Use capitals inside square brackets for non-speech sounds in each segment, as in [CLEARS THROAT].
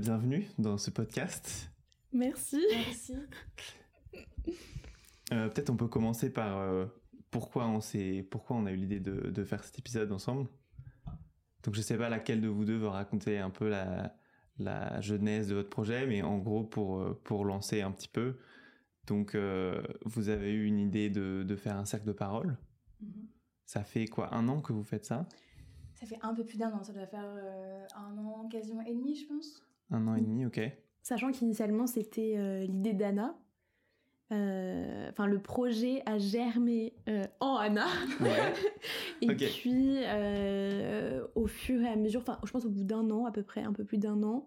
Bienvenue dans ce podcast. Merci. Merci. Euh, Peut-être on peut commencer par euh, pourquoi on s'est, pourquoi on a eu l'idée de, de faire cet épisode ensemble. Donc je sais pas laquelle de vous deux veut raconter un peu la, la genèse de votre projet, mais en gros pour euh, pour lancer un petit peu. Donc euh, vous avez eu une idée de, de faire un cercle de parole. Mhm. Ça fait quoi un an que vous faites ça? Ça fait un peu plus d'un an, ça doit faire euh, un an, quasiment et demi, je pense. Un an et demi, ok. Sachant qu'initialement c'était euh, l'idée d'Anna. Euh, Enfin, le projet a germé euh, en Anna. Ouais. [LAUGHS] Et puis, euh, au fur et à mesure, enfin, je pense au bout d'un an, à peu près, un peu plus d'un an,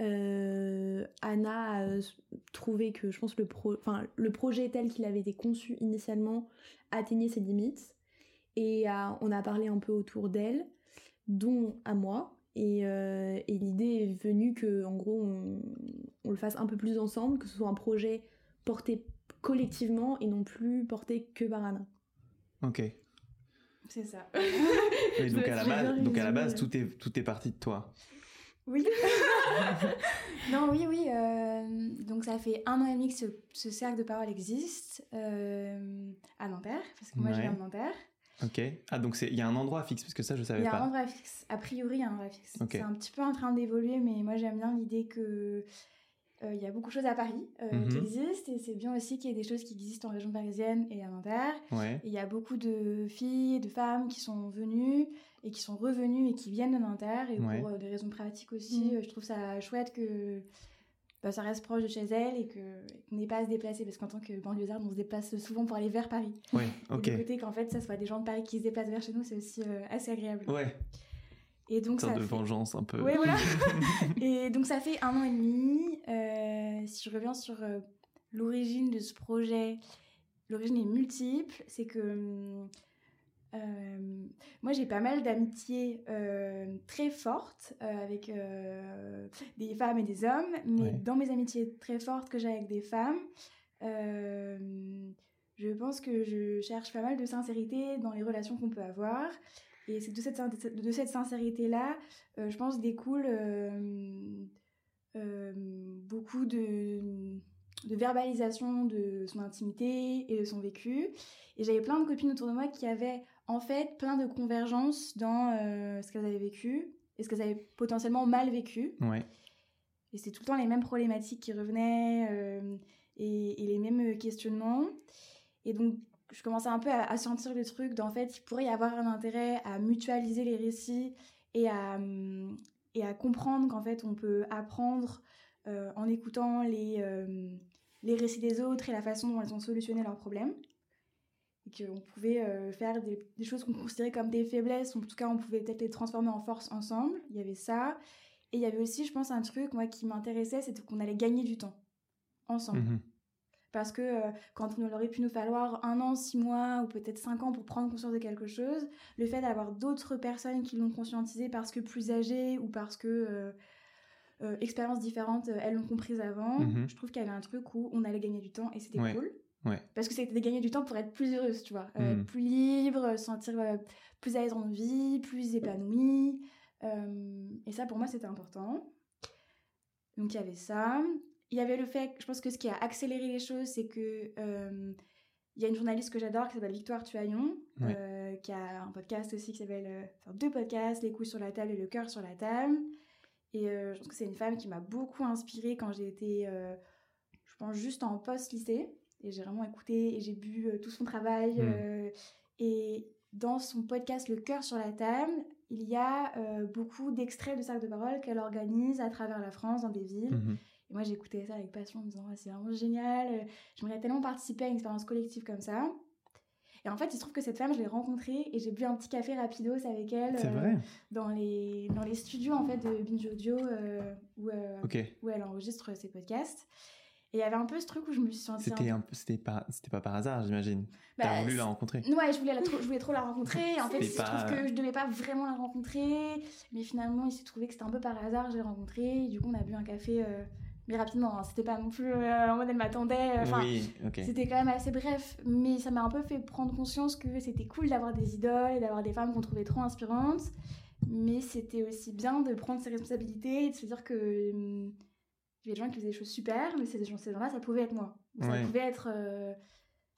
euh, Anna a trouvé que, je pense, le, pro enfin, le projet tel qu'il avait été conçu initialement atteignait ses limites. Et a- on a parlé un peu autour d'elle, dont à moi. Et, euh, et l'idée est venue que, en gros, on, on le fasse un peu plus ensemble, que ce soit un projet porté collectivement et non plus porté que par Anna. Ok. C'est ça. [LAUGHS] Donc Je à la base, donc à la base tout est tout est parti de toi. Oui. [LAUGHS] non, oui, oui. euh, donc ça fait un an et demi que ce, ce cercle de parole existe euh, à Nanterre, parce que moi je Ouais. viens de Nanterre. Ok. Ah donc c'est il y a un endroit fixe parce que ça je Il savais y a un pas. endroit fixe. A priori, il y a un endroit fixe. C'est un petit peu en train d'évoluer, mais moi j'aime bien l'idée que euh, il y a beaucoup de choses à Paris euh, Mhm. qui existent, et c'est bien aussi qu'il y ait des choses qui existent en région parisienne et à Nanterre. Ouais. Et il y a beaucoup de filles et de femmes qui sont venues et qui sont revenues et qui viennent de Nanterre. Et Ouais. pour euh, des raisons pratiques aussi, Mm. euh, je trouve ça chouette que bah, ça reste proche de chez elles et et qu'on n'ait pas à se déplacer. Parce qu'en tant que banlieusarde, on se déplace souvent pour aller vers Paris. Ouais. Et Ok. le côté qu'en fait, ça soit des gens de Paris qui se déplacent vers chez nous, c'est aussi euh, assez agréable. Ouais. Et donc, ça de fait- vengeance un peu. Ouais, voilà. [LAUGHS] [LAUGHS] et donc ça fait un an et demi. Euh, si je reviens sur euh, l'origine de ce projet, l'origine est multiple. C'est que hum, euh, moi j'ai pas mal d'amitiés euh, très fortes euh, avec des femmes et des hommes, mais Ouais. dans mes amitiés très fortes que j'ai avec des femmes, je pense que je cherche pas mal de sincérité dans les relations qu'on peut avoir. Et c'est de cette, de cette sincérité-là, je pense, découle beaucoup de, de verbalisation de son intimité et de son vécu. Et j'avais plein de copines autour de moi qui avaient en fait plein de convergences dans euh, ce qu'elles avaient vécu et ce qu'elles avaient potentiellement mal vécu. Ouais. Et c'est tout le temps les mêmes problématiques qui revenaient euh, et, et les mêmes questionnements. Et donc, je commençais un peu à, à sentir le truc d'en fait, il pourrait y avoir un intérêt à mutualiser les récits et à, hum, et à comprendre qu'en fait, on peut apprendre euh, en écoutant les, euh, les récits des autres et la façon dont elles ont solutionné leurs problèmes. Et qu'on pouvait euh, faire des, des choses qu'on considérait comme des faiblesses, en tout cas, on pouvait peut-être les transformer en force ensemble. Il y avait ça. Et il y avait aussi, je pense, un truc, moi, qui m'intéressait, c'était qu'on allait gagner du temps. Ensemble. Mhm. Parce que euh, quand il aurait pu nous falloir un an, six mois, ou peut-être cinq ans pour prendre conscience de quelque chose, le fait d'avoir d'autres personnes qui l'ont conscientisé parce que plus âgées, ou parce que euh, euh, expériences différentes, elles l'ont comprise avant, Mhm. je trouve qu'il y avait un truc où on allait gagner du temps, et c'était Ouais. cool. Ouais. Parce que c'était gagner du temps pour être plus heureuse, tu vois. Euh, être plus libre, se sentir euh, plus à l'aise en vie, plus épanouie. Euh, et ça, pour moi, c'était important. Donc, il y avait ça. Il y avait le fait, je pense que ce qui a accéléré les choses, c'est que il y a une journaliste que j'adore qui s'appelle Victoire Tuaillon, Ouais. qui a un podcast aussi qui s'appelle, enfin deux podcasts, Les couilles sur la table et Le cœur sur la table. Et je pense que c'est une femme qui m'a beaucoup inspirée quand j'ai été, je pense, juste en post-lycée. Et j'ai vraiment écouté et j'ai bu euh, tout son travail. Mm. euh, et dans son podcast Le cœur sur la table, il y a euh, beaucoup d'extraits de cercles de parole qu'elle organise à travers la France, dans des villes. Mhm. Et moi, j'écoutais ça avec passion en me disant, Ah, c'est vraiment génial, j'aimerais tellement participer à une expérience collective comme ça. Et en fait, il se trouve que cette femme, je l'ai rencontrée et j'ai bu un petit café rapidos avec elle euh, vrai. dans, les, dans les studios en fait, de Binge Audio euh, où, où elle enregistre ses podcasts. Et il y avait un peu ce truc où je me suis sentie. C'était un peu, c'était pas, c'était pas par hasard, j'imagine. Bah, T'as voulu la rencontrer. Ouais, je voulais, la trop, je voulais trop la rencontrer. En fait, il se pas- trouve que je devais pas vraiment la rencontrer. Mais finalement, il s'est trouvé que c'était un peu par hasard, rencontrée. Et du coup, on a bu un café, euh, mais rapidement. hein. C'était pas non plus euh, en mode elle m'attendait. euh, Enfin, oui, ok. c'était quand même assez bref. Mais ça m'a un peu fait prendre conscience que c'était cool d'avoir des idoles et d'avoir des femmes qu'on trouvait trop inspirantes. mais c'était aussi bien de prendre ses responsabilités et de se dire que hum, il y avait des gens qui faisaient des choses super, mais ces gens-là, ça pouvait être moi. Ça Ouais. pouvait être. euh,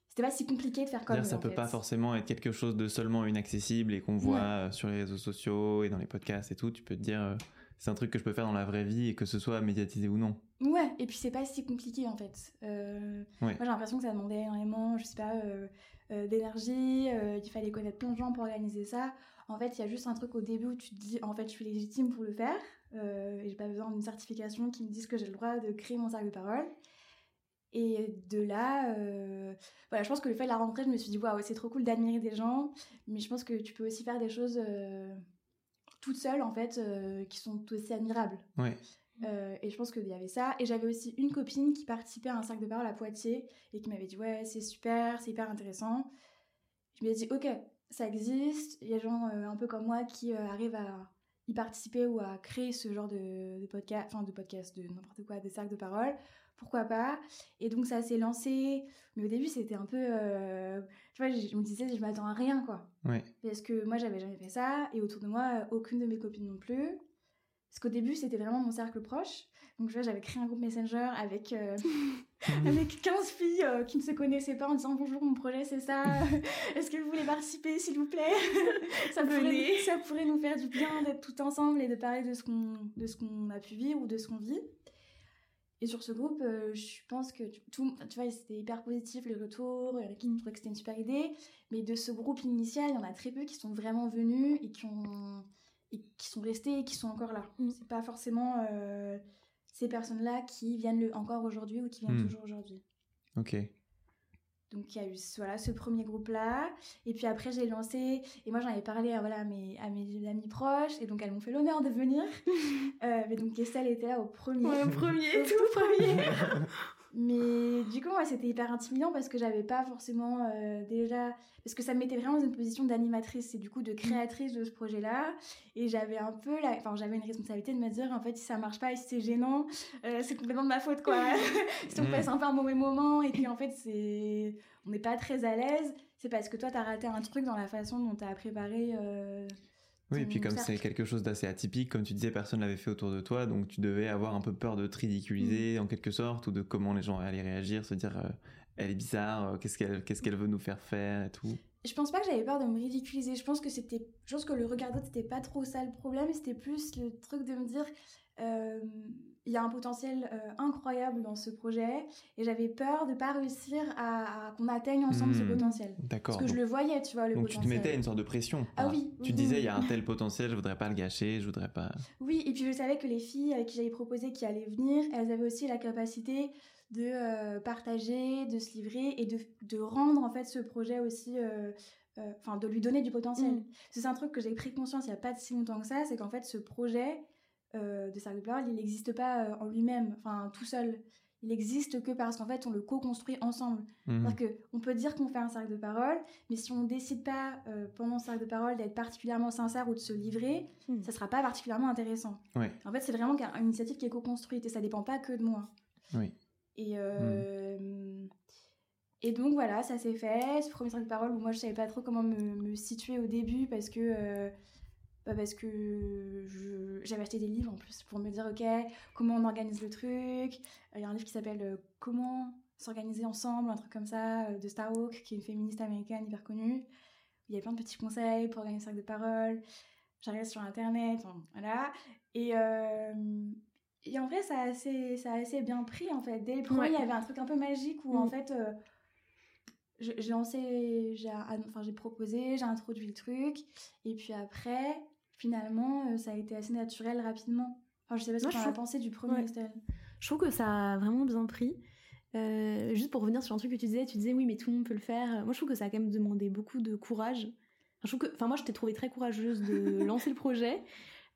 C'était pas si compliqué de faire comme ça en peut fait. pas forcément être quelque chose de seulement inaccessible et qu'on voit euh, sur les réseaux sociaux et dans les podcasts et tout. Tu peux te dire, euh, c'est un truc que je peux faire dans la vraie vie et que ce soit médiatisé ou non. Ouais, et puis c'est pas si compliqué en fait. Euh, Ouais. Moi j'ai l'impression que ça demandait énormément, je sais pas, euh, euh, d'énergie, il fallait connaître plein de gens pour organiser ça. En fait, il y a juste un truc au début où tu te dis, en fait, je suis légitime pour le faire, euh, et j'ai pas besoin d'une certification qui me dise que j'ai le droit de créer mon cercle de parole. Et de là, euh, voilà, je pense que le fait de la rencontrer, je me suis dit, waouh, c'est trop cool d'admirer des gens, mais je pense que tu peux aussi faire des choses euh, toute seule, en fait, euh, qui sont aussi admirables. Ouais. Euh, et je pense qu'il y avait ça. Et j'avais aussi une copine qui participait à un cercle de parole à Poitiers et qui m'avait dit Ouais, c'est super, c'est hyper intéressant. Je me suis dit Ok, ça existe. Il y a des gens euh, un peu comme moi qui euh, arrivent à y participer ou à créer ce genre de, de podcast, enfin de podcast, de n'importe quoi, des cercles de parole. Pourquoi pas? Et donc ça s'est lancé. Mais au début, c'était un peu. euh, tu vois, je, je me disais, je m'attends à rien quoi. Ouais. Parce que moi, j'avais jamais fait ça, et autour de moi, aucune de mes copines non plus. Parce qu'au début, c'était vraiment mon cercle proche. Donc, tu vois, j'avais créé un groupe Messenger avec, euh, [LAUGHS] avec 15 filles euh, qui ne se connaissaient pas en disant bonjour, mon projet c'est ça. [LAUGHS] Est-ce que vous voulez participer, s'il vous plaît? [LAUGHS] Ça, pourrait, ça pourrait nous faire du bien d'être tout ensemble et de parler de ce qu'on de ce qu'on a pu vivre ou de ce qu'on vit. Et sur ce groupe, euh, je pense que tout, tu vois, c'était hyper positif les retours, il y en a qui trouvaient que c'était une super idée. Mais de ce groupe initial, il y en a très peu qui sont vraiment venus et qui, ont, et qui sont restés et qui sont encore là. Mm. C'est pas forcément euh, ces personnes-là qui viennent le, encore aujourd'hui ou qui viennent Mm. toujours aujourd'hui. Ok. Donc il y a eu voilà, ce premier groupe-là. Et puis après, j'ai lancé. Et moi, j'en avais parlé à, voilà, à, mes, à mes amis proches. Et donc, elles m'ont fait l'honneur de venir. [LAUGHS] Euh, mais donc, Estelle était là au premier. Ouais, au premier, [LAUGHS] tout premier. [LAUGHS] Mais du coup, moi, c'était hyper intimidant parce que j'avais pas forcément euh, déjà. Parce que ça me mettait vraiment dans une position d'animatrice et du coup de créatrice de ce projet-là. Et j'avais un peu. La... Enfin, j'avais une responsabilité de me dire en fait, si ça marche pas et si c'est gênant, euh, c'est complètement de ma faute quoi. [LAUGHS] si on Mm. passe un peu un mauvais moment et puis en fait, c'est. On n'est pas très à l'aise, c'est parce que toi, t'as raté un truc dans la façon dont t'as préparé. euh, Oui, et puis comme c'est quelque chose d'assez atypique, comme tu disais, personne l'avait fait autour de toi, donc tu devais avoir un peu peur de te ridiculiser Mm. en quelque sorte, ou de comment les gens allaient réagir, se dire euh, elle est bizarre, euh, qu'est-ce qu'elle qu'est-ce qu'elle veut nous faire faire et tout. Je pense pas que j'avais peur de me ridiculiser. Je pense que c'était. Je pense que le regard d'autre, c'était pas trop ça le problème. C'était plus le truc de me dire. euh, Il y a un potentiel euh, incroyable dans ce projet. Et j'avais peur de pas réussir à, à qu'on atteigne ensemble ce Hmm. potentiel. D'accord. Parce que je le voyais, tu vois, le donc tu te mettais une sorte de pression. Ah oui, Tu oui, disais oui. il y a un tel potentiel, je voudrais pas le gâcher, je voudrais pas. Oui, et puis je savais que les filles avec qui j'avais proposé qui allaient venir, elles avaient aussi la capacité de euh, partager, de se livrer et de, de rendre en fait ce projet aussi, euh, euh, enfin de lui donner du potentiel. Mm. C'est un truc que j'ai pris conscience il n'y a pas si longtemps que ça, c'est qu'en fait ce projet euh, de Cercle de Parole, il n'existe pas euh, en lui-même, enfin tout seul. Il n'existe que parce qu'en fait on le co-construit ensemble. C'est-à-dire qu'on peut dire qu'on fait un cercle de parole, mais si on décide pas euh, pendant ce cercle de parole d'être particulièrement sincère ou de se livrer, Mm. ça sera pas particulièrement intéressant. Ouais. En fait, c'est vraiment qu'un- une initiative qui est co-construite et ça dépend pas que de moi. Oui. Et, euh, et donc voilà, ça s'est fait. Ce premier cercle de parole où moi je savais pas trop comment me, me situer au début parce que. Euh, bah, parce que j'avais acheté des livres en plus pour me dire ok comment on organise le truc. Il y a un livre qui s'appelle euh, comment s'organiser ensemble un truc comme ça euh, de Starhawk qui est une féministe américaine hyper connue. Il y a plein de petits conseils pour organiser un cercle de parole. J'arrive sur internet voilà. Et, euh, et en vrai ça a, assez, ça a assez bien pris en fait. Dès le premier Ouais. il y avait un truc un peu magique où Mm. en fait euh, je- j'ai lancé j'ai enfin j'ai proposé j'ai introduit le truc. Et puis après finalement euh, ça a été assez naturel rapidement enfin je sais pas ce as trouve- pensé du premier Ouais. Estelle Je trouve que ça a vraiment bien pris. Euh, juste pour revenir sur un truc que tu disais, tu disais oui, mais tout le monde peut le faire. Moi, je trouve que ça a quand même demandé beaucoup de courage. Enfin, je trouve que, enfin, moi, je t'ai trouvé très courageuse de [LAUGHS] lancer le projet.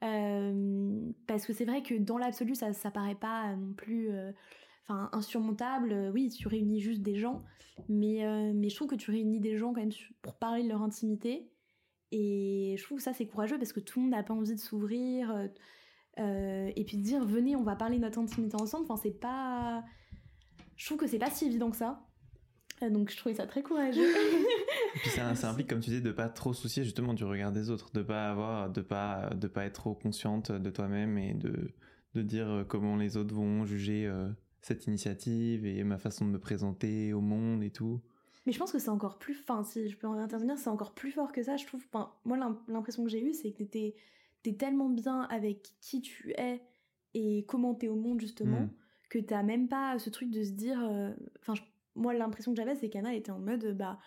Euh, parce que c'est vrai que dans l'absolu, ça, ça paraît pas non plus euh, enfin, insurmontable. Oui, tu réunis juste des gens. Mais, mais je trouve que tu réunis des gens quand même pour parler de leur intimité. Et je trouve que ça, c'est courageux parce que tout le monde n'a pas envie de s'ouvrir. euh, euh, et puis de dire venez on va parler notre intimité ensemble enfin c'est pas je trouve que c'est pas si évident que ça Euh, donc je trouvais ça très courageux. [LAUGHS] Et puis ça, ça, implique, comme tu dis, de pas trop soucier justement du regard des autres, de pas avoir, de pas, de pas être trop consciente de toi-même et de, de dire comment les autres vont juger euh, cette initiative et ma façon de me présenter au monde et tout. Mais je pense que c'est encore plus, enfin si je peux en intervenir, c'est encore plus fort que ça, je trouve. Enfin, moi l'impression que j'ai eue, c'est que t'étais es tellement bien avec qui tu es et comment t'es au monde justement, mm. que t'as même pas ce truc de se dire, euh, enfin moi l'impression que j'avais c'est qu'Anna était en mode bah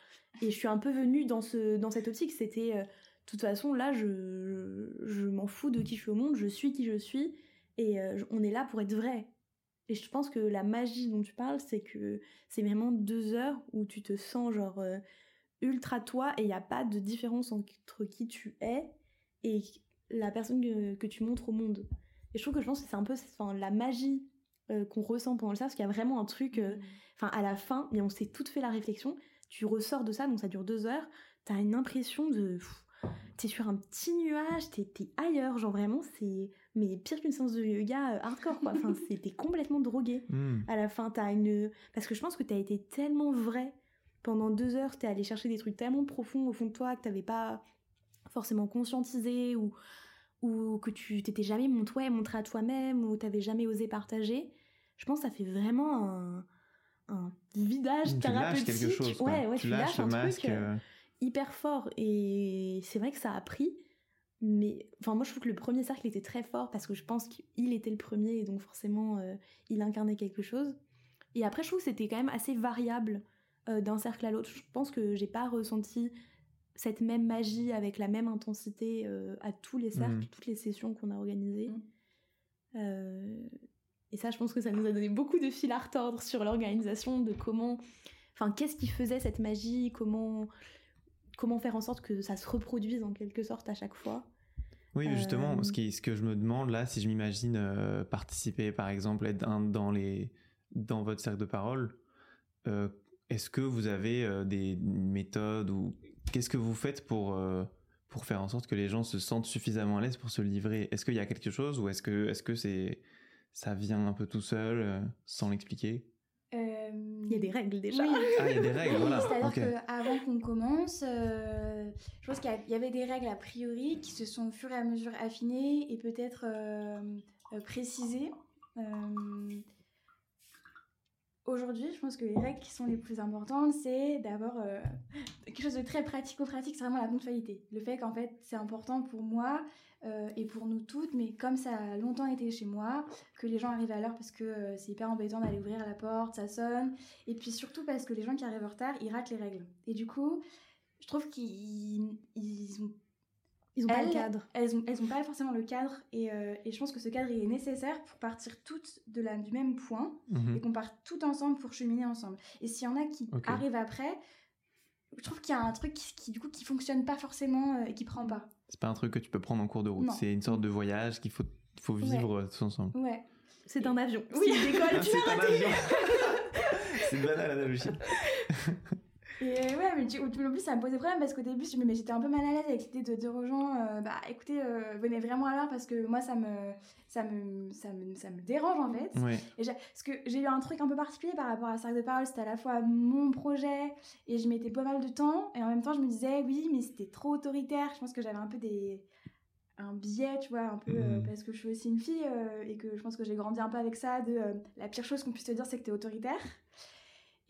et je suis un peu venue dans ce dans cette optique, c'était euh, de toute façon là je je, m'en fous de qui je suis au monde, je suis qui je suis et euh, on est là pour être vrai et je pense que la magie dont tu parles, c'est que c'est vraiment deux heures où tu te sens genre euh, ultra toi et il n'y a pas de différence entre qui tu es et la personne que, tu montres au monde. Et je trouve que je pense que c'est un peu enfin, la magie euh, qu'on ressent pendant le cercle, parce qu'il y a vraiment un truc, euh, mmh. enfin à la fin, mais on s'est toutes fait la réflexion, tu ressors de ça, donc ça dure deux heures, t'as une impression de t'es sur un petit nuage, t'es ailleurs, genre vraiment c'est mais pire qu'une séance de yoga euh, hardcore quoi. Enfin [LAUGHS] c'était complètement drogué. Hmm. À la fin t'as une parce que je pense que t'as été tellement vrai pendant deux heures, t'es allé chercher des trucs tellement profonds au fond de toi que t'avais pas forcément conscientisé ou ou que tu t'étais jamais montré, montré à toi-même ou t'avais jamais osé partager. Je pense que ça fait vraiment un, un vidage thérapeutique. quelque chose, ouais, ouais, tu, lâches, un truc. Euh, hyper fort et c'est vrai que ça a pris mais enfin moi je trouve que le premier cercle était très fort parce que je pense qu'il était le premier et donc forcément euh, il incarnait quelque chose et après je trouve que c'était quand même assez variable euh, d'un cercle à l'autre je pense que j'ai pas ressenti cette même magie avec la même intensité euh, à tous les cercles mmh. toutes les sessions qu'on a organisées mmh. et ça je pense que ça nous a donné beaucoup de fil à retordre sur l'organisation de comment enfin qu'est-ce qui faisait cette magie comment comment faire en sorte que ça se reproduise en quelque sorte à chaque fois. Oui, justement, ce, euh, qui, ce que je me demande là, si je m'imagine euh, participer, par exemple, être dans, les, dans votre cercle de parole, euh, est-ce que vous avez des méthodes ou qu'est-ce que vous faites pour, pour faire en sorte que les gens se sentent suffisamment à l'aise pour se livrer? Est-ce qu'il y a quelque chose ou est-ce que, est-ce que c'est, ça vient un peu tout seul sans l'expliquer? Il y a des règles déjà. Ah, il y a des règles, voilà. C'est-à-dire qu'avant qu'on commence, euh, je pense qu'il y avait des règles a priori qui se sont au fur et à mesure affinées et peut-être euh, euh, précisées. Aujourd'hui, je pense que les règles qui sont les plus importantes, c'est d'abord quelque chose de très pratico-pratique, c'est vraiment la ponctualité. Le fait qu'en fait, c'est important pour moi euh, et pour nous toutes, mais comme ça a longtemps été chez moi, que les gens arrivent à l'heure parce que euh, c'est hyper embêtant d'aller ouvrir la porte, ça sonne, et puis surtout parce que les gens qui arrivent en retard, ils ratent les règles. Et du coup, je trouve qu'ils ils ont ils ont pas le cadre. Elles ont, elles ont pas forcément le cadre et, euh, et, je pense que ce cadre il est nécessaire pour partir toutes de la, du même point mhm. et qu'on parte tout ensemble pour cheminer ensemble. Et s'il y en a qui arrivent après, je trouve qu'il y a un truc qui, qui, du coup qui fonctionne pas forcément et qui prend pas. C'est pas un truc que tu peux prendre en cours de route. C'est une sorte de voyage qu'il faut, faut vivre tous ensemble. Ouais. C'est un avion. Oui, décolle, [LAUGHS] tu. C'est [LAUGHS] banal l'analogie. [LAUGHS] Et euh, ouais, mais du, en plus, ça me posait problème parce qu'au début, mais j'étais un peu mal à l'aise avec l'idée de dire aux gens, euh, bah écoutez, euh, venez vraiment à l'heure parce que moi, ça me, ça me, ça me, ça me dérange en fait. Et parce que j'ai eu un truc un peu particulier par rapport à Cercle de Parole, c'était à la fois mon projet et je mettais pas mal de temps et en même temps, je me disais, oui, mais c'était trop autoritaire. Je pense que j'avais un peu des un biais, tu vois, un peu mmh. parce que je suis aussi une fille et que je pense que j'ai grandi un peu avec ça de la pire chose qu'on puisse te dire c'est que t'es autoritaire.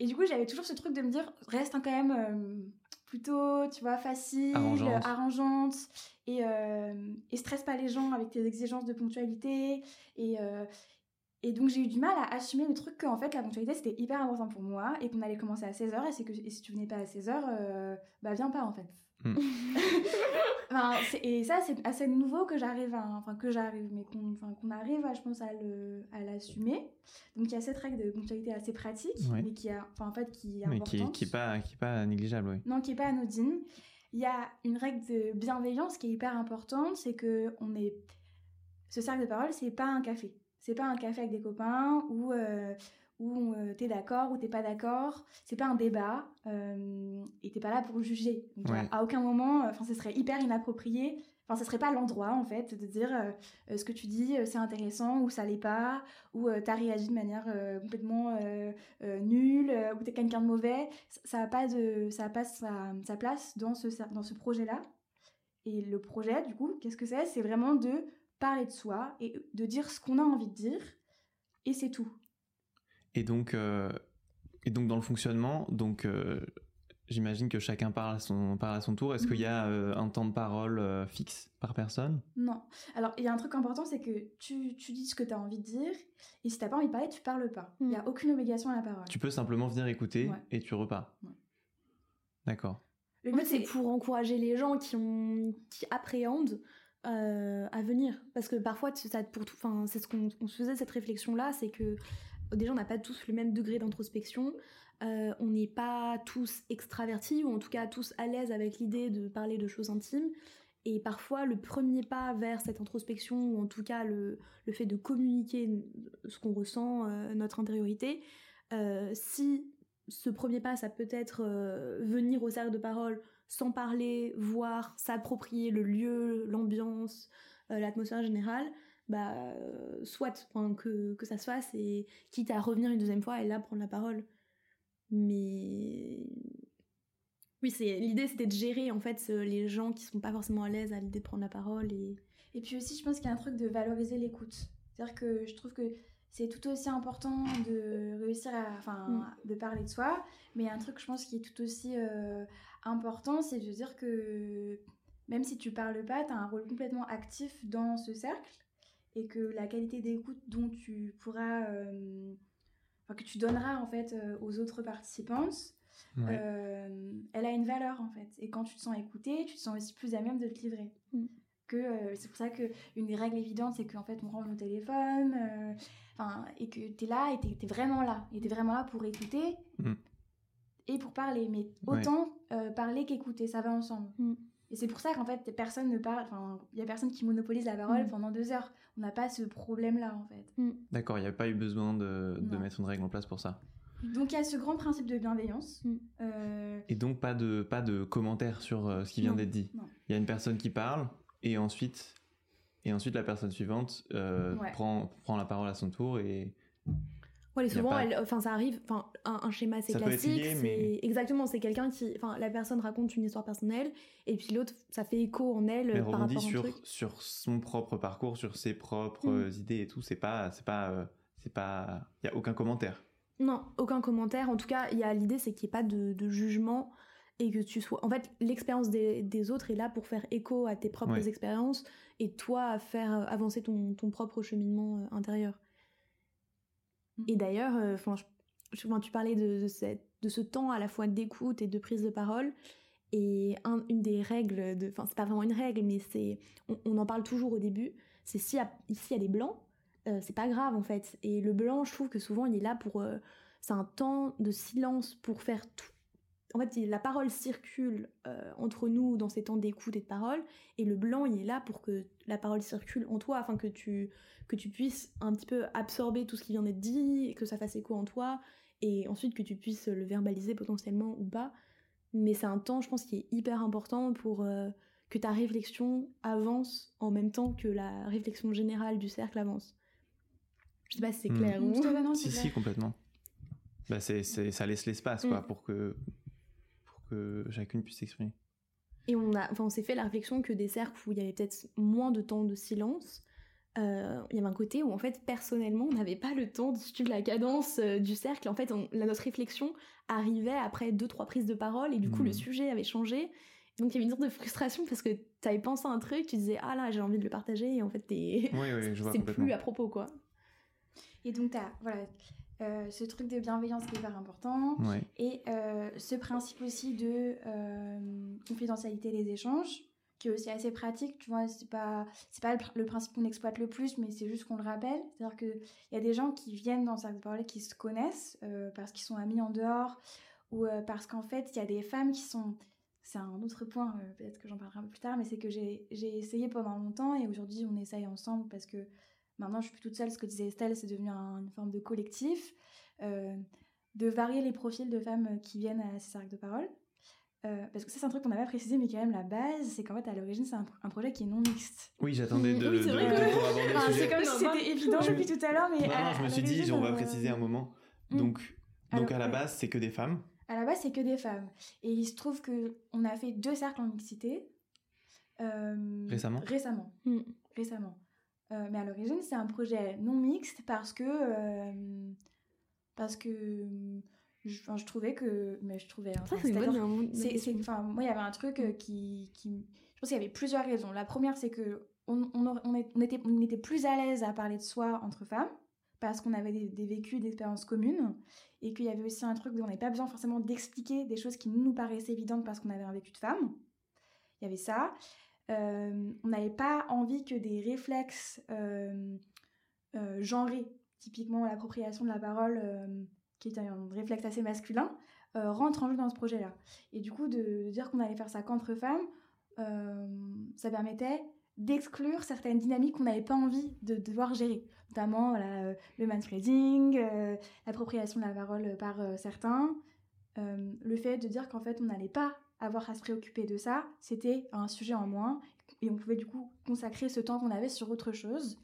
Et du coup, j'avais toujours ce truc de me dire, reste quand même euh, plutôt, tu vois, facile, arrangeante, et, euh, et, stresse pas les gens avec tes exigences de ponctualité. Et, euh, et donc, j'ai eu du mal à assumer le truc qu'en fait, la ponctualité, c'était hyper important pour moi, et qu'on allait commencer à 16h, et, que, et si tu venais pas à 16h, bah viens pas en fait. Hmm. [LAUGHS] et ça, c'est assez nouveau que j'arrive à, enfin que j'arrive, mais qu'on arrive, à, je pense, à l'assumer. Donc il y a cette règle de ponctualité assez pratique, mais qui a, enfin en fait, qui est mais qui, qui est pas, qui est pas négligeable, oui. Non, qui est pas anodine. Il y a une règle de bienveillance qui est hyper importante, c'est que on est, ce cercle de parole, c'est pas un café. C'est pas un café avec des copains ou euh, où euh, t'es d'accord ou t'es pas d'accord. C'est pas un débat euh, et t'es pas là pour juger. Donc, à aucun moment, enfin, ce serait hyper inapproprié. Enfin, ce serait pas l'endroit, en fait, de dire euh, ce que tu dis, c'est intéressant, ou ça l'est pas, ou tu t'as réagi de manière complètement nulle, ou t'es quelqu'un de mauvais. Ça n'a pas, de, ça a pas sa, sa, place dans ce, dans ce projet-là. Et le projet, du coup, qu'est-ce que c'est? C'est vraiment de parler de soi et de dire ce qu'on a envie de dire, et c'est tout. Et donc, et donc dans le fonctionnement, donc J'imagine que chacun parle à son, parle à son tour. Est-ce qu'il y a mhm. euh, un temps de parole euh, fixe par personne? Non. Alors, il y a un truc important, c'est que tu, tu, dis ce que tu as envie de dire, et si tu n'as pas envie de parler, tu parles pas. Il n'y a mhm. aucune obligation à la parole. Tu peux simplement venir écouter et tu repars. D'accord. Le but, c'est pour encourager les gens qui, ont, qui appréhendent euh, à venir. Parce que parfois, ça, pour tout, c'est ce qu'on se faisait cette réflexion-là, c'est que déjà, on n'a pas tous le même degré d'introspection. Euh, on n'est pas tous extravertis ou en tout cas tous à l'aise avec l'idée de parler de choses intimes. Et parfois, le premier pas vers cette introspection, ou en tout cas le, fait de communiquer ce qu'on ressent, euh, notre intériorité, euh, si ce premier pas, ça peut être venir au cercle de parole sans parler, voir, s'approprier le lieu, l'ambiance, l'atmosphère générale, bah, soit que, que ça se fasse, et quitte à revenir une deuxième fois et là prendre la parole. Mais oui, c'est l'idée c'était de gérer en fait les gens qui sont pas forcément à l'aise à l'idée de prendre la parole et et puis aussi je pense qu'il y a un truc de valoriser l'écoute. C'est-à-dire que je trouve que c'est tout aussi important de réussir à enfin mm. de parler de soi, mais il y a un truc je pense qui est tout aussi euh, important, c'est de dire que même si tu parles pas, tu as un rôle complètement actif dans ce cercle et que la qualité d'écoute dont tu pourras euh, que tu donneras en fait euh, aux autres participantes, euh, elle a une valeur en fait. Et quand tu te sens écouté, tu te sens aussi plus à même de te livrer. Mm. Que euh, c'est pour ça que une des règles évidentes, c'est qu'en fait on range nos téléphones, enfin et que tu es là et tu es, vraiment là, et es vraiment là pour écouter mm. et pour parler. Mais autant parler qu'écouter, ça va ensemble. Mm. Et c'est pour ça qu'en fait, personne ne parle, enfin, il y a personne qui monopolise la parole mm. pendant deux heures. On n'a pas ce problème-là, en fait. Mm. D'accord, il n'y a pas eu besoin de, de, mettre une règle en place pour ça. Donc il y a ce grand principe de bienveillance. Mm. Euh, et donc pas de, pas de commentaires sur euh, ce qui vient d'être dit. Il y a une personne qui parle, et ensuite, et ensuite la personne suivante euh, prend, prend la parole à son tour et souvent, enfin, ça arrive, enfin, un, schéma assez classique, c'est exactement, c'est quelqu'un qui, enfin, la personne raconte une histoire personnelle, et puis l'autre, ça fait écho en elle mais par rapport sur, sur son propre parcours, sur ses propres mm. idées et tout, c'est pas, c'est pas, euh, c'est pas, il y a aucun commentaire. Non, aucun commentaire. En tout cas, il y a l'idée, c'est qu'il n'y ait pas de, jugement et que tu sois. En fait, l'expérience des, autres est là pour faire écho à tes propres expériences et toi à faire avancer ton, ton propre cheminement euh, intérieur. Et d'ailleurs, euh, enfin, tu parlais de, de, ce temps à la fois d'écoute et de prise de parole. Et une des règles, de, enfin c'est pas vraiment une règle, mais c'est, on, en parle toujours au début, c'est si ici il y a des blancs, euh, c'est pas grave en fait. Et le blanc, je trouve que souvent il est là pour, euh, c'est un temps de silence pour faire tout. En fait, la parole circule entre nous dans ces temps d'écoute et de parole, et le blanc il est là pour que la parole circule en toi, afin que tu que tu puisses un petit peu absorber tout ce qui vient d'être dit, et que ça fasse écho en toi, et ensuite que tu puisses le verbaliser potentiellement ou pas. Mais c'est un temps, je pense, qui est hyper important pour euh, que ta réflexion avance en même temps que la réflexion générale du cercle avance. Je sais pas si c'est hmm. clair ou... si, si, complètement. Bah, c'est, ça laisse l'espace, quoi, hmm. pour que, que chacune puisse s'exprimer. Et on, a, enfin, on s'est fait la réflexion que des cercles où il y avait peut-être moins de temps de silence, euh, il y avait un côté où en fait personnellement on n'avait pas le temps de suivre la cadence euh, du cercle. En fait, notre réflexion arrivait après deux trois prises de parole et du coup le hmm. sujet avait changé. Donc il y avait une sorte de frustration parce que tu avais pensé à un truc, tu disais ah là j'ai envie de le partager et en fait [LAUGHS] c'est plus à propos quoi. Et donc as voilà euh, ce truc de bienveillance qui est hyper important et ce principe aussi de confidentialité des échanges qui est aussi assez pratique, tu vois, c'est pas, c'est pas le, principe qu'on exploite le plus, mais c'est juste qu'on le rappelle. C'est-à-dire qu'il y a des gens qui viennent dans Cercle de Parole qui se connaissent euh, parce qu'ils sont amis en dehors ou euh, parce qu'en fait, il y a des femmes qui sont. C'est un autre point, euh, peut-être que j'en parlerai un peu plus tard, mais c'est que j'ai, j'ai essayé pendant longtemps et aujourd'hui on essaye ensemble parce que maintenant je suis plus toute seule. Ce que disait Estelle, c'est devenu une forme de collectif, de varier les profils de femmes qui viennent à ces cercles de parole. euh, parce que ça c'est un truc qu'on n'a pas précisé mais quand même la base c'est qu'en fait à l'origine c'est un, un projet qui est non mixte. Oui, j'attendais de, [LAUGHS] Oui, c'est de- vrai de- pour aborder le sujet. c'est comme si c'était évident depuis tout à l'heure mais Non, à- non, je me suis dit, on va euh, préciser un moment. Mm. Donc, donc Alors, à la ouais. base, c'est que des femmes. À la base, c'est que des femmes. Et il se trouve que on a fait deux cercles en mixité. euh, Récemment Récemment. Mm. Récemment. Euh, mais à l'origine, c'est un projet non mixte parce que. euh, parce que. Je, enfin, je trouvais que. Mais je trouvais. Ça, enfin, c'est enfin, moi, il y avait un truc euh, qui, qui- Je pense qu'il y avait plusieurs raisons. La première, c'est que on, on, on était, on était plus à l'aise à parler de soi entre femmes, parce qu'on avait des, des vécus, des expériences communes, et qu'il y avait aussi un truc où on n'avait pas besoin forcément d'expliquer des choses qui nous paraissaient évidentes parce qu'on avait un vécu de femme. Il y avait ça. Euh, on n'avait pas envie que des réflexes euh, euh, genrés, typiquement l'appropriation de la parole, qui est un réflexe assez masculin, euh, rentre en jeu dans ce projet-là. Et du coup, de, dire qu'on allait faire ça qu'entre femmes, ça permettait d'exclure certaines dynamiques qu'on n'avait pas envie de devoir gérer. Notamment le manspreading, euh, l'appropriation de la parole par certains, le fait de dire qu'en fait on n'allait pas avoir à se préoccuper de ça, c'était un sujet en moins, et on pouvait du coup consacrer ce temps qu'on avait sur autre chose.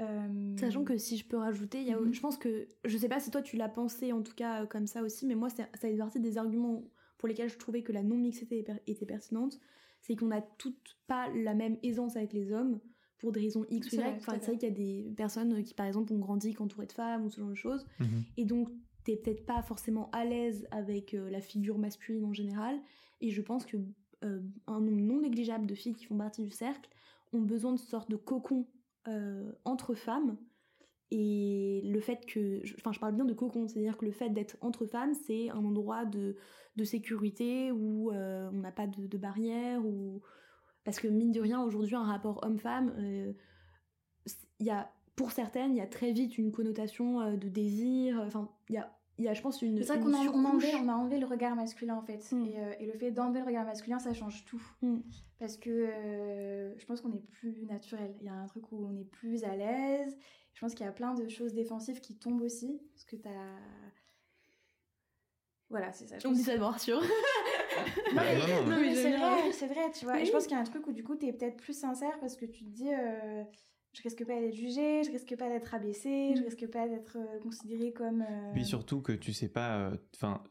Euh, Sachant que si je peux rajouter, il y a, Mhm. je pense que, je sais pas si toi tu l'as pensé en tout cas euh, comme ça aussi, mais moi ça fait partie des arguments pour lesquels je trouvais que la non-mixité était, per- était pertinente, c'est qu'on n'a toutes pas la même aisance avec les hommes pour des raisons X ou C'est Y. vrai, Enfin, c'est vrai qu'il y a des personnes qui par exemple ont grandi entourées de femmes ou ce genre de choses, Mhm. et donc t'es peut-être pas forcément à l'aise avec euh, la figure masculine en général, et je pense que euh, un nombre non négligeable de filles qui font partie du cercle ont besoin de sorte de cocon euh, entre femmes. Et le fait que, enfin, je parle bien de cocon, c'est-à-dire que le fait d'être entre femmes, c'est un endroit de, sécurité où euh, on n'a pas de, de barrière, ou parce que mine de rien, aujourd'hui, un rapport homme-femme, il y a, pour certaines, il y a très vite une connotation de désir. Enfin, il y a, il y a, je pense, une. C'est vrai qu'on a, on enlevé, on a enlevé le regard masculin en fait. Mm. Et, euh, et le fait d'enlever le regard masculin, ça change tout. Mm. Parce que euh, je pense qu'on est plus naturel. Il y a un truc où on est plus à l'aise. Je pense qu'il y a plein de choses défensives qui tombent aussi. Parce que t'as. Voilà, c'est ça. Je On dit ça de rassure. [LAUGHS] Non, mais, non, mais mais c'est vrai, c'est vrai, tu vois. Et je pense qu'il y a un truc où du coup, t'es peut-être plus sincère parce que tu te dis. euh, je risque pas d'être jugée, je risque pas d'être abaissée, je Mm. risque pas d'être euh, considérée comme. euh, Puis surtout que tu sais pas. euh, Enfin,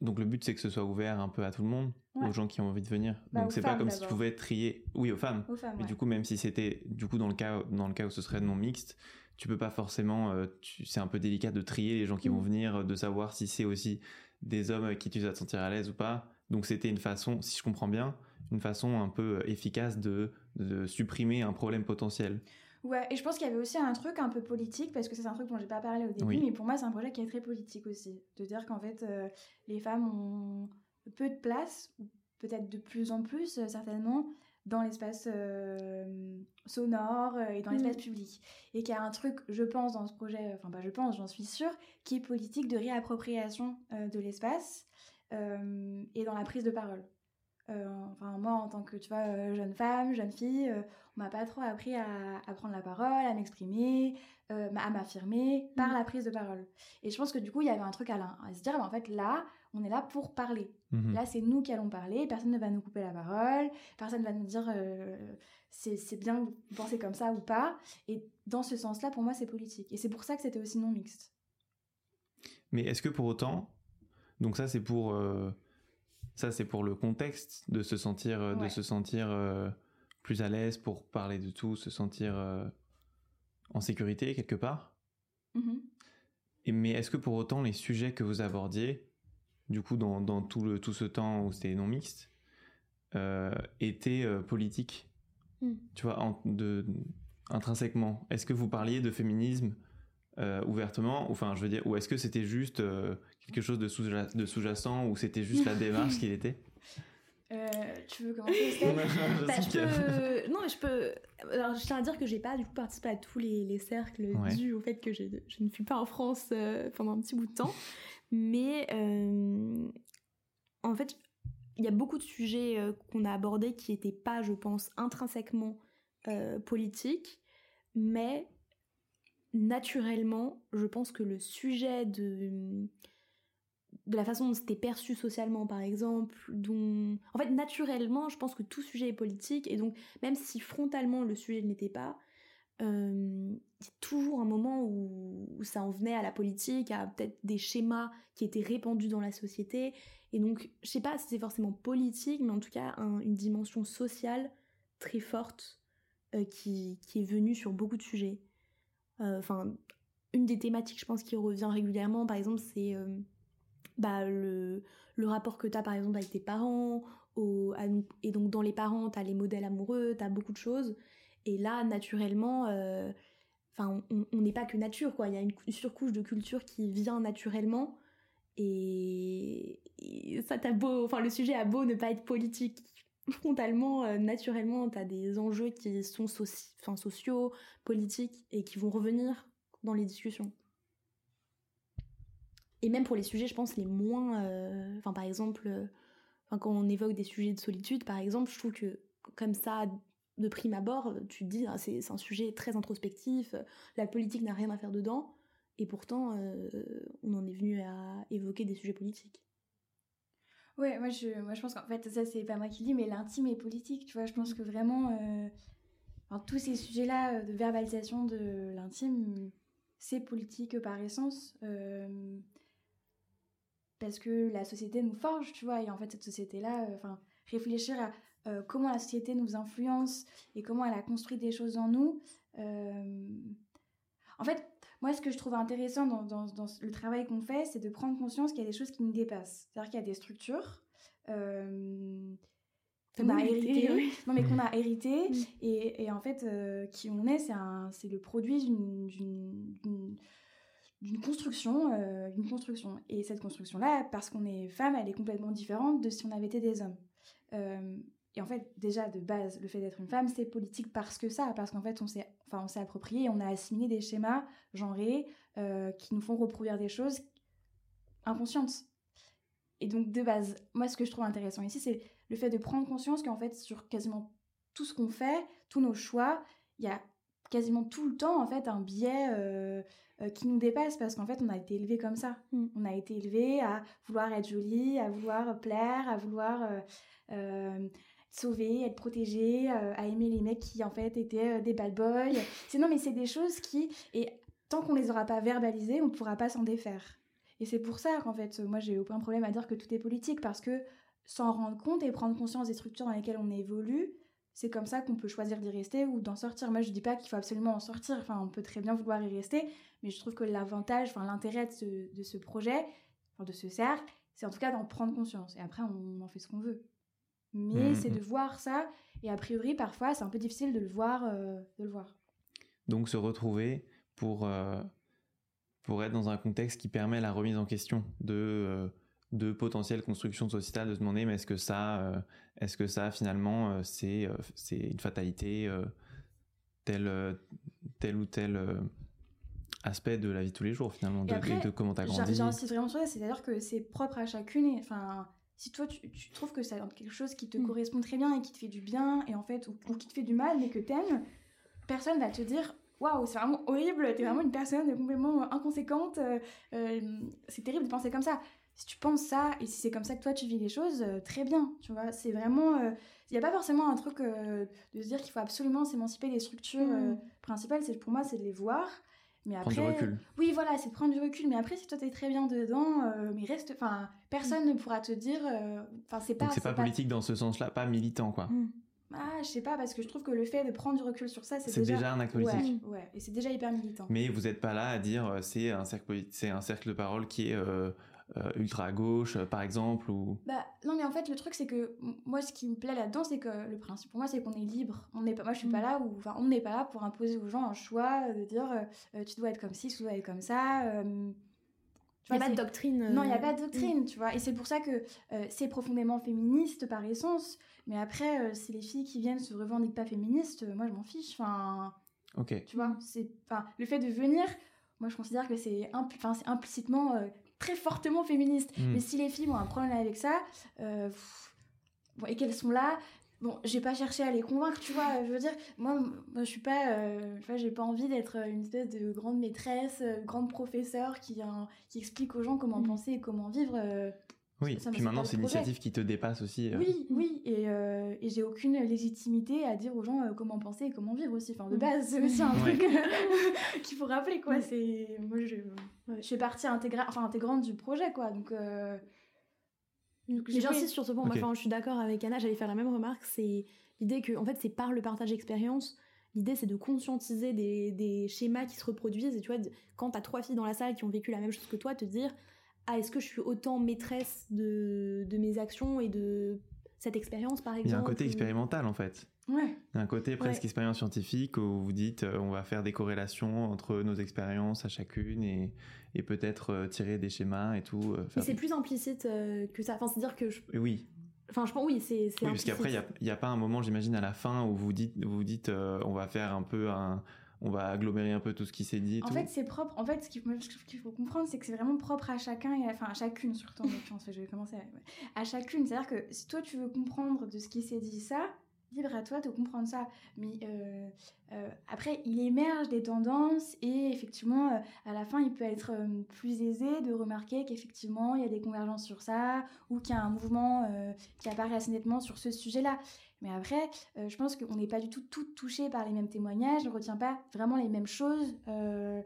donc le but c'est que ce soit ouvert un peu à tout le monde, Ouais. aux gens qui ont envie de venir. Bah, donc c'est pas comme si tu pouvais trier. Oui, aux femmes. aux femmes. Mais ouais. du coup, même si c'était du coup dans le cas dans le cas où ce serait non mixte, tu peux pas forcément. euh, tu- c'est un peu délicat de trier les gens qui Mm. vont venir, de savoir si c'est aussi des hommes avec qui tu vas te sentir à l'aise ou pas. Donc c'était une façon, si je comprends bien, une façon un peu efficace de, de supprimer un problème potentiel. Ouais, et je pense qu'il y avait aussi un truc un peu politique, parce que c'est un truc dont j'ai pas parlé au début, Oui. mais pour moi c'est un projet qui est très politique aussi. De dire qu'en fait euh, les femmes ont peu de place, ou peut-être de plus en plus euh, certainement, dans l'espace euh, sonore euh, et dans Mm. l'espace public. Et qu'il y a un truc, je pense, dans ce projet, enfin pas je pense, j'en suis sûre, qui est politique de réappropriation euh, de l'espace euh, et dans la prise de parole. Euh, enfin moi en tant que tu vois euh, jeune femme jeune fille euh, on m'a pas trop appris à, à prendre la parole à m'exprimer euh, à m'affirmer par Mm. la prise de parole. Et je pense que du coup il y avait un truc à, l'un- à se dire bah, en fait là on est là pour parler. Mhm. là c'est nous qui allons parler personne ne va nous couper la parole personne ne va nous dire c'est bien vous pensez comme ça ou pas. Et dans ce sens là pour moi c'est politique. Et c'est pour ça que c'était aussi non mixte. Mais est-ce que pour autant, donc ça c'est pour ça c'est pour le contexte de se sentir euh, de se sentir euh, plus à l'aise pour parler de tout, se sentir euh, en sécurité quelque part. Mhm. Et, mais est-ce que pour autant les sujets que vous abordiez, du coup dans, dans tout le tout ce temps où c'était non mixte, euh, étaient politiques, Mm. tu vois, en- de, intrinsèquement. Est-ce que vous parliez de féminisme ouvertement, ou, enfin je veux dire, ou est-ce que c'était juste quelque chose de sous de sous-jacent, ou c'était juste la démarche qu'il était? Euh, tu veux commencer Bah, je peux... Non, mais je peux. Alors, je tiens à dire que j'ai pas du coup participé à tous les, les cercles Ouais. dû au fait que je, je ne suis pas en France euh, pendant un petit bout de temps. Mais euh, en fait, il y a beaucoup de sujets qu'on a abordés qui n'étaient pas, je pense, intrinsèquement politiques, mais naturellement, je pense que le sujet de de la façon dont c'était perçu socialement, par exemple, dont... En fait, naturellement, je pense que tout sujet est politique, et donc, même si frontalement le sujet ne l'était pas, euh, il y a toujours un moment où, ça en venait à la politique, à peut-être des schémas qui étaient répandus dans la société, et donc, je sais pas si c'est forcément politique, mais en tout cas, une dimension sociale très forte euh, qui, est venue sur beaucoup de sujets. Euh, enfin, une des thématiques, je pense, qui revient régulièrement, par exemple, c'est bah, le, le rapport que tu as par exemple avec tes parents, au, et donc dans les parents, tu as les modèles amoureux, tu as beaucoup de choses. Et là, naturellement, euh, enfin, on n'est pas que nature, quoi. Il y a une, surcouche de culture qui vient naturellement. Et, ça t'a beau, enfin, le sujet a beau ne pas être politique frontalement, euh, naturellement, tu as des enjeux qui sont enfin, sociaux, politiques et qui vont revenir dans les discussions et même pour les sujets, je pense, les moins. Euh, enfin, par exemple, euh, quand on évoque des sujets de solitude, par exemple, je trouve que comme ça, de prime abord, tu te dis, ah, c'est un sujet très introspectif, la politique n'a rien à faire dedans, et pourtant, euh, on en est venu à évoquer des sujets politiques. Ouais, moi je, moi je pense qu'en fait, ça c'est pas moi qui le dis, mais l'intime est politique, tu vois. Je pense que vraiment, tous ces sujets-là de verbalisation de l'intime, c'est politique par essence parce que la société nous forge, tu vois, et en fait cette société-là, euh, enfin, réfléchir à euh, comment la société nous influence et comment elle a construit des choses en nous. Euh, en fait, moi, ce que je trouve intéressant dans, dans, le travail qu'on fait, c'est de prendre conscience qu'il y a des choses qui nous dépassent. C'est-à-dire qu'il y a des structures qu'on a héritées, non mais qu'on a hérité, et, et, en fait, qui on est, c'est le produit d'une d'une construction, euh, d'une construction. Et cette construction-là, parce qu'on est femme, elle est complètement différente de si on avait été des hommes. Euh, et en fait, déjà de base, le fait d'être une femme, c'est politique parce que ça, parce qu'en fait, on s'est, enfin, on s'est approprié, on a assimilé des schémas genrés euh, qui nous font reproduire des choses inconscientes. Et donc, de base, moi, ce que je trouve intéressant ici, c'est le fait de prendre conscience qu'en fait, sur quasiment tout ce qu'on fait, tous nos choix, il y a quasiment tout le temps, en fait, un biais euh, qui nous dépasse parce qu'en fait on a été élevé comme ça. Mm. On a été élevé à vouloir être jolie, à vouloir plaire, à vouloir euh, euh, sauver, être protégé, à aimer les mecs qui en fait étaient des bad boys. [LAUGHS] c'est non mais c'est des choses qui et tant qu'on les aura pas verbalisées, on pourra pas s'en défaire. Et c'est pour ça qu'en fait moi j'ai aucun problème à dire que tout est politique parce que s'en rendre compte et prendre conscience des structures dans lesquelles on évolue, c'est comme ça qu'on peut choisir d'y rester ou d'en sortir. Moi, je dis pas qu'il faut absolument en sortir. Enfin, on peut très bien vouloir y rester, mais je trouve que l'avantage, enfin l'intérêt de ce, de ce projet, enfin, de ce cercle, c'est en tout cas d'en prendre conscience. Et après, on en fait ce qu'on veut. Mais mmh, c'est mmh. de voir ça. Et a priori, parfois, c'est un peu difficile de le voir. Euh, de le voir. Donc, se retrouver pour, euh, pour être dans un contexte qui permet la remise en question de euh, de potentielles constructions sociétales, de se demander mais est-ce que ça, euh, est-ce que ça finalement euh, c'est euh, c'est une fatalité tel tel ou tel aspect de la vie de tous les jours finalement de, de, comment t'as grandi. J'insiste vraiment sur ça, c'est-à-dire que c'est propre à chacune. enfin, si toi tu, tu, trouves que c'est quelque chose qui te mm. correspond très bien et qui te fait du bien et en fait ou, qui te fait du mal mais que t'aimes, personne va te dire waouh, c'est vraiment horrible, t'es vraiment une personne complètement inconséquente, c'est terrible de penser comme ça si tu penses ça et si c'est comme ça que toi tu vis les choses, euh, très bien, tu vois. C'est vraiment. Il euh, n'y a pas forcément un truc euh, de se dire qu'il faut absolument s'émanciper des structures mm. principales. C'est, pour moi, c'est de les voir. Mais après, prendre du recul. Oui, voilà, c'est de prendre du recul. Mais après, si toi t'es très bien dedans, mais reste. Enfin, personne ne pourra te dire. Enfin, c'est pas. Donc c'est pas, politique dans ce sens-là, pas militant, quoi. Mm. Ah, je sais pas, parce que je trouve que le fait de prendre du recul sur ça, c'est déjà... déjà... un acte politique. Ouais, et c'est déjà hyper militant. Mais vous n'êtes pas là à dire c'est un cercle, c'est un cercle de parole qui est euh, ultra à gauche, euh, par exemple ou... Bah non, mais en fait, le truc, c'est que moi, ce qui me plaît là-dedans, c'est que le principe pour moi, c'est qu'on est libre. On n'est pas, moi, je suis pas mm. là où, enfin, on n'est pas là pour imposer aux gens un choix euh, de dire tu dois être comme ci, tu dois être comme ça. il n'y a pas de doctrine. Non, il n'y a pas de doctrine, tu vois. Et c'est pour ça que c'est profondément féministe par essence. Mais après, si les filles qui viennent se revendiquent pas féministes, moi, je m'en fiche. Enfin. Ok. Tu vois, c'est. Enfin, le fait de venir, moi, je considère que c'est implicitement très fortement féministe. Hmm. Mais si les filles ont un problème avec ça, euh, et qu'elles sont là, bon, j'ai pas cherché à les convaincre, tu vois. Je veux dire, moi, moi je suis pas, euh, tu vois, j'ai pas envie d'être une espèce de grande maîtresse, euh, grande professeure qui, hein, qui explique aux gens comment Mm. penser et comment vivre. euh, Oui, ça, puis maintenant c'est une initiative qui te dépasse aussi. euh. Oui, oui, et, euh, et j'ai aucune légitimité à dire aux gens euh, comment penser et comment vivre aussi. Enfin, de Mm. base, c'est aussi un truc [LAUGHS] qu'il faut rappeler, quoi. C'est moi, je, je fais partie intégrale, enfin intégrante du projet, quoi. Donc, euh, j'insiste sur ce point. Moi, Ok. enfin, je suis d'accord avec Anna. J'allais faire la même remarque. C'est l'idée que, en fait, c'est par le partage d'expérience. L'idée, c'est de conscientiser des, des schémas qui se reproduisent. Et tu vois, quand t'as trois filles dans la salle qui ont vécu la même chose que toi, te dire Ah, est-ce que je suis autant maîtresse de, de mes actions et de cette expérience, par exemple Il y a un côté ou- expérimental en fait. Ouais. Il y a un côté presque Ouais. expérience scientifique où vous dites euh, on va faire des corrélations entre nos expériences à chacune et, et peut-être euh, tirer des schémas et tout. euh, Mais c'est des- plus implicite que ça. Enfin, c'est-à-dire que. je- Oui, Enfin, je pense, oui, c'est. oui parce qu'après il n'y a, a pas un moment j'imagine à la fin où vous dites, vous dites on va faire un peu un... On va agglomérer un peu tout ce qui s'est dit et En tout. fait, c'est propre. En fait, ce qu'il qu'il faut comprendre, c'est que c'est vraiment propre à chacun, et à- enfin à chacune surtout. En [LAUGHS] l'occurrence, je vais commencer à, ouais. à chacune. C'est-à-dire que si toi tu veux comprendre de ce qui s'est dit ça, libre à toi de comprendre ça. Mais euh, euh, après, il émerge des tendances et effectivement, euh, à la fin, il peut être plus aisé de remarquer qu'effectivement, il y a des convergences sur ça ou qu'il y a un mouvement qui apparaît assez nettement sur ce sujet-là. Mais après, euh, je pense qu'on n'est pas du tout toutes touchées par les mêmes témoignages, on ne retient pas vraiment les mêmes choses. euh,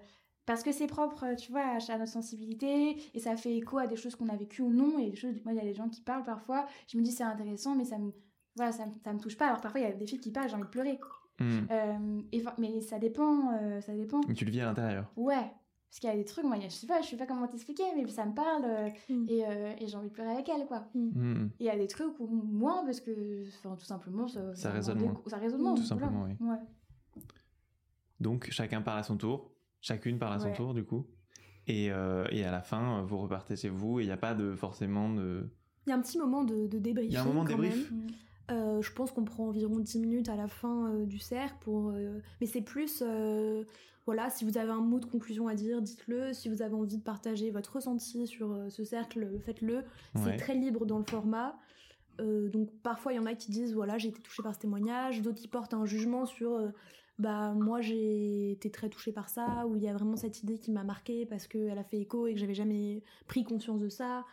parce que c'est propre, euh, tu vois, à, notre sensibilité, et ça fait écho à des choses qu'on a vécues ou non, et des choses, moi, il y a des gens qui parlent parfois, je me dis c'est intéressant, mais ça me, voilà, ça, me- ça me touche pas, alors parfois il y a des filles qui parlent, j'ai envie de pleurer. Hmm. Euh, et, mais ça dépend, euh, ça dépend. Mais tu le vis à l'intérieur. Ouais, parce qu'il y a des trucs, moi, je sais pas, je sais pas comment t'expliquer, mais ça me parle, euh, Mm. et, euh, et j'ai envie de pleurer avec elle, quoi. Hmm. Et il y a des trucs où moins, parce que, enfin, tout simplement, ça, Ça résonne moins. Ça résonne moins. Tout simplement, oui. Ouais. Donc chacun parle à son tour, chacune parle à son Ouais. tour du coup. Et, euh, et à la fin, vous repartez chez vous et il n'y a pas de forcément de... Il y a un petit moment de, de débriefing. Il y a un moment de débrief. même. Euh, je pense qu'on prend environ 10 minutes à la fin euh, du cercle pour. euh, Mais c'est plus. Voilà, si vous avez un mot de conclusion à dire, dites-le. Si vous avez envie de partager votre ressenti sur ce cercle, faites-le. C'est Ouais. très libre dans le format. Donc parfois il y en a qui disent voilà j'ai été touchée par ce témoignage, d'autres qui portent un jugement sur bah moi j'ai été très touchée par ça ou il y a vraiment cette idée qui m'a marquée parce qu'elle a fait écho et que j'avais jamais pris conscience de ça.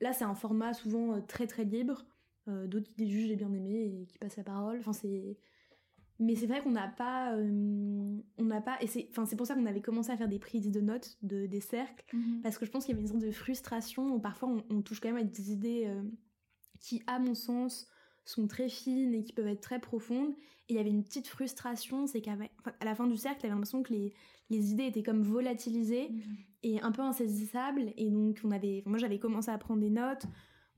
Là c'est un format souvent très très libre, Euh, d'autres qui des jugent j'ai bien aimé et qui passent la parole. Enfin c'est mais c'est vrai qu'on n'a pas euh, on n'a pas et c'est enfin c'est pour ça qu'on avait commencé à faire des prises de notes de des cercles Mhm. parce que je pense qu'il y avait une sorte de frustration où parfois on, on touche quand même à des idées euh, qui, à mon sens, sont très fines et qui peuvent être très profondes. Et il y avait une petite frustration, c'est qu'à à la fin du cercle, j'avais l'impression que les, les idées étaient comme volatilisées Mhm. et un peu insaisissables. Et donc, on avait, moi, j'avais commencé à prendre des notes.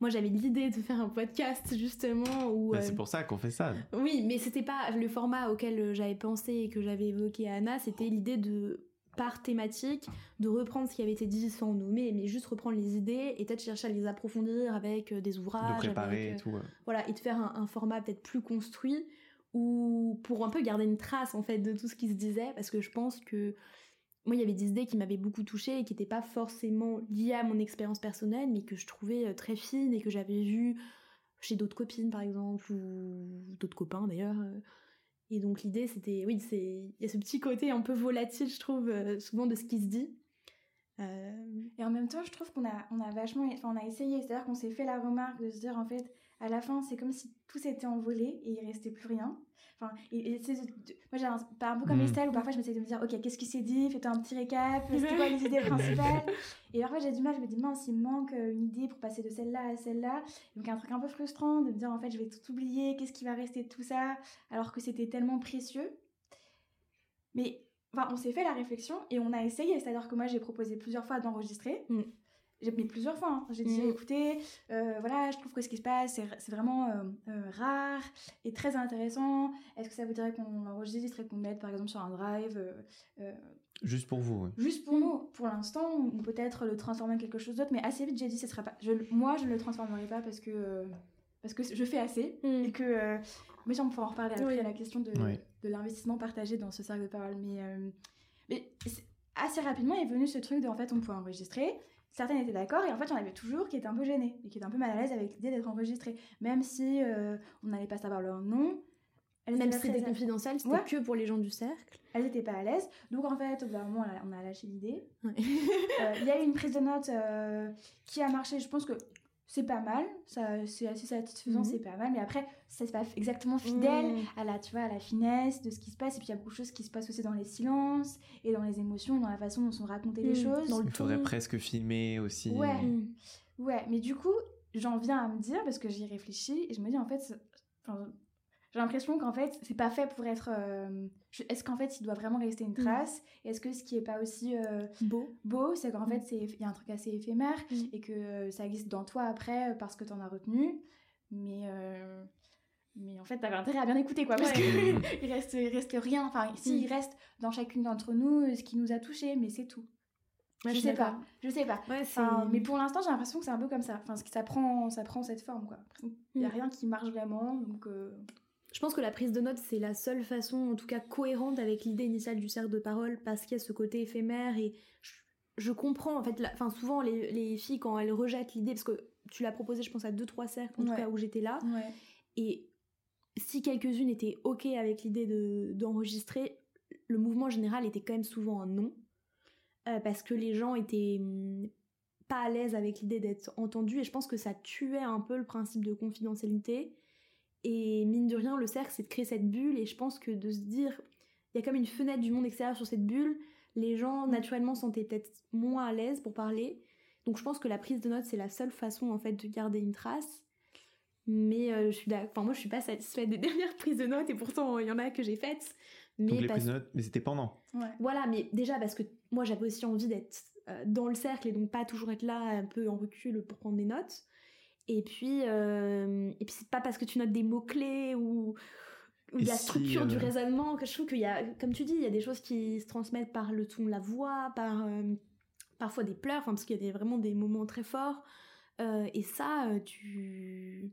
Moi, j'avais l'idée de faire un podcast, justement, où... Bah, euh, c'est pour ça qu'on fait ça. oui, mais c'était pas le format auquel euh, j'avais pensé et que j'avais évoqué à Anna, c'était l'idée de par thématique, de reprendre ce qui avait été dit sans nommer, mais juste reprendre les idées et peut-être chercher à les approfondir avec euh, des De ouvrages, préparer avec, et tout. ouais. voilà, et de faire un, un format peut-être plus construit ou pour un peu garder une trace en fait de tout ce qui se disait, parce que je pense que moi il y avait des idées qui m'avaient beaucoup touchée et qui n'étaient pas forcément liées à mon expérience personnelle, mais que je trouvais euh, très fines et que j'avais vues chez d'autres copines par exemple ou d'autres copains d'ailleurs. euh. Et donc l'idée c'était, oui, c'est il y a ce petit côté un peu volatile je trouve euh, souvent de ce qui se dit. Et en même temps, je trouve qu'on a, on a vachement, enfin, on a essayé. C'est-à-dire qu'on s'est fait la remarque de se dire, en fait, à la fin, c'est comme si tout s'était envolé et il restait plus rien. Enfin, et, et c'est- de- moi, j'ai un, un peu comme Mhm. Estelle où parfois je m'essaie de me dire, ok, qu'est-ce qui s'est dit? Fais-toi un petit récap. [LAUGHS] C'était quoi les idées principales? Et parfois, j'ai du mal. Je me dis, mince, il me manque euh, une idée pour passer de celle-là à celle-là. Donc, il y a un truc un peu frustrant de me dire, en fait, je vais tout oublier. Qu'est-ce qui va rester de tout ça? Alors que c'était tellement précieux. Mais Enfin, on s'est fait la réflexion et on a essayé. C'est-à-dire que moi, j'ai proposé plusieurs fois d'enregistrer. Mm. J'ai mis plusieurs fois. hein. J'ai dit, Mm. écoutez, euh, voilà, je trouve que ce qui se passe, c'est c'est vraiment euh, euh, rare et très intéressant. Est-ce que ça vous dirait qu'on l'enregistre et qu'on le mette, par exemple, sur un drive euh, euh, Juste pour vous. ouais. Juste pour nous, pour l'instant, ou peut-être le transformer en quelque chose d'autre. Mais assez vite, j'ai dit, ce sera pas. Je, moi, je ne le transformerai pas parce que, euh, parce que je fais assez. Et que. euh, mais on pourra en reparler après Oui. à la question de, Oui. de l'investissement partagé dans ce cercle de parole. Mais, euh, mais assez rapidement est venu ce truc de en fait on peut enregistrer. Certaines étaient d'accord et en fait, j'en avais toujours qui étaient un peu gênées et qui étaient un peu mal à l'aise avec l'idée d'être enregistrées. Même si euh, on n'allait pas savoir leur nom. Elles Même si c'était confidentiel, c'était que pour les gens du cercle. Elles n'étaient pas à l'aise. Donc en fait, au bout d'un moment, on a lâché l'idée. Euh, il y a eu une [LAUGHS] prise de notes euh, qui a marché. Je pense que c'est pas mal, ça c'est assez satisfaisant, mhm. c'est pas mal, mais après c'est pas exactement fidèle mhm. à la tu vois à la finesse de ce qui se passe et puis il y a beaucoup de choses qui se passent aussi dans les silences et dans les émotions et dans la façon dont sont racontées les mhm. choses. il faudrait presque filmer aussi. Ouais, ouais, mais du coup j'en viens à me dire parce que j'y réfléchis et je me dis en fait j'ai l'impression qu'en fait, c'est pas fait pour être. Euh, est-ce qu'en fait, il doit vraiment rester une mm. trace? Est-ce que ce qui est pas aussi euh, beau, beau c'est qu'en fait, mm. il y a un truc assez éphémère mm. et que euh, ça existe dans toi après parce que t'en as retenu. Mais. Mais en fait, t'avais intérêt à bien écouter, quoi, parce qu'il [LAUGHS] reste, il reste rien. Enfin, si, il reste dans chacune d'entre nous ce qui nous a touchés, mais c'est tout. je, sais pas, je sais pas. mais pour l'instant, j'ai l'impression que c'est un peu comme ça. Enfin, ça prend, ça prend cette forme, quoi. Il y a rien qui marche vraiment, donc. Je pense que la prise de notes, c'est la seule façon, en tout cas cohérente avec l'idée initiale du cercle de parole, parce qu'il y a ce côté éphémère et je, comprends, en fait, enfin, souvent les, filles, quand elles rejettent l'idée, parce que tu l'as proposé, je pense, à deux, trois cercles, en tout cas, où j'étais là, et si quelques-unes étaient OK avec l'idée d'enregistrer, le mouvement général était quand même souvent un non, euh, parce que les gens étaient hum, pas à l'aise avec l'idée d'être entendus, et je pense que ça tuait un peu le principe de confidentialité et mine de rien, le cercle, c'est de créer cette bulle. Et je pense que de se dire, il y a comme une fenêtre du monde extérieur sur cette bulle, les gens naturellement sentaient peut-être moins à l'aise pour parler. Donc je pense que la prise de notes, c'est la seule façon en fait de garder une trace. Mais euh, je suis enfin moi je suis pas satisfaite des [LAUGHS] dernières prises de notes et pourtant il y en a que j'ai faites. Mais Donc les prises de notes, mais c'était pendant. Voilà, mais déjà parce que moi j'avais aussi envie d'être euh, dans le cercle et donc pas toujours être là un peu en recul pour prendre des notes. Et puis, euh, et puis c'est pas parce que tu notes des mots-clés ou, ou la structure du euh, raisonnement que je trouve qu'il y a, comme tu dis, il y a des choses qui se transmettent par le ton de la voix, par euh, parfois des pleurs, enfin, parce qu'il y a des, vraiment des moments très forts. et ça, tu.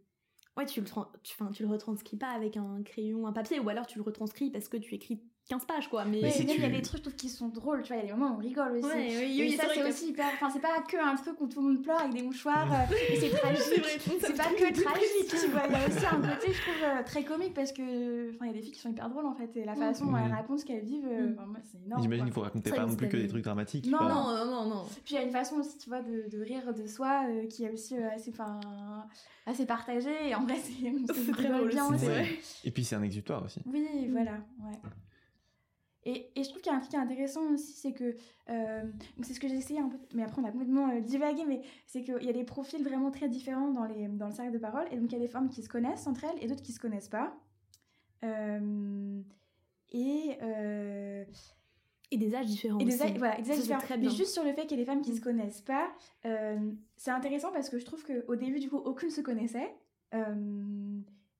Ouais, tu le, tu, tu le retranscris pas avec un crayon, un papier, ou alors tu le retranscris parce que tu écris 15 pages quoi. Mais, il y a des trucs qui sont drôles tu vois il y a des moments où on rigole aussi. Ouais, oui, et ça c'est aussi hyper enfin c'est pas que un truc où tout le monde pleure avec des mouchoirs euh, et c'est [LAUGHS] tragique. c'est pas que tragique tu vois il y a aussi un côté je trouve euh, très comique parce que enfin il y a des filles qui sont hyper drôles en fait et la façon dont elles racontent ce qu'elles vivent euh, moi c'est énorme j'imagine qu'il faut raconter pas non plus que des trucs dramatiques non non non non puis il y a une façon aussi tu vois de, rire de soi qui est aussi assez enfin assez partagée et en vrai c'est [LAUGHS] très drôle bien aussi et puis c'est un exutoire aussi. Oui voilà ouais et, et, je trouve qu'il y a un truc intéressant aussi, c'est que, euh, c'est ce que j'ai essayé un peu, mais après on a complètement euh, divagué, mais c'est qu'il y a des profils vraiment très différents dans, les, dans le cercle de parole, et donc il y a des femmes qui se connaissent entre elles et d'autres qui se connaissent pas. Euh, et, et des âges différents. Et des âges, voilà, des âges différents. Mais juste sur le fait qu'il y a des femmes qui se mm. connaissent pas, c'est intéressant parce que je trouve qu'au début, du coup, aucune se connaissait.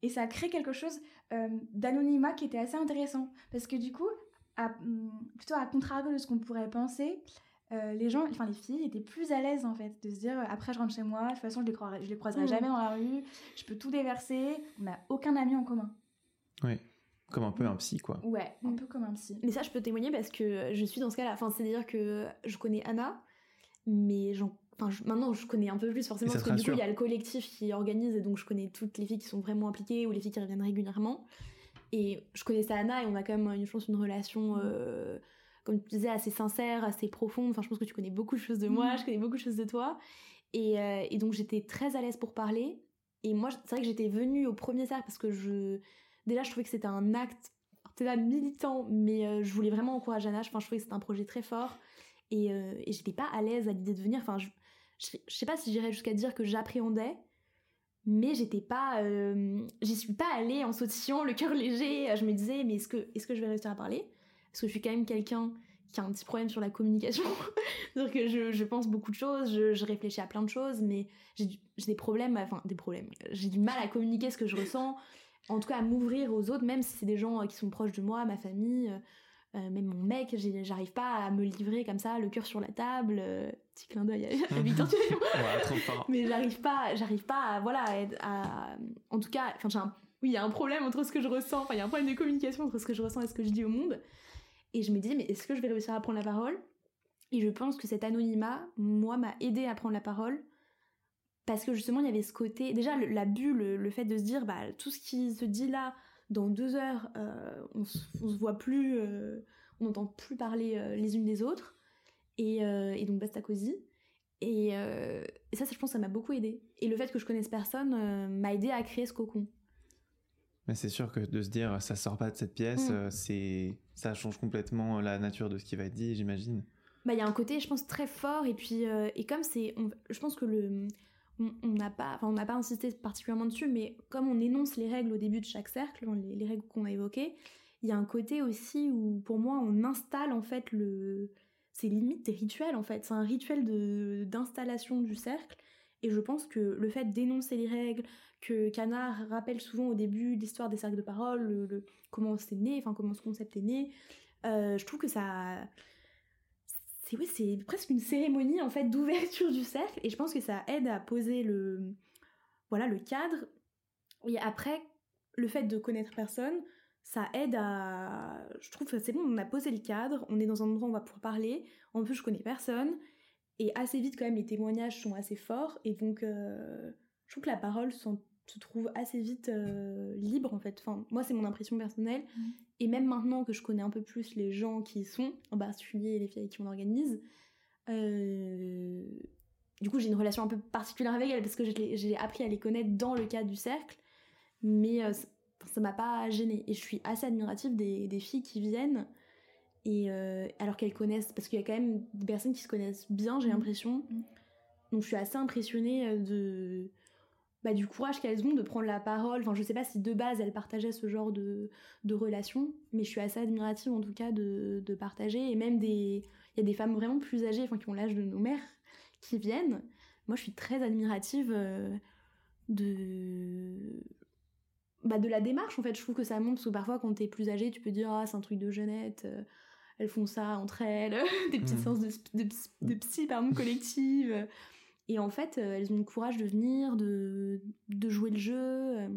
et ça crée quelque chose d'anonymat qui était assez intéressant. Parce que du coup, Mm, plutôt à contrario de ce qu'on pourrait penser, euh, les gens, enfin les filles étaient plus à l'aise en fait de se dire après je rentre chez moi, de toute façon je les, croirai, je les croiserai mm. jamais dans la rue, je peux tout déverser, on n'a aucun ami en commun. Oui, comme un peu un psy quoi. Ouais, un peu comme un psy. Mais ça je peux témoigner parce que je suis dans ce cas-là, enfin c'est-à-dire que je connais Anna, mais Enfin, maintenant je connais un peu plus forcément parce que du coup il y a le collectif qui organise et donc je connais toutes les filles qui sont vraiment impliquées ou les filles qui reviennent régulièrement. Et je connaissais Anna et on a quand même, une, relation, euh, comme tu disais, assez sincère, assez profonde. Enfin, je pense que tu connais beaucoup de choses de moi, mm. je connais beaucoup de choses de toi. Et, euh, et donc, j'étais très à l'aise pour parler. Et moi, c'est vrai que j'étais venue au premier cercle parce que je. Déjà, je trouvais que c'était un acte, peut-être militant, mais euh, je voulais vraiment encourager Anna. Enfin, je trouvais que c'était un projet très fort. Et, et j'étais pas à l'aise à l'idée de venir. Enfin, je, je, je sais pas si j'irais jusqu'à dire que j'appréhendais mais j'étais pas euh, j'y suis pas allée en sautillant le cœur léger. Je me disais mais est-ce que est-ce que je vais réussir à parler? Parce que je suis quand même quelqu'un qui a un petit problème sur la communication. [LAUGHS] C'est-à-dire que je, je, pense beaucoup de choses je, réfléchis à plein de choses mais j'ai des problèmes enfin des problèmes. J'ai du mal à communiquer ce que je ressens en tout cas à m'ouvrir aux autres même si c'est des gens euh, qui sont proches de moi ma famille euh, même mon mec, j'arrive pas à me livrer comme ça, le cœur sur la table, euh, petit clin d'œil à, Victor [LAUGHS] Mais j'arrive pas, j'arrive pas à, voilà, à, en tout cas, enfin, oui, il y a un problème entre ce que je ressens, enfin, il y a un problème de communication entre ce que je ressens et ce que je dis au monde. Et je me dis, mais est-ce que je vais réussir à prendre la parole? Et je pense que cet anonymat, moi, m'a aidé à prendre la parole. Parce que justement, il y avait ce côté. Déjà, la bulle, le, fait de se dire, bah, tout ce qui se dit là, dans deux heures, euh, on, se voit plus, euh, on n'entend plus parler euh, les unes des autres. Et, et donc, basta cosy. Et, et, ça, je pense, ça m'a beaucoup aidé. Et le fait que je connaisse personne m'a aidé à créer ce cocon. Mais c'est sûr que de se dire ça sort pas de cette pièce, mm. c'est ça change complètement la nature de ce qui va être dit, j'imagine. Bah il y a un côté, je pense, très fort et puis et comme c'est, je pense que le on n'a pas, insisté particulièrement dessus, mais comme on énonce les règles au début de chaque cercle, les, règles qu'on a évoquées, il y a un côté aussi où pour moi on installe en fait le, c'est limite des rituels en fait, c'est un rituel d'installation du cercle. Et je pense que le fait d'énoncer les règles, que Canard rappelle souvent au début l'histoire des cercles de parole, le, comment c'est né, enfin comment ce concept est né, euh, je trouve que ça, c'est oui, c'est presque une cérémonie en fait d'ouverture du cercle. Et je pense que ça aide à poser le voilà le cadre. Et après le fait de connaître personne ça aide à je trouve que c'est bon on a posé le cadre on est dans un endroit où on va pouvoir parler en plus je connais personne. Et assez vite quand même les témoignages sont assez forts et donc euh, je trouve que la parole sont se trouve assez vite euh, libre en fait. Enfin, moi c'est mon impression personnelle. Mmh. Et même maintenant que je connais un peu plus les gens qui y sont, en particulier les filles avec qui on organise, euh, du coup j'ai une relation un peu particulière avec elles parce que j'ai appris à les connaître dans le cadre du cercle. Mais euh, ça m'a pas gênée. Et je suis assez admirative des, des filles qui viennent. Et alors qu'elles connaissent, parce qu'il y a quand même des personnes qui se connaissent bien, j'ai mmh. l'impression. Mmh. Donc je suis assez impressionnée de, bah, du courage qu'elles ont de prendre la parole. Enfin, je sais pas si de base elles partageaient ce genre de, de relations, mais je suis assez admirative en tout cas de, de partager. Et même des. Il y a des femmes vraiment plus âgées, enfin qui ont l'âge de nos mères, qui viennent. Moi, je suis très admirative euh, de. Bah, de la démarche en fait. Je trouve que ça montre, parce que parfois quand t'es plus âgé, tu peux dire Ah, c'est un truc de jeunette. Euh, elles font ça entre elles, [LAUGHS] des petites mmh. séances de, de, de, psy pardon, collective. Et en fait, euh, elles ont le courage de venir, de, de jouer le jeu. Euh.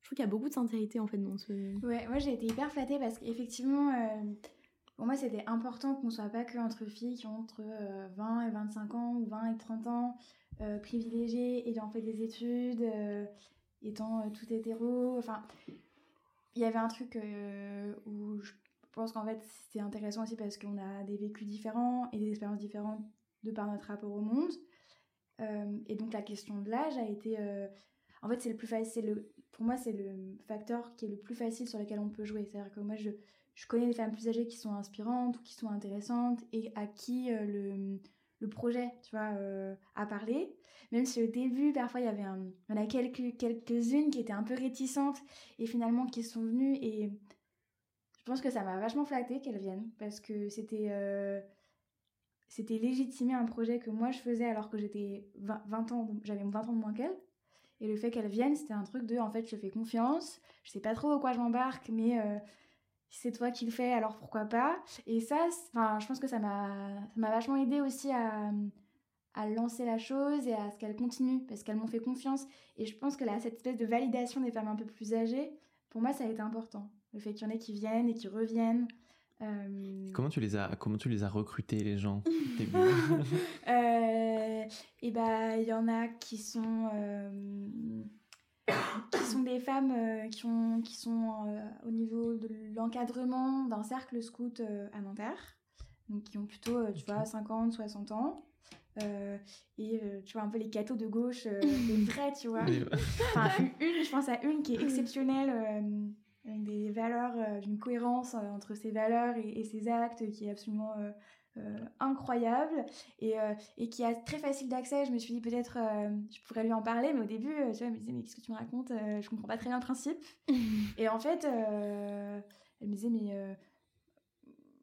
Je trouve qu'il y a beaucoup de sincérité en fait dans ce. Ouais, moi j'ai été hyper flattée parce qu'effectivement, euh, pour moi c'était important qu'on soit pas que entre filles qui ont entre 20 et 25 ans ou 20 et 30 ans, privilégiées, ayant fait des études, étant tout hétéro. Enfin, il y avait un truc où je pense qu'en fait c'était intéressant aussi parce qu'on a des vécus différents et des expériences différentes par notre rapport au monde. Euh, et donc la question de l'âge a été... Euh, en fait, c'est le plus facile. pour moi, c'est le facteur qui est le plus facile sur lequel on peut jouer. C'est-à-dire que moi, je, je, connais des femmes plus âgées qui sont inspirantes ou qui sont intéressantes et à qui euh, le, le, projet, tu vois, a parlé. Même si au début, parfois, il y avait un, en a quelques, quelques-unes qui étaient un peu réticentes et finalement qui sont venues. Et je pense que ça m'a vachement flatté qu'elles viennent parce que c'était c'était légitimer un projet que moi je faisais alors que j'étais 20, ans, j'avais 20 ans de moins qu'elle. Et le fait qu'elle vienne, c'était un truc de en fait, je fais confiance, je sais pas trop au quoi je m'embarque, mais euh, c'est toi qui le fais, alors pourquoi pas. Et ça, je pense que ça m'a vachement aidé aussi à, à lancer la chose et à ce qu'elle continue parce qu'elles m'ont fait confiance. Et je pense que là, cette espèce de validation des femmes un peu plus âgées, pour moi, ça a été important. Le fait qu'il y en ait qui viennent et qui reviennent. Euh, comment tu les as comment tu les as recrutés les gens [LAUGHS] euh, Et ben il y en a qui sont euh, qui sont des femmes qui ont qui sont au niveau de l'encadrement d'un cercle scout à Nanterre, donc qui ont plutôt tu vois 50 60 ans. et tu vois un peu les cathos de gauche les vrais tu vois. [LAUGHS] Enfin une je pense à une qui est [LAUGHS] exceptionnelle des valeurs, euh, d'une cohérence euh, entre ses valeurs et, ses actes qui est absolument euh, incroyable et, et, qui est très facile d'accès. Je me suis dit peut-être je pourrais lui en parler, mais au début, tu vois, elle me disait mais qu'est-ce que tu me racontes Je comprends pas très bien le principe. [LAUGHS] et en fait, elle me disait mais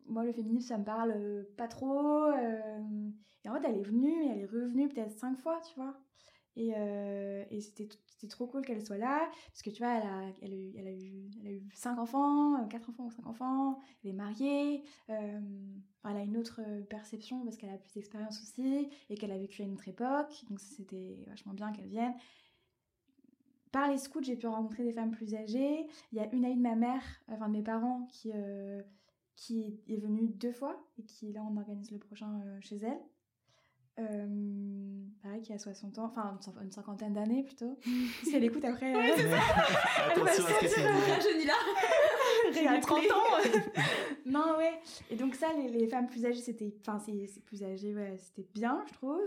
moi le féminisme ça me parle pas trop. et en fait, elle est venue et elle est revenue peut-être cinq fois, tu vois. Et, et c'était trop cool qu'elle soit là parce que tu vois elle a, elle a, eu, elle a eu cinq enfants euh, quatre enfants ou cinq enfants elle est mariée euh, elle a une autre perception parce qu'elle a plus d'expérience aussi et qu'elle a vécu à une autre époque donc c'était vachement bien qu'elle vienne par les scouts j'ai pu rencontrer des femmes plus âgées il y a une amie de ma mère enfin de mes parents qui euh, qui est venue deux fois et qui, là, on organise le prochain chez elle. Pareil, qui a 60 ans, enfin une cinquantaine d'années plutôt. [LAUGHS] si elle écoute après. [LAUGHS] Attention à ce que là. [LAUGHS] À 30 ans. non, ouais. Et donc, ça, les, les femmes plus âgées, c'était. Enfin, c'est plus âgées, ouais, c'était bien, je trouve.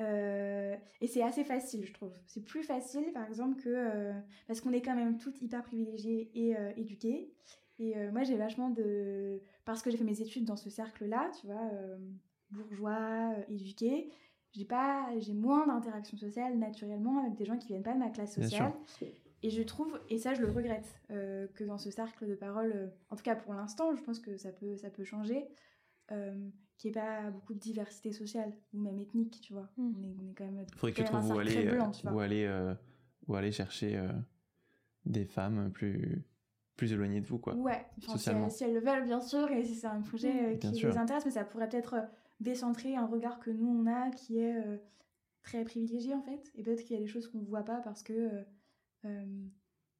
Euh, et c'est assez facile, je trouve. C'est plus facile, par exemple, que. Euh, parce qu'on est quand même toutes hyper privilégiées et euh, éduquées. Et moi, j'ai vachement de. Parce que j'ai fait mes études dans ce cercle-là, tu vois, bourgeois, éduqué, j'ai pas j'ai moins d'interactions sociales naturellement avec des gens qui viennent pas de ma classe sociale et je trouve et ça je le regrette que dans ce cercle de parole en tout cas pour l'instant je pense que ça peut ça peut changer qu'il n'y ait pas beaucoup de diversité sociale ou même ethnique, tu vois. Mm. On, est, on, est, quand même. Il faudrait que tu trouves où aller, où, aller, euh, où aller chercher euh, des femmes plus, plus éloignées de vous, quoi. Ouais, socialement. Si, elles le veulent, bien sûr, et si c'est un projet mm. euh, qui les intéresse, mais ça pourrait peut-être décentrer un regard que nous, on a qui est très privilégié, en fait. Et peut-être qu'il y a des choses qu'on ne voit pas parce que.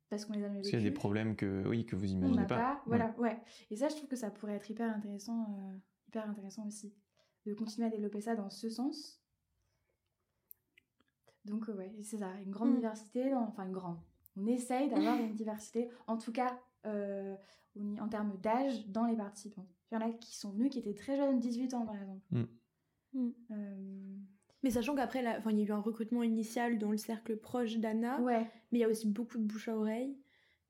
parce qu'on les a jamais Parce qu'il y a des problèmes que, oui, que vous imaginez pas. pas. Voilà, ouais. Et ça, je trouve que ça pourrait être hyper intéressant hyper intéressant aussi de continuer à développer ça dans ce sens. Donc euh, ouais, c'est ça, une grande mm. diversité, enfin une grande. On essaye d'avoir une [LAUGHS] diversité, en tout cas euh, en termes d'âge, dans les participants. Il y en a qui sont venus qui étaient très jeunes, 18 ans par exemple. Mm. Mm. Euh, mais sachant qu'après, il y a eu un recrutement initial dans le cercle proche d'Anna, ouais. mais il y a aussi beaucoup de bouche à oreille.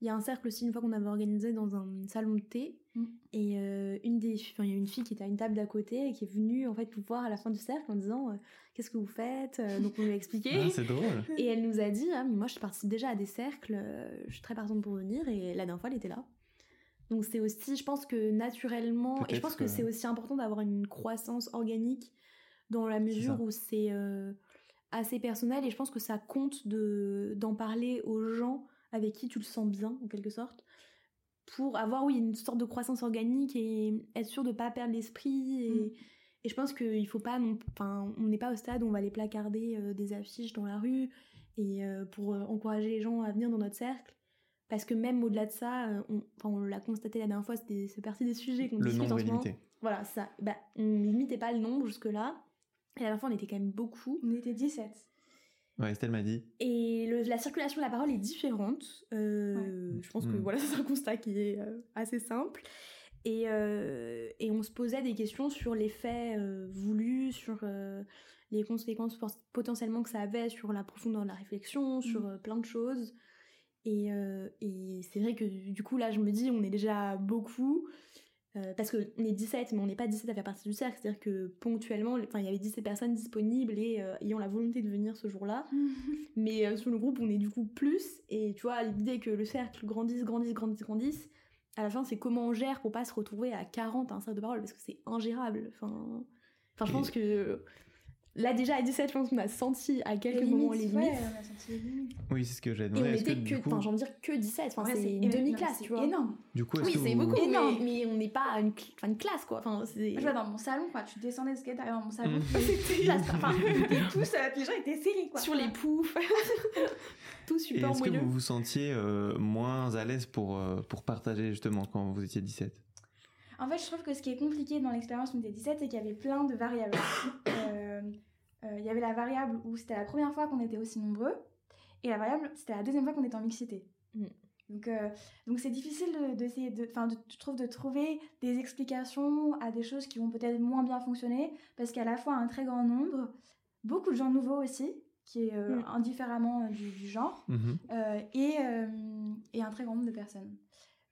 Il y a un cercle aussi, une fois qu'on avait organisé dans un salon de thé. Mm. Et euh, une des, il y a une fille qui était à une table d'à côté et qui est venue en fait nous voir à la fin du cercle en disant euh, qu'est-ce que vous faites Donc on lui a expliqué. Ah, c'est drôle. Et elle nous a dit ah, moi je participe déjà à des cercles, je suis très partante pour venir et la dernière fois elle était là. Donc c'est aussi, je pense que naturellement, et je pense que, c'est aussi important d'avoir une croissance organique dans la mesure où c'est assez personnel et je pense que ça compte de d'en parler aux gens avec qui tu le sens bien, en quelque sorte, pour avoir, oui, une sorte de croissance organique et être sûr de pas perdre l'esprit. Et, mm. et, je pense qu'il faut pas, enfin, on n'est pas au stade où on va les placarder euh, des affiches dans la rue et euh, pour euh, encourager les gens à venir dans notre cercle. Parce que même au-delà de ça, on, on l'a constaté la dernière fois, c'est partie des sujets qu'on discute en ce moment. Voilà, ça. Bah, on limitait pas le nombre jusque-là. Et la dernière fois, on était quand même beaucoup. On était 17. Ouais, Estelle m'a dit. Et la circulation de la parole est différente. Euh, je pense que hmm. voilà, [LAUGHS] c'est un constat qui est euh, assez simple. Et, euh, et, on se posait des questions sur l'effet voulu, sur les conséquences potentiellement que ça avait sur la profondeur de la réflexion, sur hmm. plein de choses. Et, et c'est vrai que du coup, là, je me dis, on est déjà beaucoup. Euh, parce qu'on est 17, mais on n'est pas 17 à faire partie du cercle, c'est-à-dire que ponctuellement, il y avait 17 personnes disponibles et euh, ayant la volonté de venir ce jour-là. [LAUGHS] mais euh, sur le groupe, on est du coup plus, et tu vois, l'idée que le cercle grandisse, grandisse, grandisse, grandisse, à la fin, c'est comment on gère pour pas se retrouver à 40 à un cercle de parole, parce que c'est ingérable. Enfin, enfin je pense que Là, déjà, à 17, je pense qu'on a senti à quelques moments les limites. Oui, c'est ce que j'ai demandé. Et on était que, enfin, j'en veux dire que 17. Enfin, c'est une demi-classe, tu vois. énorme. Du coup, oui, c'est beaucoup, énorme. Mais, on n'est pas une, une classe, quoi. Enfin, c'est... Je vois dans mon salon, quoi. Tu descendais ce t'arrivais dans mon salon. Mm. [LAUGHS] C'était classe. Enfin, [LAUGHS] tous, euh, les gens étaient serrés, quoi. Sur les poufs. [LAUGHS] Tout super est-ce que vous vous sentiez euh, moins à l'aise pour, euh, pour partager, justement, quand vous étiez 17 en fait, je trouve que ce qui est compliqué dans l'expérience où on était 17, c'est qu'il y avait plein de variables. [COUGHS] Euh, il y avait la variable où c'était la première fois qu'on était aussi nombreux, et la variable, c'était la deuxième fois qu'on était en mixité. Mm. Donc, euh, donc c'est difficile d'essayer de, enfin, de, je trouve, de trouver des explications à des choses qui vont peut-être moins bien fonctionner, parce qu'à la fois un très grand nombre, beaucoup de gens nouveaux aussi, qui est euh, mm. indifféremment du, genre, mm-hmm. et, et, un très grand nombre de personnes.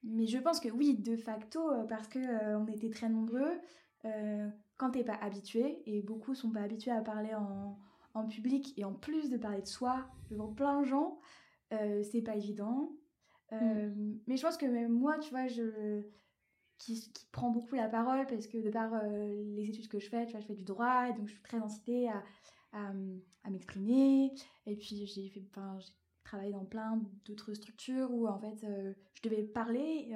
Mais je pense que oui, de facto, parce que on était très nombreux, quand t'es pas habitué, et beaucoup sont pas habitués à parler en, en, public, et en plus de parler de soi devant plein de gens, euh, c'est pas évident. Euh, mm. Mais je pense que même moi, tu vois, je qui, qui prend beaucoup la parole parce que de par euh, les études que je fais, tu vois, je fais du droit, et donc je suis très incitée à, à, à m'exprimer. Et puis j'ai fait, j'ai travaillé dans plein d'autres structures où en fait je devais parler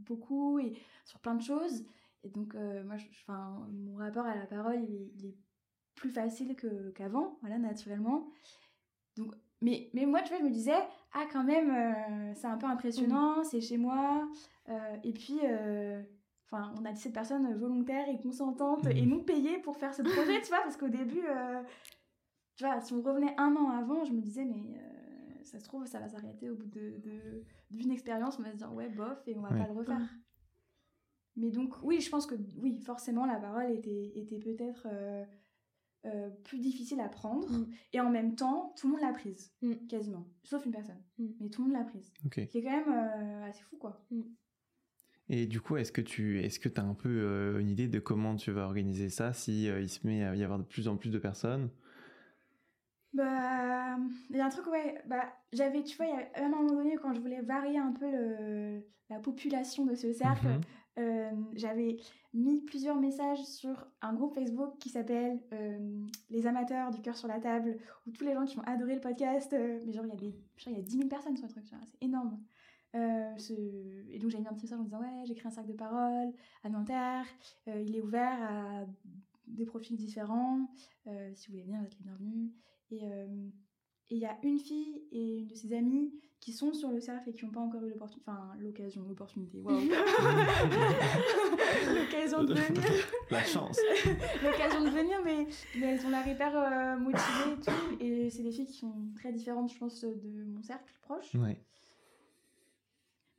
beaucoup et sur plein de choses. Et donc, euh, moi, mon rapport à la parole, il est, plus facile qu'avant, voilà, naturellement. Donc, mais, mais moi, tu vois, je me disais, ah, quand même, euh, c'est un peu impressionnant, mm. c'est chez moi. Euh, et puis, enfin, on a 17 personnes volontaires et consentantes et non payées pour faire ce projet, tu vois, parce qu'au début, euh, tu vois, si on revenait un an avant, je me disais, mais euh, ça se trouve, ça va s'arrêter au bout de, de- d'une expérience, on va se dire, ouais, bof, et on va Ouais. pas le refaire. Mais donc, oui, je pense que, oui, forcément, la parole était, était peut-être euh, euh, plus difficile à prendre, Mm. et en même temps, tout le monde l'a prise, Mm. quasiment, sauf une personne, Mm. mais tout le monde l'a prise. Ok. Ce qui est quand même euh, assez fou, quoi. Et du coup, est-ce que tu est-ce que as un peu euh, une idée de comment tu vas organiser ça si euh, il se met à y avoir de plus en plus de personnes? Bah, il y a un truc, ouais, bah, j'avais, tu vois, il y a un moment donné, quand je voulais varier un peu le, la population de ce cercle, Mhm. J'avais mis plusieurs messages sur un groupe Facebook qui s'appelle Les amateurs du cœur sur la table, où tous les gens qui vont adorer le podcast, euh, mais genre, il y a des, il y a 10 000 personnes sur le truc, c'est énorme. Euh, Et donc, j'avais mis un petit message en disant, ouais, j'ai créé un sac de parole à Nanterre, euh, il est ouvert à des profils différents, si vous voulez venir, vous êtes les bienvenus. Et il y a une fille et une de ses amies qui sont sur le cercle et qui n'ont pas encore eu l'opportunité, enfin l'occasion, l'opportunité, waouh, [LAUGHS] l'occasion de venir, [LAUGHS] La chance. [LAUGHS] l'occasion de venir, mais, mais elles ont l'air hyper euh, motivées et tout. Et c'est des filles qui sont très différentes, je pense, de mon cercle proche. Ouais.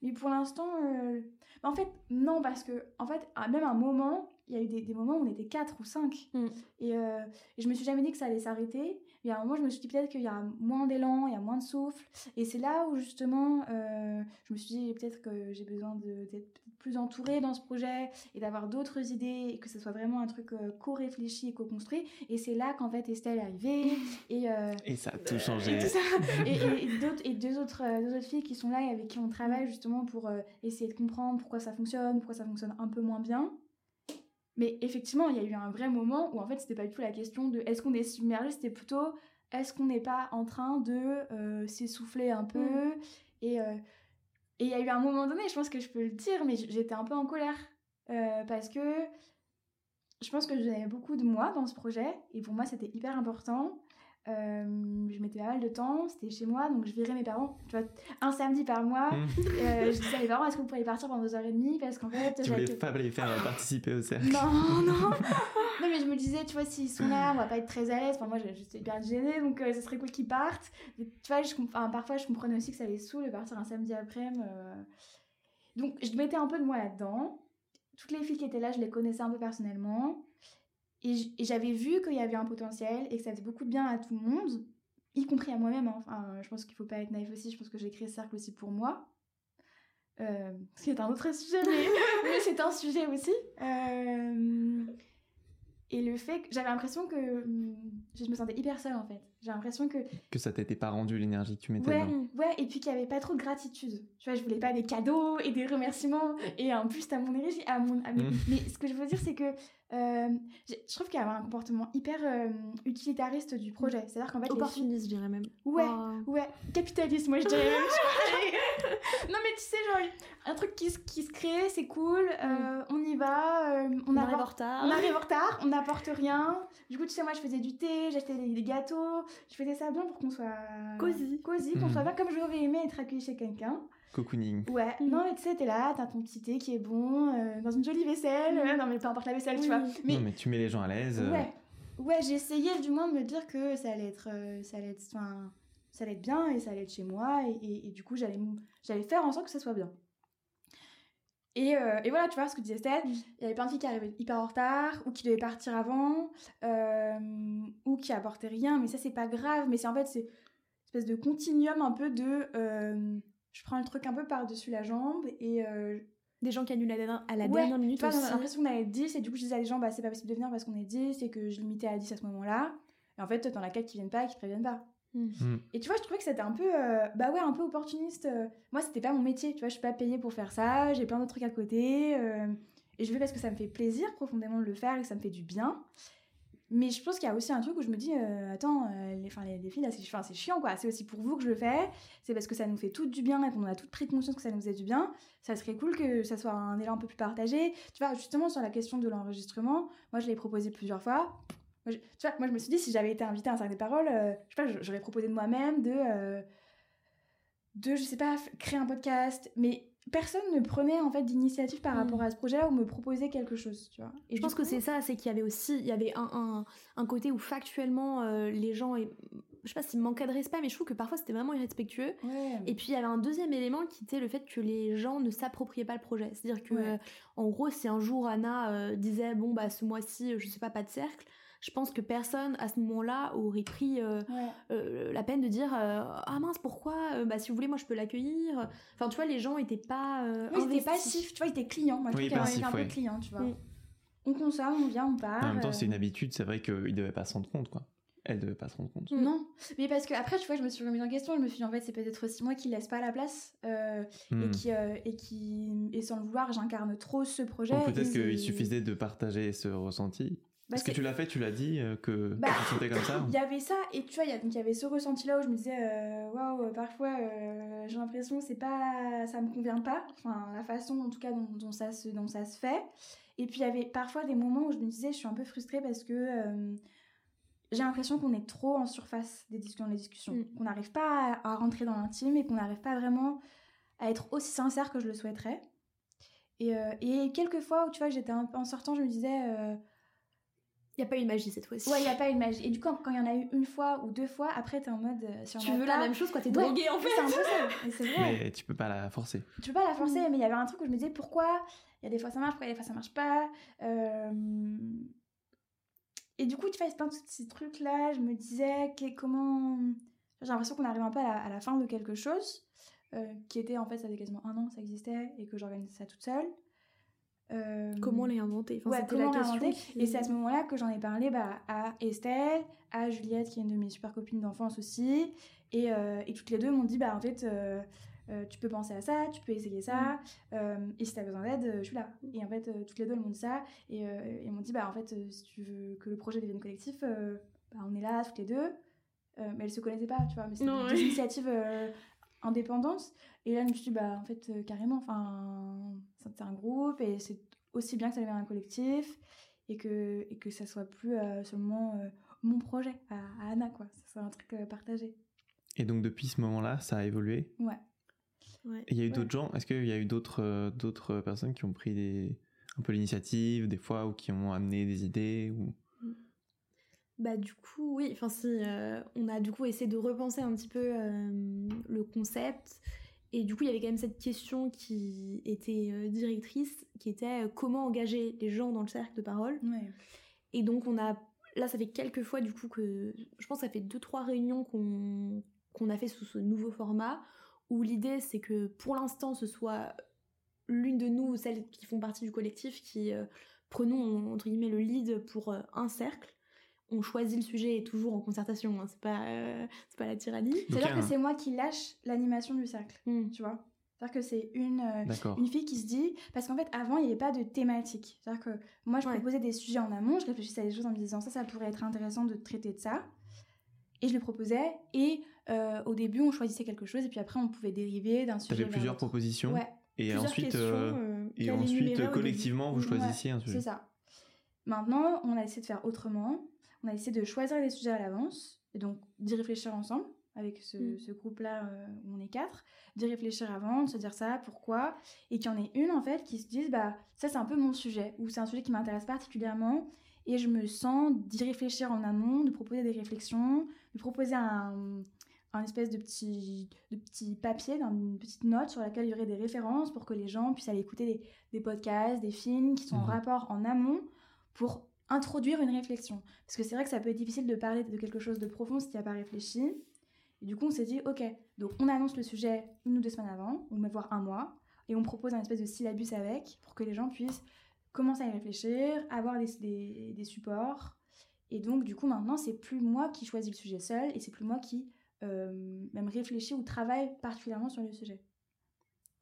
Mais pour l'instant, euh, en fait, non, parce que, en fait, à même un moment, il y a eu des, des moments où on était 4 ou 5. Mm. Et, euh, et je me suis jamais dit que ça allait s'arrêter. Mais à un moment, je me suis dit peut-être qu'il y a moins d'élan, il y a moins de souffle. Et c'est là où, justement, euh, je me suis dit peut-être que j'ai besoin d'être plus entourée dans ce projet et d'avoir d'autres idées et que ce soit vraiment un truc euh, co-réfléchi et co-construit. Et c'est là qu'en fait, Estelle est arrivée. [LAUGHS] Et. euh, Et ça a tout et changé. tout ça. [LAUGHS] Et, et- et d'autres- et deux, autres, deux autres filles qui sont là et avec qui on travaille justement pour euh, essayer de comprendre pourquoi ça fonctionne, pourquoi ça fonctionne un peu moins bien. Mais effectivement, il y a eu un vrai moment où en fait, c'était pas du tout la question de est-ce qu'on est submergé, c'était plutôt est-ce qu'on n'est pas en train de euh, s'essouffler un peu. Et euh, et il y a eu un moment donné, je pense que je peux le dire, mais j'étais un peu en colère. Euh, parce que je pense que j'avais beaucoup de moi dans ce projet et pour moi c'était hyper important. Euh, je mettais pas mal de temps, c'était chez moi, donc je virais mes parents, tu vois, un samedi par mois. Mm. Euh, je disais à mes parents, est-ce que vous pourriez partir pendant deux heures et demie Parce qu'en fait, Tu voulais pas les faire participer au cercle. non, non. [LAUGHS] non, mais je me disais, tu vois, s'ils sont là, on va pas être très à l'aise. Enfin, moi, j'étais hyper gênée, donc euh, ce serait cool qu'ils partent. Tu vois, je, enfin, parfois, je comprenais aussi que ça les saoule de partir un samedi après. Donc, je mettais un peu de moi là-dedans. Toutes les filles qui étaient là, je les connaissais un peu personnellement. Et j'avais vu qu'il y avait un potentiel et que ça faisait beaucoup de bien à tout le monde, y compris à moi-même. hein. Enfin, je pense qu'il faut pas être naïf aussi. Je pense que j'ai créé ce cercle aussi pour moi. Euh, ce qui est un autre sujet, mais, [LAUGHS] mais c'est un sujet aussi. Euh, et le fait que j'avais l'impression que hum, je me sentais hyper seule en fait. J'ai l'impression que Que ça t'était pas rendu l'énergie que tu mettais ouais, dedans. ouais, et puis qu'il n'y avait pas trop de gratitude. Tu vois, je voulais pas des cadeaux et des remerciements et en plus à mon énergie, à mon. à mes- Mm. Mais ce que je veux dire, c'est que euh, je trouve qu'il y avait un comportement hyper euh, utilitariste du projet. C'est-à-dire qu'en fait, filles- Opportuniste, je dirais même. Ouais, Oh. Ouais, capitaliste, moi je dirais même. [LAUGHS] non mais tu sais, genre, un truc qui, se- qui se crée, c'est cool, euh, on y va, euh, on, On arrive en retard. on arrive en retard, on n'apporte rien. Du coup, tu sais, moi je faisais du thé, j'achetais des, des gâteaux, je faisais ça bien pour qu'on soit Cosy. cosy, qu'on Mhm. soit bien comme j'aurais aimé être accueilli chez quelqu'un. Cocooning. Ouais, Mhm. non mais tu sais, t'es là, t'as ton petit thé qui est bon, euh, dans une jolie vaisselle, euh, non mais peu importe la vaisselle, tu vois. Mais Non, mais tu mets les gens à l'aise. euh, Ouais, ouais j'essayais du moins de me dire que ça allait être, euh, ça allait être, enfin, ça allait être bien et ça allait être chez moi et, et- et du coup j'allais faire en sorte que ça soit bien. Et, euh, et voilà, tu vois ce que disait Estelle, Mm. il y avait plein de filles qui arrivaient hyper en retard ou qui devaient partir avant euh, ou qui apportaient rien, mais ça c'est pas grave, mais c'est en fait c'est une espèce de continuum un peu de, euh, je prends le truc un peu par dessus la jambe et Des gens qui annulent à la, à la Ouais, dernière minute a l'impression qu'on avait 10 et du coup je disais à des gens bah c'est pas possible de venir parce qu'on est 10 et que je limitais à 10 à ce moment-là. Et en fait t'en as 4 qui viennent pas et qui préviennent pas. Mm. Mm. Et tu vois je trouvais que c'était un peu euh, bah ouais un peu opportuniste. euh. Moi c'était pas mon métier, tu vois je suis pas payée pour faire ça, j'ai plein d'autres trucs à côté euh, et je le fais parce que ça me fait plaisir profondément de le faire et que ça me fait du bien. Mais je pense qu'il y a aussi un truc où je me dis, euh, attends, euh, les, enfin, les, les filles, là, c'est c'est chiant, quoi. C'est aussi pour vous que je le fais. C'est parce que ça nous fait tout du bien et qu'on a toutes pris conscience que ça nous faisait du bien. Ça serait cool que ça soit un élan un peu plus partagé. Tu vois, justement, sur la question de l'enregistrement, moi, je l'ai proposé plusieurs fois. Moi, je, tu vois, moi, je me suis dit, si j'avais été invitée à un cercle des paroles, euh, je sais pas, j'aurais proposé de moi-même de, euh, de, je sais pas, créer un podcast. Mais personne ne prenait en fait d'initiative par Mm. rapport à ce projet ou me proposait quelque chose, tu vois. Et je pense que c'est ça, c'est qu'il y avait aussi, il y avait un, un, un côté où factuellement euh, les gens, je sais pas s'ils manquaient de respect, mais je trouve que parfois c'était vraiment irrespectueux. Ouais. Et puis il y avait un deuxième élément qui était le fait que les gens ne s'appropriaient pas le projet. C'est-à-dire que, Ouais. en gros, si un jour Anna euh, disait bon bah ce mois-ci, je sais pas, pas de cercle, je pense que personne à ce moment-là aurait pris euh, Ouais. euh, la peine de dire euh, ah mince pourquoi Euh, bah si vous voulez moi je peux l'accueillir. Enfin tu vois les gens étaient pas euh, Oui, c'était investis. passif, tu vois, ils étaient clients. Moi, je Oui, passif, un peu client, tu vois. Mm. On consomme, on vient, on part. En même temps, euh, c'est une habitude, c'est vrai qu'ils devaient pas se rendre compte, quoi. Elle devait pas se rendre compte. Mm. Non, mais parce que après, tu vois, je me suis remise en question. Je me suis dit, en fait, c'est peut-être aussi moi qui laisse pas la place euh, et Hmm. qui euh, et qui et sans le vouloir, j'incarne trop ce projet. Ou peut-être qu'il suffisait de partager ce ressenti. Bah, Est-ce que tu l'as fait, tu l'as dit, euh, que Bah, tu te sentais comme ça Il y avait ça, et tu vois, il y, a- donc il y avait ce ressenti-là où je me disais, euh, waouh, euh, parfois euh, j'ai l'impression que c'est pas, ça me convient pas, enfin la façon en tout cas dont, dont ça, se, dont ça se fait. Et puis il y avait parfois des moments où je me disais, je suis un peu frustrée parce que euh, j'ai l'impression qu'on est trop en surface des discussions, dans les discussions, Mm. qu'on n'arrive pas à, à rentrer dans l'intime et qu'on n'arrive pas vraiment à être aussi sincère que je le souhaiterais. Et, euh, et quelques fois où tu vois, j'étais un peu en sortant, je me disais. Il y a pas eu de magie cette fois-ci. Ouais, il n'y a pas eu de magie. Et du coup, quand il y en a eu une fois ou deux fois, après, t'es en mode. euh, on Tu veux pas- la même chose quoi t'es Ouais, drogué en fait. C'est un peu ça. Et c'est vrai. Mais tu peux pas la forcer. Tu peux pas la forcer, mais il y avait un truc où je me disais pourquoi? Il y a des fois ça marche, pourquoi il y a des fois ça marche pas? Euh, Et du coup, tu fais plein de ces trucs-là. Je me disais que- comment. J'ai l'impression qu'on arrive un peu à la, à la fin de quelque chose euh, qui était en fait, ça faisait quasiment un an que ça existait et que j'organisais ça toute seule. Euh, Comment les inventer? Enfin, Ouais, c'était comment la question. qui- Et c'est à ce moment-là que j'en ai parlé bah, à Estelle, à Juliette, qui est une de mes super copines d'enfance aussi. Et, euh, et toutes les deux m'ont dit bah, en fait, euh, euh, tu peux penser à ça, tu peux essayer ça. euh, et si tu as besoin d'aide, euh, je suis là. Et en fait, euh, toutes les deux elles m'ont dit ça. Et euh, elles m'ont dit bah, en fait, euh, si tu veux que le projet devienne collectif, euh, bah, on est là, toutes les deux. Euh, mais elles se connaissaient pas, tu vois. Mais c'était Non, des ouais. initiatives indépendantes. Et là, je me suis dit bah, en fait, euh, carrément, enfin, c'est un groupe et c'est aussi bien que ça devienne un collectif et que, et que ça soit plus euh, seulement euh, mon projet à, à Anna, quoi. Ça soit un truc euh, partagé. Et donc, depuis ce moment-là, ça a évolué? Ouais. Ouais. Et il y a eu Ouais. d'autres gens? Est-ce qu'il y a eu d'autres euh, d'autres personnes qui ont pris des, un peu l'initiative, des fois, ou qui ont amené des idées ou... Bah du coup oui, enfin si euh, on a du coup essayé de repenser un petit peu euh, le concept. Et du coup il y avait quand même cette question qui était euh, directrice qui était comment engager les gens dans le cercle de parole. Ouais. et donc on a là ça fait quelques fois du coup que je pense que ça fait deux trois réunions qu'on qu'on a fait sous ce nouveau format où l'idée c'est que pour l'instant ce soit l'une de nous celles qui font partie du collectif qui prenons entre guillemets le lead pour un cercle on choisit le sujet toujours en concertation hein, c'est pas euh, c'est pas la tyrannie C'est-à-dire que c'est moi qui lâche l'animation du cercle, Hmm. tu vois. C'est-à-dire que c'est une, euh, une fille qui se dit. Parce qu'en fait, avant, il n'y avait pas de thématique. C'est-à-dire que moi, je Ouais. proposais des sujets en amont, je réfléchissais à des choses en me disant ça, ça pourrait être intéressant de traiter de ça. Et je le proposais. Et euh, au début, on choisissait quelque chose, et puis après, on pouvait dériver d'un sujet. Tu avais vers plusieurs propositions. Ouais, Et Plusieurs ensuite, et ensuite collectivement, vous Ouais, choisissiez un sujet. c'est ça. Maintenant, on a essayé de faire autrement. On a essayé de choisir les sujets à l'avance, et donc d'y réfléchir ensemble, avec ce, Mm. ce groupe-là euh, où on est quatre, d'y réfléchir avant, de se dire ça, pourquoi, et qu'il y en ait une en fait qui se dise bah ça c'est un peu mon sujet, ou c'est un sujet qui m'intéresse particulièrement, et je me sens d'y réfléchir en amont, de proposer des réflexions, de proposer un, un espèce de petit, de petit papier, une petite note sur laquelle il y aurait des références pour que les gens puissent aller écouter des, des podcasts, des films qui sont en Mhm. rapport en amont pour introduire une réflexion. Parce que c'est vrai que ça peut être difficile de parler de quelque chose de profond si tu n'y as pas réfléchi. Et du coup, on s'est dit, ok, donc on annonce le sujet une ou deux semaines avant, ou même voire un mois, et on propose un espèce de syllabus avec pour que les gens puissent commencer à y réfléchir, avoir des, des, des supports. Et donc, du coup, maintenant, c'est plus moi qui choisis le sujet seul, et c'est plus moi qui euh, même réfléchis ou travaille particulièrement sur le sujet.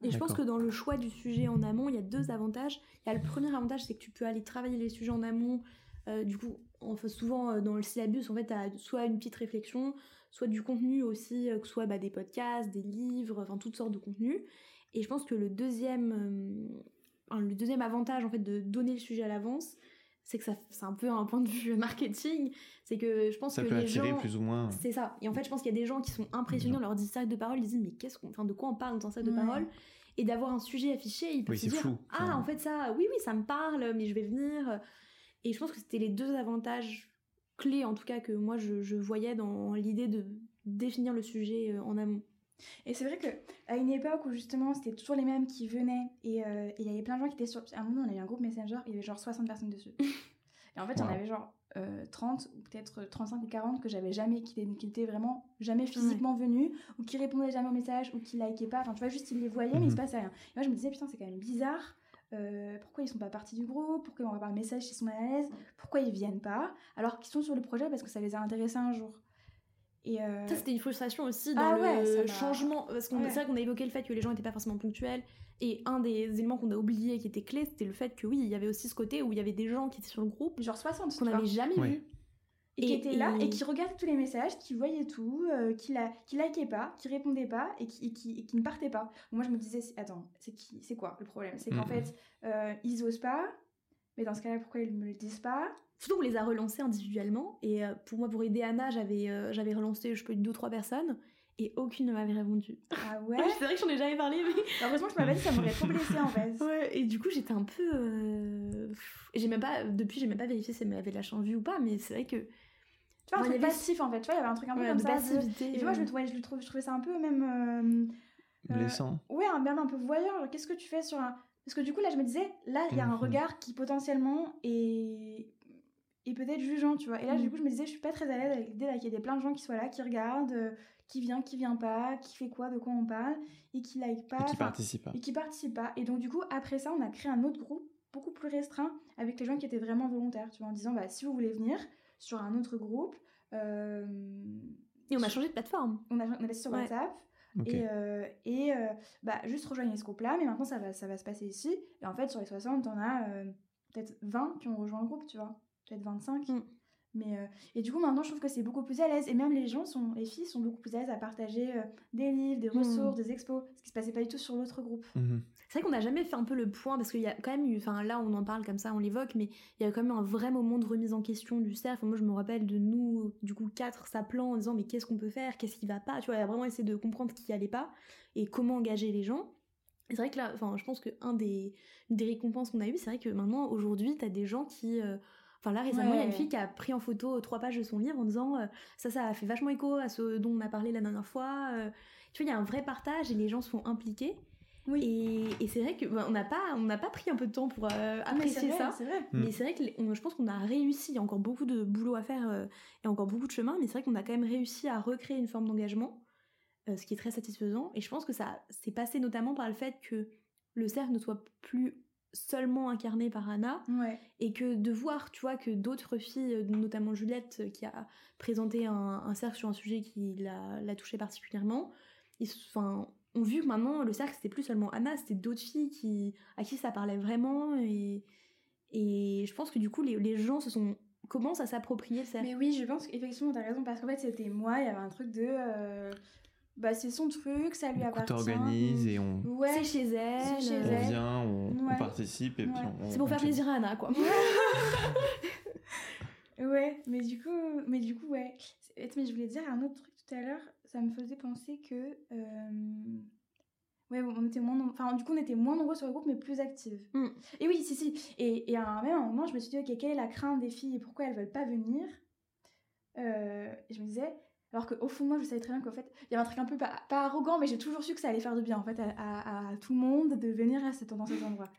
Et je pense que dans le choix du sujet en amont, il y a deux avantages. Il y a le premier avantage, c'est que tu peux aller travailler les sujets en amont. Euh, du coup, on fait souvent euh, dans le syllabus, en fait, as soit une petite réflexion, soit du contenu aussi, euh, que ce soit bah, des podcasts, des livres, enfin toutes sortes de contenus. Et je pense que le deuxième, enfin, le deuxième avantage en fait de donner le sujet à l'avance, c'est que ça, c'est un peu un point de vue [LAUGHS] marketing. C'est que je pense Ça que peut les attirer gens, plus ou moins. c'est ça. Et en fait, je pense qu'il y a des gens qui sont impressionnés, on leur dit de parole, ils disent mais qu'est-ce qu'on, enfin, de quoi on parle dans un cercle de Ouais. parole? Et d'avoir un sujet affiché, il peut Oui, se c'est dire flou. ah en fait ça, oui oui ça me parle, mais je vais venir. Et je pense que c'était les deux avantages clés en tout cas que moi je, je voyais dans l'idée de définir le sujet euh, en amont. Et c'est vrai que à une époque où justement c'était toujours les mêmes qui venaient et euh, il y avait plein de gens qui étaient sur. À un moment, on a eu un groupe Messenger, il y avait genre 60 personnes dessus. et en fait, il y en Wow. avait genre euh, 30 ou peut-être 35 ou 40 que j'avais jamais, qui étaient, vraiment jamais physiquement venus ou qui répondaient jamais aux messages ou qui likaient pas. Enfin, tu vois, juste ils les voyaient, mais il se Mhm. passait rien. Et moi, je me disais, putain, c'est quand même bizarre. Euh, pourquoi ils sont pas partis du groupe Pourquoi ils envoient pas un message s'ils sont mal à l'aise Pourquoi ils viennent pas Alors qu'ils sont sur le projet parce que ça les a intéressés un jour. Et euh, Ça, c'était une frustration aussi dans Ah le changement. Parce qu'on Ouais. c'est vrai qu'on a évoqué le fait que les gens n'étaient pas forcément ponctuels. Et un des éléments qu'on a oublié qui était clé, c'était le fait que oui, il y avait aussi ce côté où il y avait des gens qui étaient sur le groupe genre 60, tu qu'on n'avait jamais vu. et qui Et- étaient là et- qui regardaient tous les messages, qui voyaient tout, euh, qui, la, qui likaient pas, qui répondaient pas et qui, et qui, et qui ne partaient pas. Moi je me disais, attends, c'est qui, c'est quoi le problème? C'est qu'en Mhm. fait, euh, ils osent pas, mais dans ce cas-là, pourquoi ils me le disent pas? Surtout qu'on les a relancés individuellement. Et euh, pour moi, pour aider Anna, j'avais euh, j'avais relancé, je peux deux ou trois personnes. Et aucune ne m'avait répondu. Ah [LAUGHS] ouais c'est vrai que j'en ai jamais parlé, mais. Heureusement que je m'avais dit, ça m'aurait trop blessée en fait. Ouais, et du coup, j'étais un peu. euh, et J'ai même pas. Depuis, j'ai même pas vérifié si elle m'avait lâché en vue ou pas, mais c'est vrai que. Tu vois, un Ouais, truc avait- passif en fait, tu vois, il y avait un truc un peu Ouais, comme de ça. de- passivité. Et vois, je, euh, le trouvais, je, le trouve, je trouvais ça un peu même. euh, Euh, Blessant. Ouais, un- même un peu voyeur. Qu'est-ce que tu fais sur un. Parce que du coup, là, je me disais, là, il y a un regard qui potentiellement est. est peut-être jugeant, tu vois. Et là, du Mhm. coup, je me disais, je suis pas très à l'aise avec l'idée qu'il y ait des plein de gens qui soient là, qui regardent, euh, qui vient, qui vient pas, qui fait quoi, de quoi on parle, et qui like pas. Et qui participe pas. et qui participent pas. Et donc, du coup, après ça, on a créé un autre groupe, beaucoup plus restreint, avec les gens qui étaient vraiment volontaires, tu vois, en disant, bah, si vous voulez venir sur un autre groupe, euh, Et on a changé de plateforme. on, a, on a sur Ouais. WhatsApp, et, euh, et euh, bah, juste rejoignez ce groupe-là, mais maintenant, ça va, ça va se passer ici. Et en fait, sur les 60, on a euh, peut-être 20 qui ont rejoint le groupe, tu vois, peut-être 25. Mm. Mais, euh, et du coup, maintenant, je trouve que c'est beaucoup plus à l'aise. Et même les gens, sont, les filles, sont beaucoup plus à l'aise à partager euh, des livres, des Mm. ressources, des expos, ce qui se passait pas du tout sur l'autre groupe. Mhm. C'est vrai qu'on n'a jamais fait un peu le point, parce qu'il y a quand même eu, enfin là on en parle comme ça, on l'évoque, mais il y a quand même un vrai moment de remise en question du cerf. Enfin, moi je me rappelle de nous, du coup quatre s'appelant en disant mais qu'est-ce qu'on peut faire, qu'est-ce qui va pas, tu vois, à vraiment essayer de comprendre ce qui allait pas et comment engager les gens. Et C'est vrai que là, enfin je pense que un des, des récompenses qu'on a eues, c'est vrai que maintenant aujourd'hui t'as des gens qui... euh, Enfin là récemment il y a une fille qui a pris en photo trois pages de son livre en disant euh, ça ça a fait vachement écho à ce dont on a parlé la dernière fois. euh. tu vois il y a un vrai partage et les gens sont impliqués. Oui. Et, et c'est vrai que bah, on n'a pas on n'a pas pris un peu de temps pour euh, Ah, apprécier vrai, ça. C'est vrai. Mm. Mais c'est vrai que on- je pense qu'on a réussi. Il y a encore beaucoup de boulot à faire euh, et encore beaucoup de chemin. Mais c'est vrai qu'on a quand même réussi à recréer une forme d'engagement, euh, ce qui est très satisfaisant. Et je pense que ça s'est passé notamment par le fait que le cercle ne soit plus seulement incarné par Anna Ouais. et que de voir, tu vois, que d'autres filles, euh, notamment Juliette, euh, qui a présenté un, un cercle sur un sujet qui l'a touché particulièrement, ils, se- enfin, ont vu que maintenant le cercle c'était plus seulement Anna, c'était d'autres filles qui, à qui ça parlait vraiment et, et je pense que du coup les, les gens se sont commencent à s'approprier le cercle. Mais oui, je pense qu'effectivement, t'as raison, parce qu'en fait, c'était moi, il y avait un truc de. euh, bah, c'est son truc, ça lui appartient. t'organises et on, Ouais. C'est chez elle. C'est chez on elle. vient, on, on participe et puis on. C'est pour on faire plaisir à Anna quoi. [LAUGHS] Ouais, mais du coup, mais du coup, ouais. Mais je voulais dire un autre truc tout à l'heure, ça me faisait penser que. euh, Ouais, on était moins. Enfin, du coup, on était moins nombreux sur le groupe, mais plus actives. Mm. Et oui, si, si. Et, et à un même moment, je me suis dit, ok, quelle est la crainte des filles et pourquoi elles veulent pas venir? Euh, Et je me disais. Alors qu'au fond moi, je savais très bien qu'en fait, il y avait un truc un peu pas, arrogant, mais j'ai toujours su que ça allait faire du bien en fait à, tout le monde de venir à cet, dans cet endroit.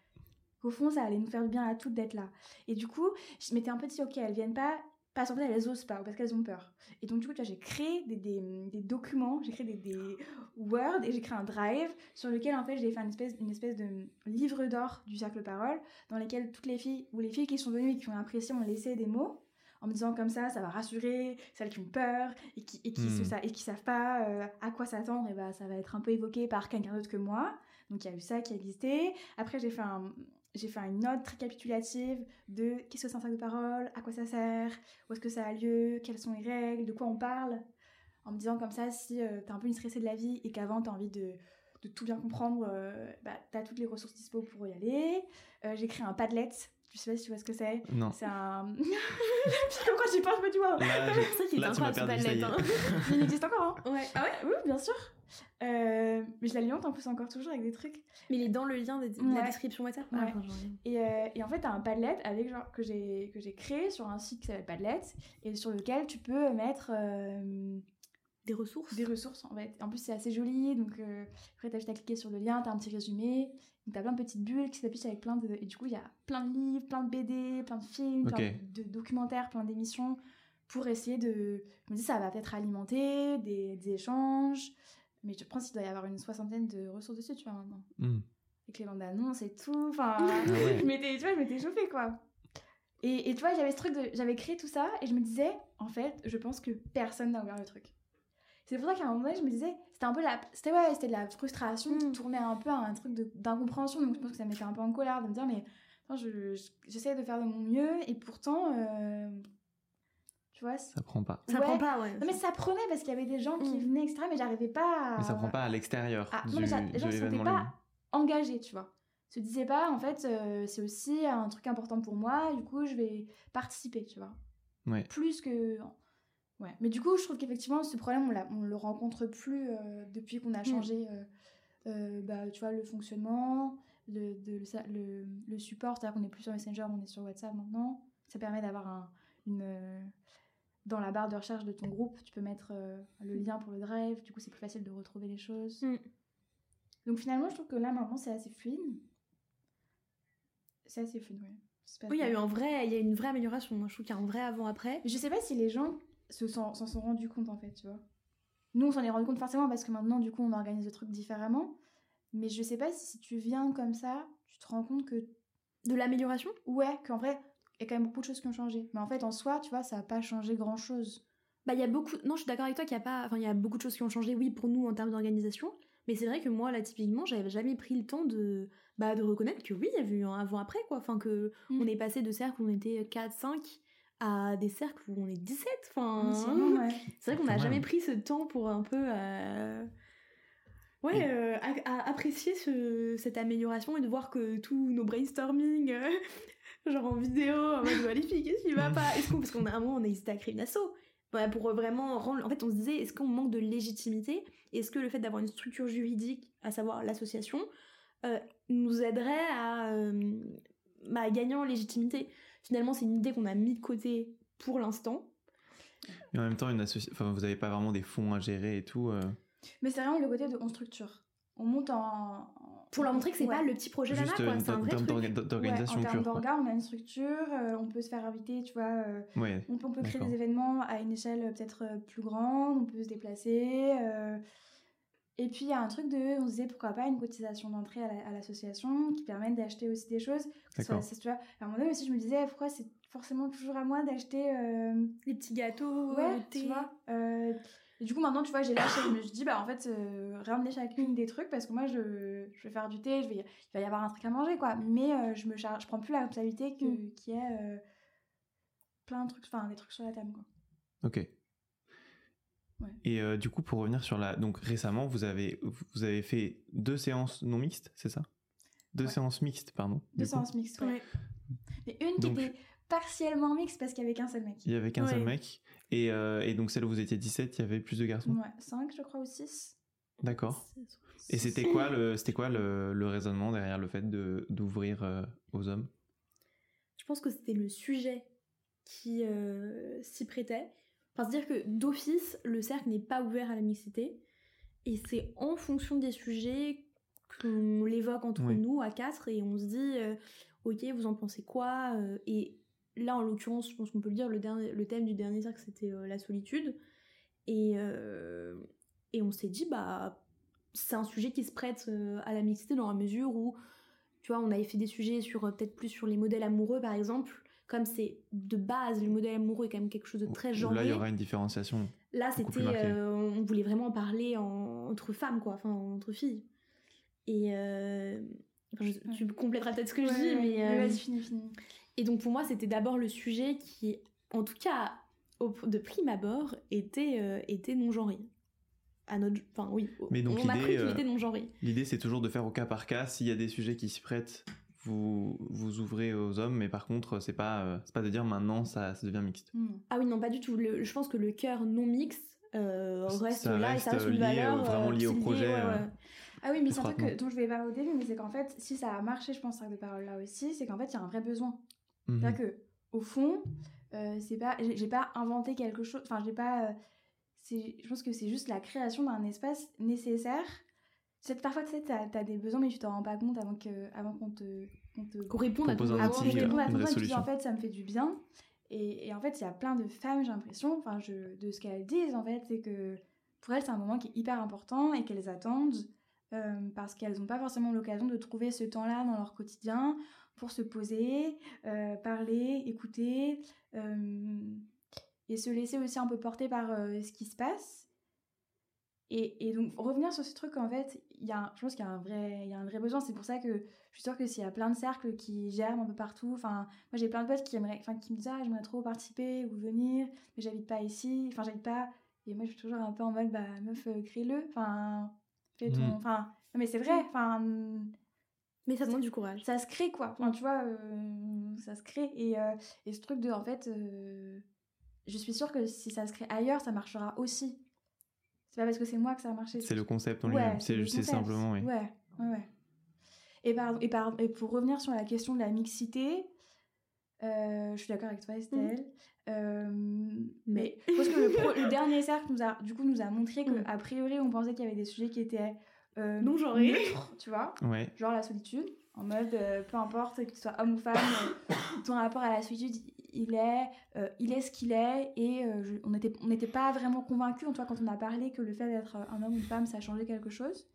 Au fond, ça allait nous faire du bien à toutes d'être là. Et du coup, je m'étais un peu dit, ok, elles viennent pas, parce qu'en fait, elles osent pas, ou parce qu'elles ont peur. Et donc, du coup, j'ai créé des, des, des documents, j'ai créé des, des Word, et j'ai créé un Drive sur lequel, en fait, j'ai fait une espèce, une espèce de livre d'or du cercle parole, dans lequel toutes les filles, ou les filles qui sont venues et qui ont apprécié, ont laissé des mots, en me disant comme ça, ça va rassurer celles qui ont peur, et qui, et qui, Hmm. se, et qui savent pas euh, à quoi s'attendre, et bah, ça va être un peu évoqué par quelqu'un d'autre que moi. Donc, il y a eu ça qui a existé. Après, j'ai fait un j'ai fait une note récapitulative de qu'est-ce que c'est un sac de parole, à quoi ça sert, où est-ce que ça a lieu, quelles sont les règles, de quoi on parle. En me disant comme ça, si euh, t'es un peu une stressée de la vie et qu'avant t'as envie de, de tout bien comprendre, euh, bah, t'as toutes les ressources dispo pour y aller. Euh, j'ai créé un Padlet, je sais pas si tu vois ce que c'est. Non. C'est un. [LAUGHS] Pourquoi j'y pense, mais tu vois Là, [LAUGHS] C'est ça qui je- est là, tu m'as incroyable, perdu, ce ça y est. Padlet, hein. [LAUGHS] Il existe encore, hein Ouais. Ah ouais? Oui, bien sûr. Euh, mais je l'alimente en plus encore toujours avec des trucs. Mais il est dans le lien de, de Ouais. la description WhatsApp Ouais. Ah, Et, euh, et en fait, t'as un Padlet avec genre, que j'ai que j'ai créé sur un site qui s'appelle Padlet et sur lequel tu peux mettre euh, Des ressources des ressources en fait. En plus, c'est assez joli. Donc, euh, après, t'as juste à cliquer sur le lien, t'as un petit résumé. Donc, t'as plein de petites bulles qui s'affichent avec plein de. Et du coup, il y a plein de livres, plein de BD, plein de films, plein de documentaires, plein d'émissions pour essayer de. Je me dis, ça va peut-être alimenter des, des échanges. Mais je pense qu'il doit y avoir une soixantaine de ressources dessus, tu vois, maintenant. Hmm. Avec les bandes annonces et tout. Enfin, ouais. [LAUGHS] je m'étais, tu vois, je m'étais chauffée, quoi. Et, et tu vois, j'avais ce truc de. J'avais créé tout ça et je me disais, en fait, je pense que personne n'a ouvert le truc. C'est pour ça qu'à un moment donné, je me disais, c'était un peu la. C'était ouais, c'était de la frustration qui Mm. tournait un peu à un truc de- d'incompréhension. Donc je pense que ça m'était un peu en colère de me dire, mais attends, je, je- j'essaie de faire de mon mieux et pourtant. euh, tu vois. Ça prend pas. Ça Ouais. prend pas, ouais. Non, mais ça prenait parce qu'il y avait des gens qui Mm. venaient, etc. Mais j'arrivais pas à. Mais ça prend pas à l'extérieur Ah, non, mais les gens se sentaient pas engagés, tu vois. Se disaient pas, en fait, euh, c'est aussi un truc important pour moi, du coup, je vais participer, tu vois. Ouais. Plus que. Ouais. Mais du coup, je trouve qu'effectivement, ce problème, on, l'a- on le rencontre plus euh, depuis qu'on a changé, euh, euh, bah, tu vois, le fonctionnement, le, de, le, sa- le, le support, c'est-à-dire qu'on est plus sur Messenger, on est sur WhatsApp maintenant. Ça permet d'avoir un, une. dans la barre de recherche de ton groupe, tu peux mettre le lien pour le drive, du coup, c'est plus facile de retrouver les choses. Mm. Donc finalement, je trouve que là, maintenant, c'est assez fluide. C'est assez fluide, pas Oui, il y a eu un vrai, il y a une vraie amélioration. Moi, je trouve qu'il y a un vrai avant-après. Je sais pas si les gens s'en sont rendus compte, en fait, tu vois. Nous, on s'en est rendu compte forcément parce que maintenant, du coup, on organise le truc différemment. Mais je sais pas si, si tu viens comme ça, tu te rends compte que, De l'amélioration? Ouais, qu'en vrai, il y a quand même beaucoup de choses qui ont changé. Mais en fait, en soi, tu vois, ça a pas changé grand-chose. Bah, il y a beaucoup. Non, je suis d'accord avec toi qu'il y a pas. Enfin, il y a beaucoup de choses qui ont changé, oui, pour nous en termes d'organisation. Mais c'est vrai que moi, là, typiquement, j'avais jamais pris le temps de, bah, de reconnaître que oui, il y avait eu un avant-après, quoi. Enfin, que Mm. on est passé de cercles où on était 4, 5 à des cercles où on est 17. Enfin, C'est bon, ouais. [LAUGHS] c'est vrai qu'on n'a jamais pris ce temps pour un peu. euh, Ouais, euh, à, à apprécier ce- cette amélioration et de voir que tous nos brainstorming, euh, [LAUGHS] genre en vidéo, en mode bah, les filles, qu'est-ce qui va pas? Est-ce qu'on, parce qu'on a un moment, on a hésité à créer une asso. Voilà, pour vraiment rendre. En fait, on se disait, est-ce qu'on manque de légitimité? Est-ce que le fait d'avoir une structure juridique, à savoir l'association, euh, nous aiderait à, euh, bah, à gagner en légitimité? Finalement, c'est une idée qu'on a mis de côté pour l'instant. Et en même temps, une associ- enfin, vous avez pas vraiment des fonds à gérer et tout. euh, Mais c'est vraiment le côté de on structure. On monte en. Pour leur montrer que c'est Ouais. pas le petit projet Juste quoi. euh, C'est un en vrai termes truc. d'orga- d'organisation Ouais, en termes d'orga, on a une structure, euh, on peut se faire inviter, tu vois. euh, Ouais. on, peut- on peut créer des événements à une échelle peut-être plus grande, on peut se déplacer. Euh, Et puis il y a un truc de, on se disait pourquoi pas une cotisation d'entrée à la- à l'association qui permette d'acheter aussi des choses. soit- tu vois, à un moment donné aussi je me disais pourquoi c'est forcément toujours à moi d'acheter euh, Les petits gâteaux, Ouais, le thé. tu vois. euh, et du coup, maintenant, tu vois, j'ai lâché. Je me suis dit, bah, en fait, euh, ramener chacune des trucs parce que moi, je, je vais faire du thé, je vais, il va y avoir un truc à manger, quoi. Mais euh, je me charge, je prends plus la responsabilité que, Mm. qui est euh, plein de trucs, enfin, des trucs sur la table, quoi. Ok. Ouais. Et euh, du coup, pour revenir sur la. Donc récemment, vous avez, vous avez fait deux séances non mixtes, c'est ça? Deux Ouais. séances mixtes, pardon. Deux coup. séances mixtes, ouais. Mais une Donc- qui était partiellement mixte parce qu'il y avait qu'un seul mec. Il y avait qu'un seul mec. Et, euh, et donc celle où vous étiez 17, il y avait plus de garçons? Ouais, cinq, je crois, ou six. D'accord. Et c'était quoi le, c'était quoi le, le raisonnement derrière le fait de d'ouvrir euh, aux hommes? Je pense que c'était le sujet qui euh, s'y prêtait. Enfin, c'est-à-dire que d'office, le cercle n'est pas ouvert à la mixité. Et c'est en fonction des sujets qu'on l'évoque entre Oui. nous à quatre et on se dit, euh, ok, vous en pensez quoi Euh, Et là, en l'occurrence, je pense qu'on peut le dire, le, dernier, le thème du dernier cercle, c'était euh, la solitude. Et, euh, et on s'est dit, bah, c'est un sujet qui se prête à la mixité dans la mesure où, tu vois, on avait fait des sujets sur peut-être plus sur les modèles amoureux, par exemple. Comme c'est de base, le modèle amoureux est quand même quelque chose de très genré. Là, il y aura une différenciation. Là, c'était, euh, on voulait vraiment en parler en- entre femmes, quoi, enfin entre filles. Et euh, enfin, je- tu compléteras peut-être ce que je dis, ouais, mais ouais, euh, finis. et donc pour moi, c'était d'abord le sujet qui, en tout cas, au- de prime abord, était euh, était non genré. À notre, enfin oui, Mais donc on a l'idée, cru qu'il était non genré. L'idée, c'est toujours de faire au cas par cas. S'il y a des sujets qui s'y prêtent, vous vous ouvrez aux hommes. Mais par contre, c'est pas euh, c'est pas de dire maintenant ça, ça devient mixte. Non. Ah oui, non, pas du tout. Le- je pense que le cœur non mixte, euh, Ça reste là et reste ça reste une lié, euh, valeur vraiment lié au projet, ouais, ouais. Ah oui, mais c'est un truc que- dont je vais parler au début, mais c'est qu'en fait, si ça a marché, je pense, cercle de parole là aussi, c'est qu'en fait, il y a un vrai besoin. Mhm. C'est-à-dire que, au fond, euh, c'est pas, j'ai pas inventé quelque chose. Enfin, j'ai pas. je pense que c'est juste la création d'un espace nécessaire. Parfois, tu sais, t'as, t'as des besoins, mais tu t'en rends pas compte avant qu'on te, qu'on te Qu'on réponde à ton Propose un avant besoin, qu'on réponde à ton besoin, tu dis, en fait, ça me fait du bien. Et, et en fait, il y a plein de femmes, j'ai l'impression, enfin, de ce qu'elles disent, en fait, c'est que pour elles, c'est un moment qui est hyper important et qu'elles attendent euh, parce qu'elles n'ont pas forcément l'occasion de trouver ce temps-là dans leur quotidien pour se poser, euh, parler, écouter euh, et se laisser aussi un peu porter par euh, ce qui se passe. Et, et donc revenir sur ce truc en fait, il y a, je pense qu'il y a un vrai, il y a un vrai besoin. C'est pour ça que je suis sûre que s'il y a plein de cercles qui germent un peu partout, enfin moi j'ai plein de potes qui aimeraient, enfin qui me disent ah j'aimerais trop participer ou venir, mais j'habite pas ici, enfin j'habite pas. Et moi je suis toujours un peu en mode bah meuf euh, crée-le, enfin fais ton, Mhm. enfin non, mais c'est vrai, enfin mais ça demande du courage ça se crée quoi. Enfin, tu vois, euh, ça se crée. Et, euh, et ce truc de, en fait, euh, je suis sûre que si ça se crée ailleurs, ça marchera aussi. C'est pas parce que c'est moi que ça a marché. C'est le concept en lui-même. C'est simplement. oui. Ouais, ouais, ouais. Et, par, et, par, et pour revenir sur la question de la mixité, euh, je suis d'accord avec toi, Estelle. Euh, mais je pense que le, pro- le dernier cercle nous a, du coup, nous a montré que Mm. a priori, on pensait qu'il y avait des sujets qui étaient euh, Non genrés. neutres, tu vois Ouais. genre la solitude, en mode euh, peu importe que tu sois homme ou femme, ton rapport à la solitude, il est, euh, il est ce qu'il est, et euh, je- on n'était on n'était pas vraiment convaincus, en tout cas quand on a parlé que le fait d'être un homme ou une femme, ça a changé quelque chose.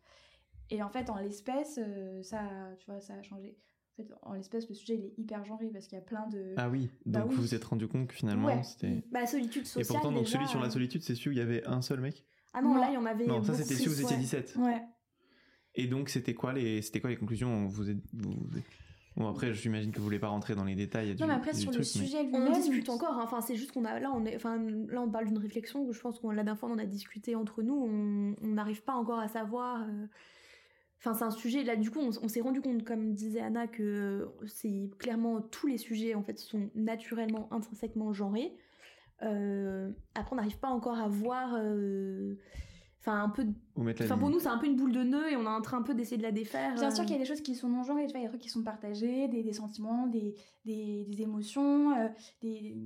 Et en fait, en l'espèce, euh, ça, tu vois, ça a changé. En fait, en l'espèce, le sujet, il est hyper genré parce qu'il y a plein de... Ah oui. Bah Donc oui. vous vous êtes rendu compte que finalement Ouais. c'était. bah solitude Et sociale pourtant, donc déjà, celui sur la euh, solitude, c'est celui où il y avait un seul mec? Ah non, Non. là il y en avait Non, ça c'était celui où vous étiez ouais. 17. Ouais. Et donc c'était quoi les c'était quoi les conclusions? Vous, êtes- vous- Bon après j'imagine que vous voulez pas rentrer dans les détails du, Non, mais après, du sur le truc, sujet on lui-même... discute encore hein. enfin c'est juste qu'on a là on est enfin là on parle d'une réflexion que je pense qu'on la dernière fois on en a discuté entre nous on on n'arrive pas encore à savoir euh, Enfin, c'est un sujet, là, du coup, on, on s'est rendu compte, comme disait Anna, que euh, c'est clairement tous les sujets, en fait, sont naturellement, intrinsèquement genrés. Euh, après, on n'arrive pas encore à voir. euh, Enfin, un peu. de- Enfin, pour nous, c'est un peu une boule de nœud et on est en train un peu d'essayer de la défaire. Bien sûr euh. qu'il y a des choses qui sont non genrées, tu vois, il y a des trucs qui sont partagés, des, des sentiments, des, des, des émotions, euh, des...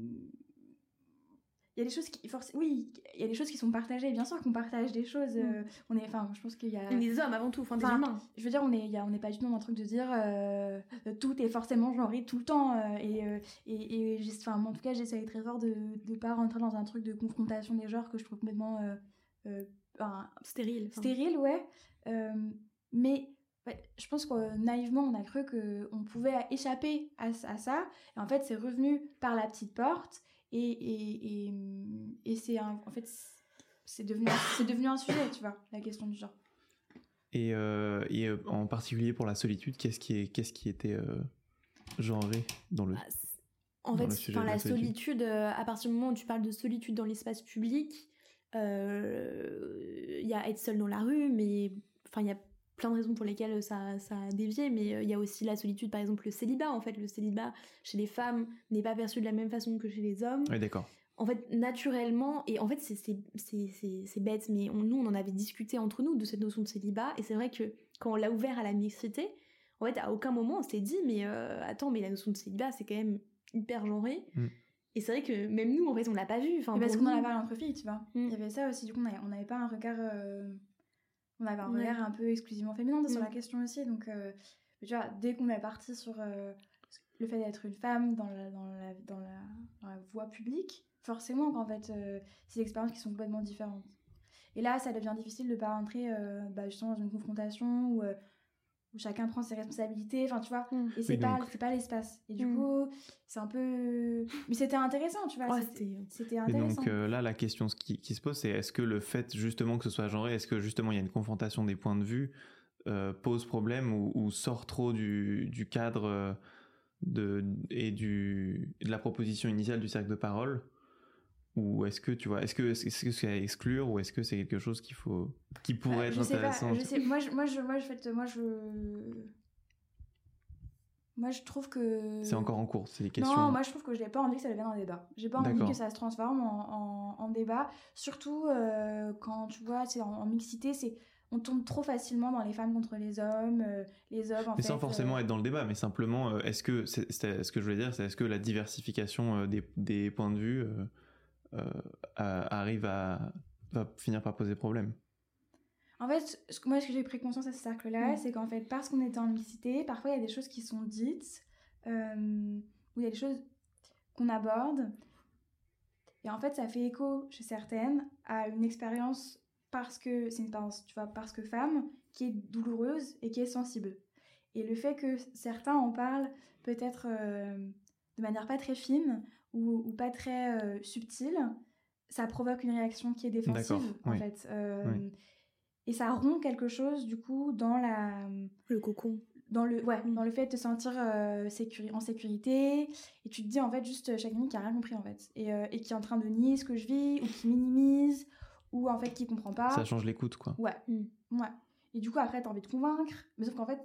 Il y a des choses qui... Forc... Oui, il y a des choses qui sont partagées, bien sûr qu'on partage des choses. euh, on est... Enfin, je pense qu'il y a... On est des hommes avant tout, enfin, des Enfin, humains. Je veux dire, on est, il y a- on n'est pas du tout dans un truc de dire euh, tout est forcément genré tout le temps. euh, et, euh, et, et enfin, en tout cas, j'essaye très fort de ne pas rentrer dans un truc de confrontation des genres que je trouve complètement euh, euh, enfin, Stérile. enfin. stérile, ouais. Euh, mais ouais, je pense que naïvement, on a cru qu'on pouvait échapper à, à ça. Et en fait, c'est revenu par la petite porte. Et, et, et, et c'est un- en fait, c'est devenu, c'est devenu un sujet, tu vois, la question du genre. Et, euh, et euh, en particulier pour la solitude, qu'est-ce qui, est, qu'est-ce qui était euh, genré dans le... Bah, en Dans fait, le sujet enfin, de la la solitude? solitude, euh, à partir du moment où tu parles de solitude dans l'espace public, euh, il y a être seul dans la rue, mais enfin, il y a plein de raisons pour lesquelles ça, ça a dévié, mais euh, il y a aussi la solitude, par exemple le célibat. En fait, le célibat chez les femmes n'est pas perçu de la même façon que chez les hommes. Oui, d'accord. En fait, naturellement, et en fait, c'est- c'est c'est- c'est- c'est bête, mais on- nous, on en avait discuté entre nous de cette notion de célibat, et c'est vrai que quand on l'a ouvert à la mixité, en fait, à aucun moment on s'est dit, mais euh, attends, mais la notion de célibat, c'est quand même hyper genré. Mm. Et c'est vrai que même nous, en fait, on l'a pas vu. Enfin, parce qu'on en a parlé entre filles, tu vois. Mm. Il y avait ça aussi, du coup, on avait- on n'avait pas un regard. euh, on avait un Ouais. regard un peu exclusivement féminin sur Mm. la question aussi. Donc, euh, tu vois, dès qu'on est parti sur euh, le fait d'être une femme dans la, dans la, dans la, dans la voie publique, forcément qu'en fait, euh, c'est des expériences qui sont complètement différentes. Et là, ça devient difficile de ne pas rentrer bah, justement dans une confrontation où, euh, où chacun prend ses responsabilités. Enfin, tu vois. Mm. Et c'est Oui, pas, c'est pas l'espace. Et du Mm. coup, c'est un peu. Mais c'était intéressant, tu vois. Ouais, c'était- c'était- c'était Et intéressant. donc euh, là, la question qui, qui se pose, c'est est-ce que le fait justement que ce soit genré, est-ce que justement il y a une confrontation des points de vue euh, pose problème ou, ou sort trop du, du cadre euh, de, et du, de la proposition initiale du cercle de parole? Ou est-ce que tu vois, est-ce que c'est à exclure ou est-ce que c'est quelque chose qu'il faut, qui pourrait Euh, être pas, intéressant je sais, moi, je, moi, je, moi, je, fait, moi, je, Moi, je trouve que. C'est encore en cours, c'est des questions. Non, moi, je trouve que je n'ai pas envie que ça devienne un débat. J'ai pas envie que ça se transforme en, en, débat. Surtout euh, quand, tu vois, c'est en, mixité, c'est. On tombe trop facilement dans les femmes contre les hommes, euh, les hommes en mais sans forcément être dans le débat, mais simplement, est-ce que, c'est, ce que je voulais dire, c'est est-ce que la diversification des, des, points de vue arrive à, va finir par poser problème en fait, moi, ce que j'ai pris conscience à ce cercle-là, mm. c'est qu'en fait, parce qu'on était en mixité, parfois il y a des choses qui sont dites, euh, où il y a des choses qu'on aborde, et en fait, ça fait écho chez certaines à une expérience parce que c'est une expérience, tu vois, parce que femme, qui est douloureuse et qui est sensible. Et le fait que certains en parlent peut-être euh, de manière pas très fine ou, pas très euh, subtile, ça provoque une réaction qui est défensive, en fait. Et ça rompt quelque chose, du coup, dans la... Le cocon. Dans le, ouais, dans le fait de te sentir euh, en sécurité. Et tu te dis, en fait, juste chaque qui a rien compris, en fait. Et, euh, et qui est en train de nier ce que je vis, ou qui minimise, ou en fait, qui comprend pas. Ça change l'écoute, quoi. Ouais. Mm. Ouais. Et du coup, après, t'as envie de convaincre. Mais sauf qu'en fait,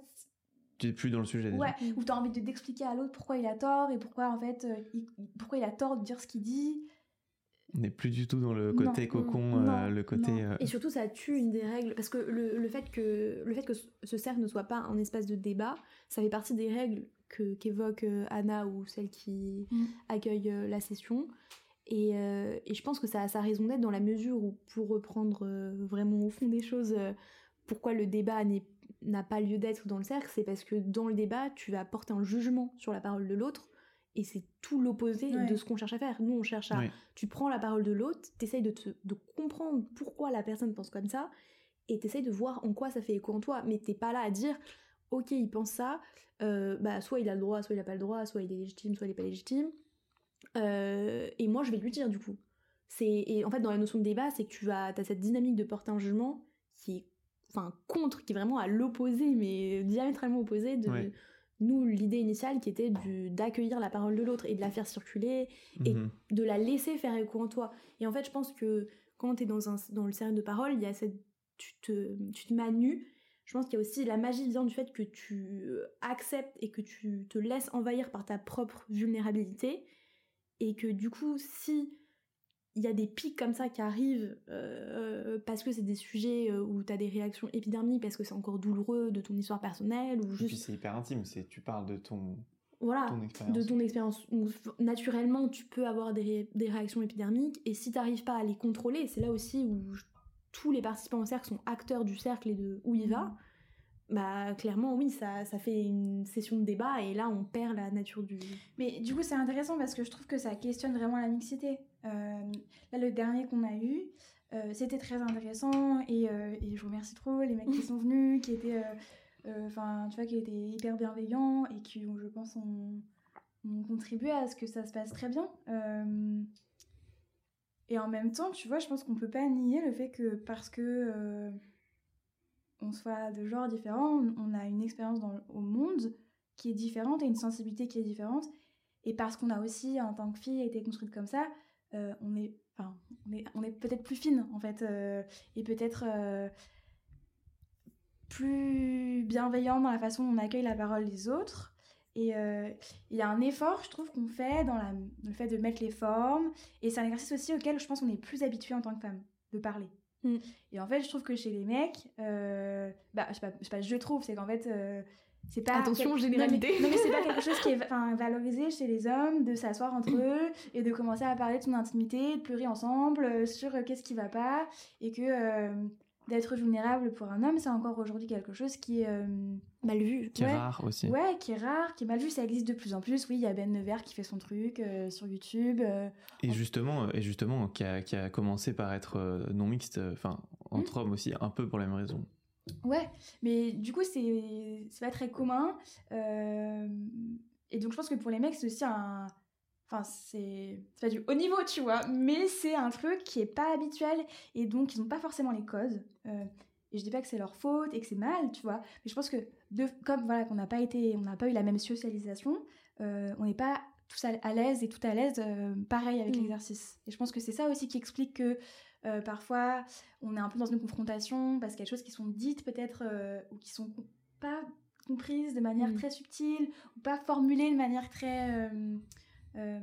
tu es plus dans le sujet déjà. Ouais, ou t'as envie d'expliquer à l'autre pourquoi il a tort et pourquoi en fait euh, il, pourquoi il a tort de dire ce qu'il dit on n'est plus du tout dans le côté cocon, euh, le côté. Euh, Et surtout, ça tue une des règles parce que le, le, fait que le fait que ce cercle ne soit pas un espace de débat, ça fait partie des règles que qu'évoque Anna ou celle qui mm. accueille la session. Et, et, je pense que ça a sa raison d'être dans la mesure où, pour reprendre vraiment au fond des choses, pourquoi le débat n'a pas lieu d'être dans le cercle, c'est parce que dans le débat, tu vas porter un jugement sur la parole de l'autre et c'est tout l'opposé de ce qu'on cherche à faire. Nous, on cherche à... Tu prends la parole de l'autre, t'essayes de, te, de comprendre pourquoi la personne pense comme ça, et t'essayes de voir en quoi ça fait écho en toi. Mais t'es pas là à dire, ok, il pense ça, euh, bah soit il a le droit, soit il a pas le droit, soit il est légitime, soit il est pas légitime. Euh, et moi, je vais lui dire du coup. C'est et en fait dans la notion de débat, c'est que tu as as cette dynamique de porter un jugement qui est enfin contre, qui est vraiment à l'opposé, mais diamétralement opposé de nous, l'idée initiale qui était d'accueillir la parole de l'autre et de la faire circuler et mhm. de la laisser faire écho en toi. Et en fait, je pense que quand tu es dans, un, dans le cercle de parole, il y a cette, tu, te, tu te nu. Je pense qu'il y a aussi la magie vient du fait que tu acceptes et que tu te laisses envahir par ta propre vulnérabilité. Et que du coup, si il y a des pics comme ça qui arrivent euh, parce que c'est des sujets euh, où tu as des réactions épidermiques parce que c'est encore douloureux de ton histoire personnelle ou juste... Et puis c'est hyper intime, c'est tu parles de ton voilà, de ton expérience. Naturellement, tu peux avoir des, des réactions épidermiques et si tu n'arrives pas à les contrôler, c'est là aussi où tous les participants au cercle sont acteurs du cercle et de où il va. Bah clairement oui, ça, ça fait une session de débat et là on perd la nature du... Mais du coup c'est intéressant parce que je trouve que ça questionne vraiment la mixité. Euh, là le dernier qu'on a eu, euh, c'était très intéressant et, euh, et, je remercie trop les mecs qui [LAUGHS] sont venus, qui étaient... Enfin tu vois, qui étaient hyper bienveillants et qui je pense ont, ont, contribué à ce que ça se passe très bien. et en même temps, tu vois, je pense qu'on peut pas nier le fait que parce que on soit de genres différents, on a une expérience au monde qui est différente et une sensibilité qui est différente. Et parce qu'on a aussi, en tant que fille, été construite comme ça, euh, on est, enfin, on est, peut-être plus fine en fait, euh, et peut-être euh, plus bienveillant dans la façon dont on accueille la parole des autres. Et il y a un effort, je trouve, qu'on fait dans le fait de mettre les formes. Et c'est un exercice aussi auquel je pense qu'on est plus habitué en tant que femme, de parler. Mm. Et en fait, je trouve que chez les mecs, euh, bah, je sais pas, je, sais pas, je trouve, c'est qu'en fait, euh, c'est pas. Attention, généralité. Non, mais, c'est pas quelque chose qui est [LAUGHS] valorisé chez les hommes de s'asseoir entre eux et de commencer à parler de son intimité, de pleurer ensemble euh, sur qu'est-ce qui va pas et que d'être vulnérable pour un homme, c'est encore aujourd'hui quelque chose qui est euh, mal vu. Qui est rare aussi. Ouais, qui est rare, qui est mal vu. Ça existe de plus en plus. Oui, il y a Ben Nevers qui fait son truc euh, sur YouTube. Euh, et justement, et justement, qui a, qui a commencé par être non mixte, enfin entre hmm. hommes aussi, un peu pour la même raison. Ouais, mais du coup, c'est pas très commun. et donc, je pense que pour les mecs, c'est aussi un Enfin, c'est pas du haut niveau, tu vois, mais c'est un truc qui est pas habituel et donc ils n'ont pas forcément les codes. Euh, et je dis pas que c'est leur faute et que c'est mal, tu vois, mais je pense que de, comme voilà qu'on n'a pas été, on n'a pas eu la même socialisation, euh, on n'est pas tous à, l'aise et tout à l'aise euh, pareil avec mm. l'exercice. Et je pense que c'est ça aussi qui explique que parfois on est un peu dans une confrontation parce qu'il y a des choses qui sont dites peut-être ou qui sont pas comprise de manière Mm. très subtile ou pas formulée de manière très euh,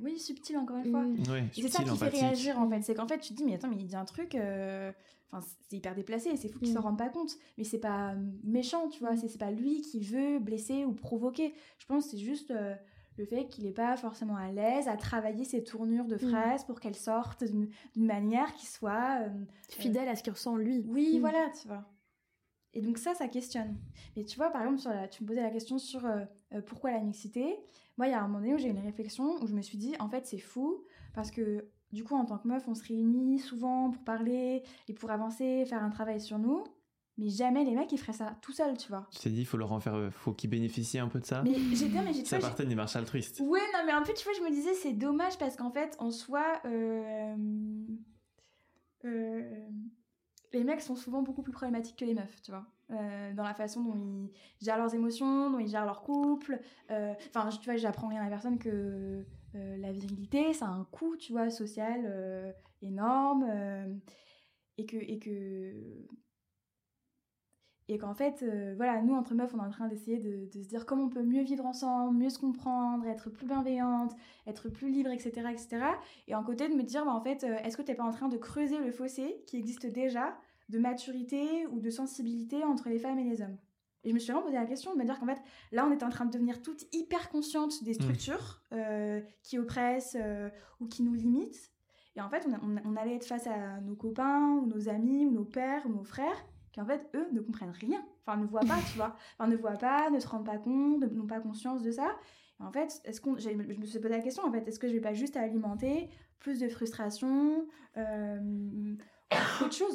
oui subtile encore une fois Mm. C'est ça subtil, qui fait réagir en fait c'est qu'en fait tu te dis mais attends mais il dit un truc euh, Enfin, c'est hyper déplacé et c'est fou qu'il Mm. s'en rende pas compte. Mais c'est pas euh, méchant, tu vois. C'est c'est pas lui qui veut blesser ou provoquer. Je pense que c'est juste euh, le fait qu'il est pas forcément à l'aise à travailler ses tournures de phrases pour qu'elles sortent d'une manière qui soit euh, Fidèle à ce qu'il ressent lui. oui, Mm. voilà, tu vois. Et donc ça, ça questionne. Mais tu vois, par exemple, sur la, tu me posais la question sur euh, euh, pourquoi la mixité. Moi, il y a un moment donné où j'ai eu une réflexion où je me suis dit, en fait, c'est fou parce que du coup, en tant que meuf, on se réunit souvent pour parler et pour avancer, faire un travail sur nous. Mais jamais les mecs, ils feraient ça tout seuls, tu vois. Tu t'es dit, faut leur en faire, euh, faut qu'ils bénéficient un peu de ça. Mais j'ai non, mais tu Ça partait des marches altruistes. Ouais, non, mais un peu, tu vois, je me disais, c'est dommage parce qu'en fait, en soi, euh, euh, les mecs sont souvent beaucoup plus problématiques que les meufs, tu vois. Euh, dans la façon dont ils gèrent leurs émotions, dont ils gèrent leur couple. Euh, Enfin, tu vois, j'apprends rien à personne que euh, la virilité, ça a un coût, tu vois, social énorme. et que. Et que et qu'en fait, voilà, nous, entre meufs, on est en train d'essayer de, se dire comment on peut mieux vivre ensemble, mieux se comprendre, être plus bienveillante, être plus libre, etc. etc. Et en côté, de me dire, bah, en fait, est-ce que t'es pas en train de creuser le fossé qui existe déjà de maturité ou de sensibilité entre les femmes et les hommes Et je me suis vraiment posé la question de me dire qu'en fait, là, on est en train de devenir toutes hyper conscientes des structures euh, qui oppressent euh, ou qui nous limitent. Et en fait, on, on- on allait être face à nos copains, ou nos amis, ou nos pères, ou nos frères, qui en fait, eux, ne comprennent rien. Enfin, ne voient pas, tu vois. [LAUGHS] Enfin, ne voient pas, ne se rendent pas compte, n'ont pas conscience de ça. Et en fait, est-ce qu'on, je me suis posé la question, en fait, est-ce que je vais pas juste alimenter plus de frustration, euh, autre chose?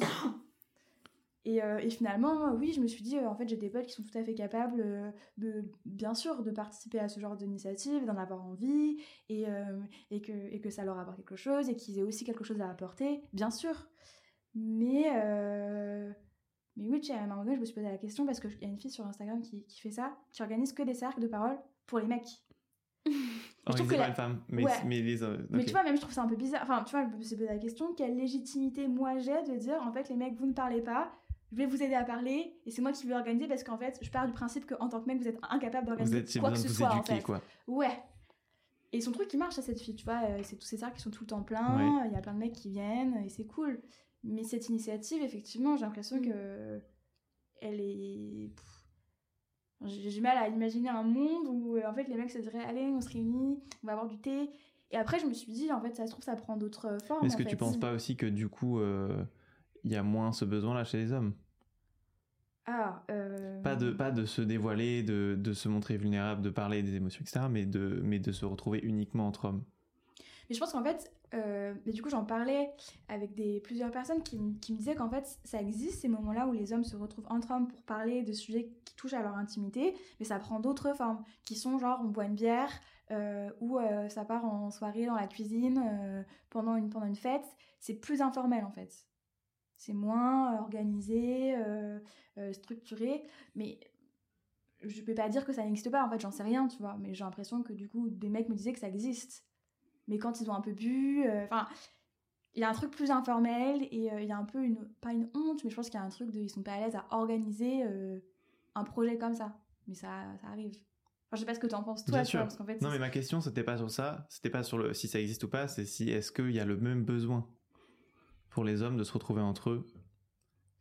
Et, euh, et finalement, oui, je me suis dit, euh, en fait, j'ai des potes qui sont tout à fait capables euh, de, bien sûr, de participer à ce genre d'initiative, d'en avoir envie, et, et, que, et que ça leur apporte quelque chose, et qu'ils aient aussi quelque chose à apporter, bien sûr. Mais, mais oui, tu sais, à un moment donné, je me suis posé la question, parce qu'il y a une fille sur Instagram qui, qui fait ça, qui organise que des cercles de parole pour les mecs. [LAUGHS] trouve Organisé que la- une femme. Mais, Ouais. mais les hommes. Mais tu vois, même je trouve ça un peu bizarre. Enfin, tu vois, je me suis posé la question quelle légitimité moi j'ai de dire en fait, les mecs, vous ne parlez pas, je vais vous aider à parler et c'est moi qui vais organiser parce qu'en fait, je pars du principe qu'en tant que mec, vous êtes incapable Vous d'organiser êtes, quoi que ce vous soit en éduquer, fait. quoi. Ouais. Et son truc qui marche à cette fille, tu vois, euh, c'est tous ces cercles qui sont tout le temps pleins, il y a plein de mecs qui viennent et c'est cool. Mais cette initiative, effectivement, j'ai l'impression Mm. que elle est. J'ai du mal à imaginer un monde où euh, en fait les mecs se diraient allez on se réunit, on va avoir du thé. Et après je me suis dit en fait ça se trouve ça prend d'autres formes. Mais est-ce en que fait. tu penses pas aussi que du coup, euh, il y a moins ce besoin-là chez les hommes Ah. euh, pas de, pas de se dévoiler, de, de se montrer vulnérable, de parler des émotions, etc., mais de, mais de se retrouver uniquement entre hommes. Mais je pense qu'en fait, euh, mais du coup j'en parlais avec des, plusieurs personnes qui, qui me disaient qu'en fait ça existe ces moments-là où les hommes se retrouvent entre hommes pour parler de sujets qui touchent à leur intimité, mais ça prend d'autres formes qui sont genre on boit une bière euh, ou ça part en soirée dans la cuisine pendant, une, pendant une fête. C'est plus informel en fait. C'est moins organisé, euh, euh, structuré, mais je peux pas dire que ça n'existe pas en fait, j'en sais rien, tu vois, mais j'ai l'impression que du coup des mecs me disaient que ça existe. Mais quand ils ont un peu bu, euh, enfin, il y a un truc plus informel et euh, il y a un peu une, pas une honte, mais je pense qu'il y a un truc de, ils sont pas à l'aise à organiser euh, un projet comme ça. Mais ça, ça arrive. Enfin, je sais pas ce que tu en penses toi, Bien vois, parce qu'en fait, Non, mais ma question, c'était pas sur ça, c'était pas sur le si ça existe ou pas, c'est si est-ce qu'il y a le même besoin? Pour les hommes de se retrouver entre eux.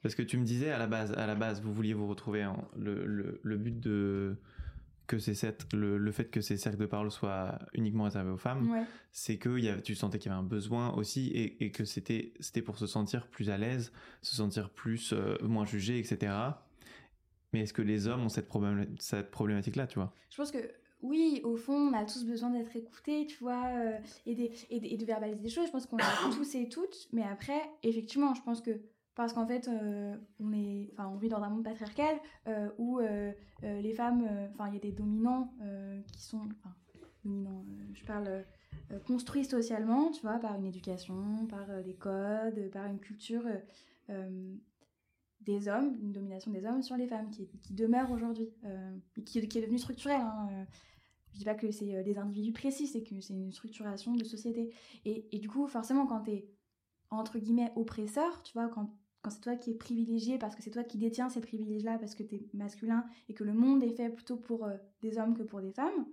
Parce que tu me disais à la base, à la base, vous vouliez vous retrouver en le, le, le but de que c'est cette le, le fait que ces cercles de parole soient uniquement réservés aux femmes, ouais. c'est que y avait, tu sentais qu'il y avait un besoin aussi et, et que c'était c'était pour se sentir plus à l'aise, se sentir plus euh, moins jugé, etc. Mais est-ce que les hommes ont cette problématique-là, tu vois? Je pense que oui, au fond, on a tous besoin d'être écoutés, tu vois, euh, et, des- et, de- et de verbaliser des choses. Je pense qu'on l'a [COUGHS] tous et toutes, mais après, effectivement, je pense que parce qu'en fait, euh, on est, enfin, on vit dans un monde patriarcal euh, où les femmes, enfin, il y a des dominants qui sont, enfin, dominants. je parle construits socialement, tu vois, par une éducation, par des codes, par une culture. des hommes, une domination des hommes sur les femmes qui, qui demeure aujourd'hui, euh, et qui, qui est devenue structurelle. Hein. Je dis pas que c'est euh, des individus précis, c'est que c'est une structuration de société. Et, et du coup, forcément, quand t'es entre guillemets oppresseur, tu vois, quand, quand c'est toi qui es privilégié parce que c'est toi qui détiens ces privilèges-là parce que tu es masculin et que le monde est fait plutôt pour euh, des hommes que pour des femmes,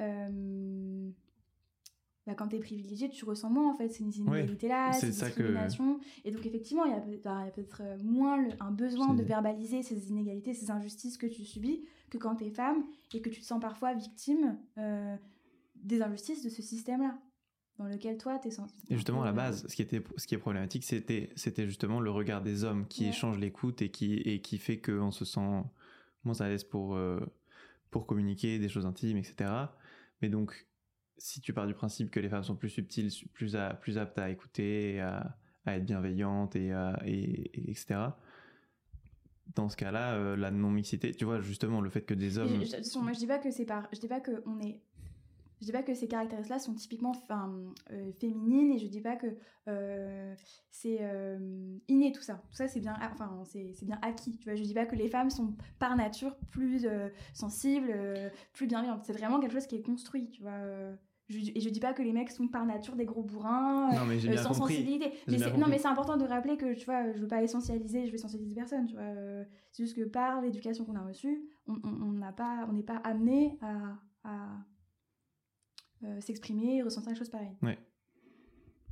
euh, bah, quand tu es privilégié, tu ressens moins en fait ces inégalités-là, ces discriminations. Et donc effectivement, il y a, peut-être euh, moins un besoin de verbaliser ces inégalités, ces injustices que tu subis que quand tu es femme et que tu te sens parfois victime des injustices de ce système-là dans lequel toi t'es sensible. Et justement à la base, ce qui était, ce qui est problématique, c'était, c'était justement le regard des hommes qui échange l'écoute et qui, et qui fait qu'on se sent moins à l'aise pour, euh, pour communiquer des choses intimes, etc. Mais donc, si tu pars du principe que les femmes sont plus subtiles, plus, à, plus aptes à écouter, à, à être bienveillantes et, à, et, etc. Dans ce cas-là, euh, la non-mixité, tu vois, justement, le fait que des hommes. Je, moi, je dis pas que c'est par. Je dis pas qu'on est je dis pas que ces caractéristiques-là sont typiquement euh, féminines et je dis pas que euh, c'est euh, inné tout ça. Tout ça c'est bien, enfin c'est bien acquis. Tu vois, je dis pas que les femmes sont par nature plus sensibles, plus bienveillantes. C'est vraiment quelque chose qui est construit. Tu vois. et je dis pas que les mecs sont par nature des gros bourrins, sans sensibilité. non, mais c'est important de rappeler que tu vois, je veux pas essentialiser, je veux essentialiser personne. Tu vois, c'est juste que par l'éducation qu'on a reçue, on n'a pas, on n'est pas amené à euh, s'exprimer, ressentir des choses pareilles.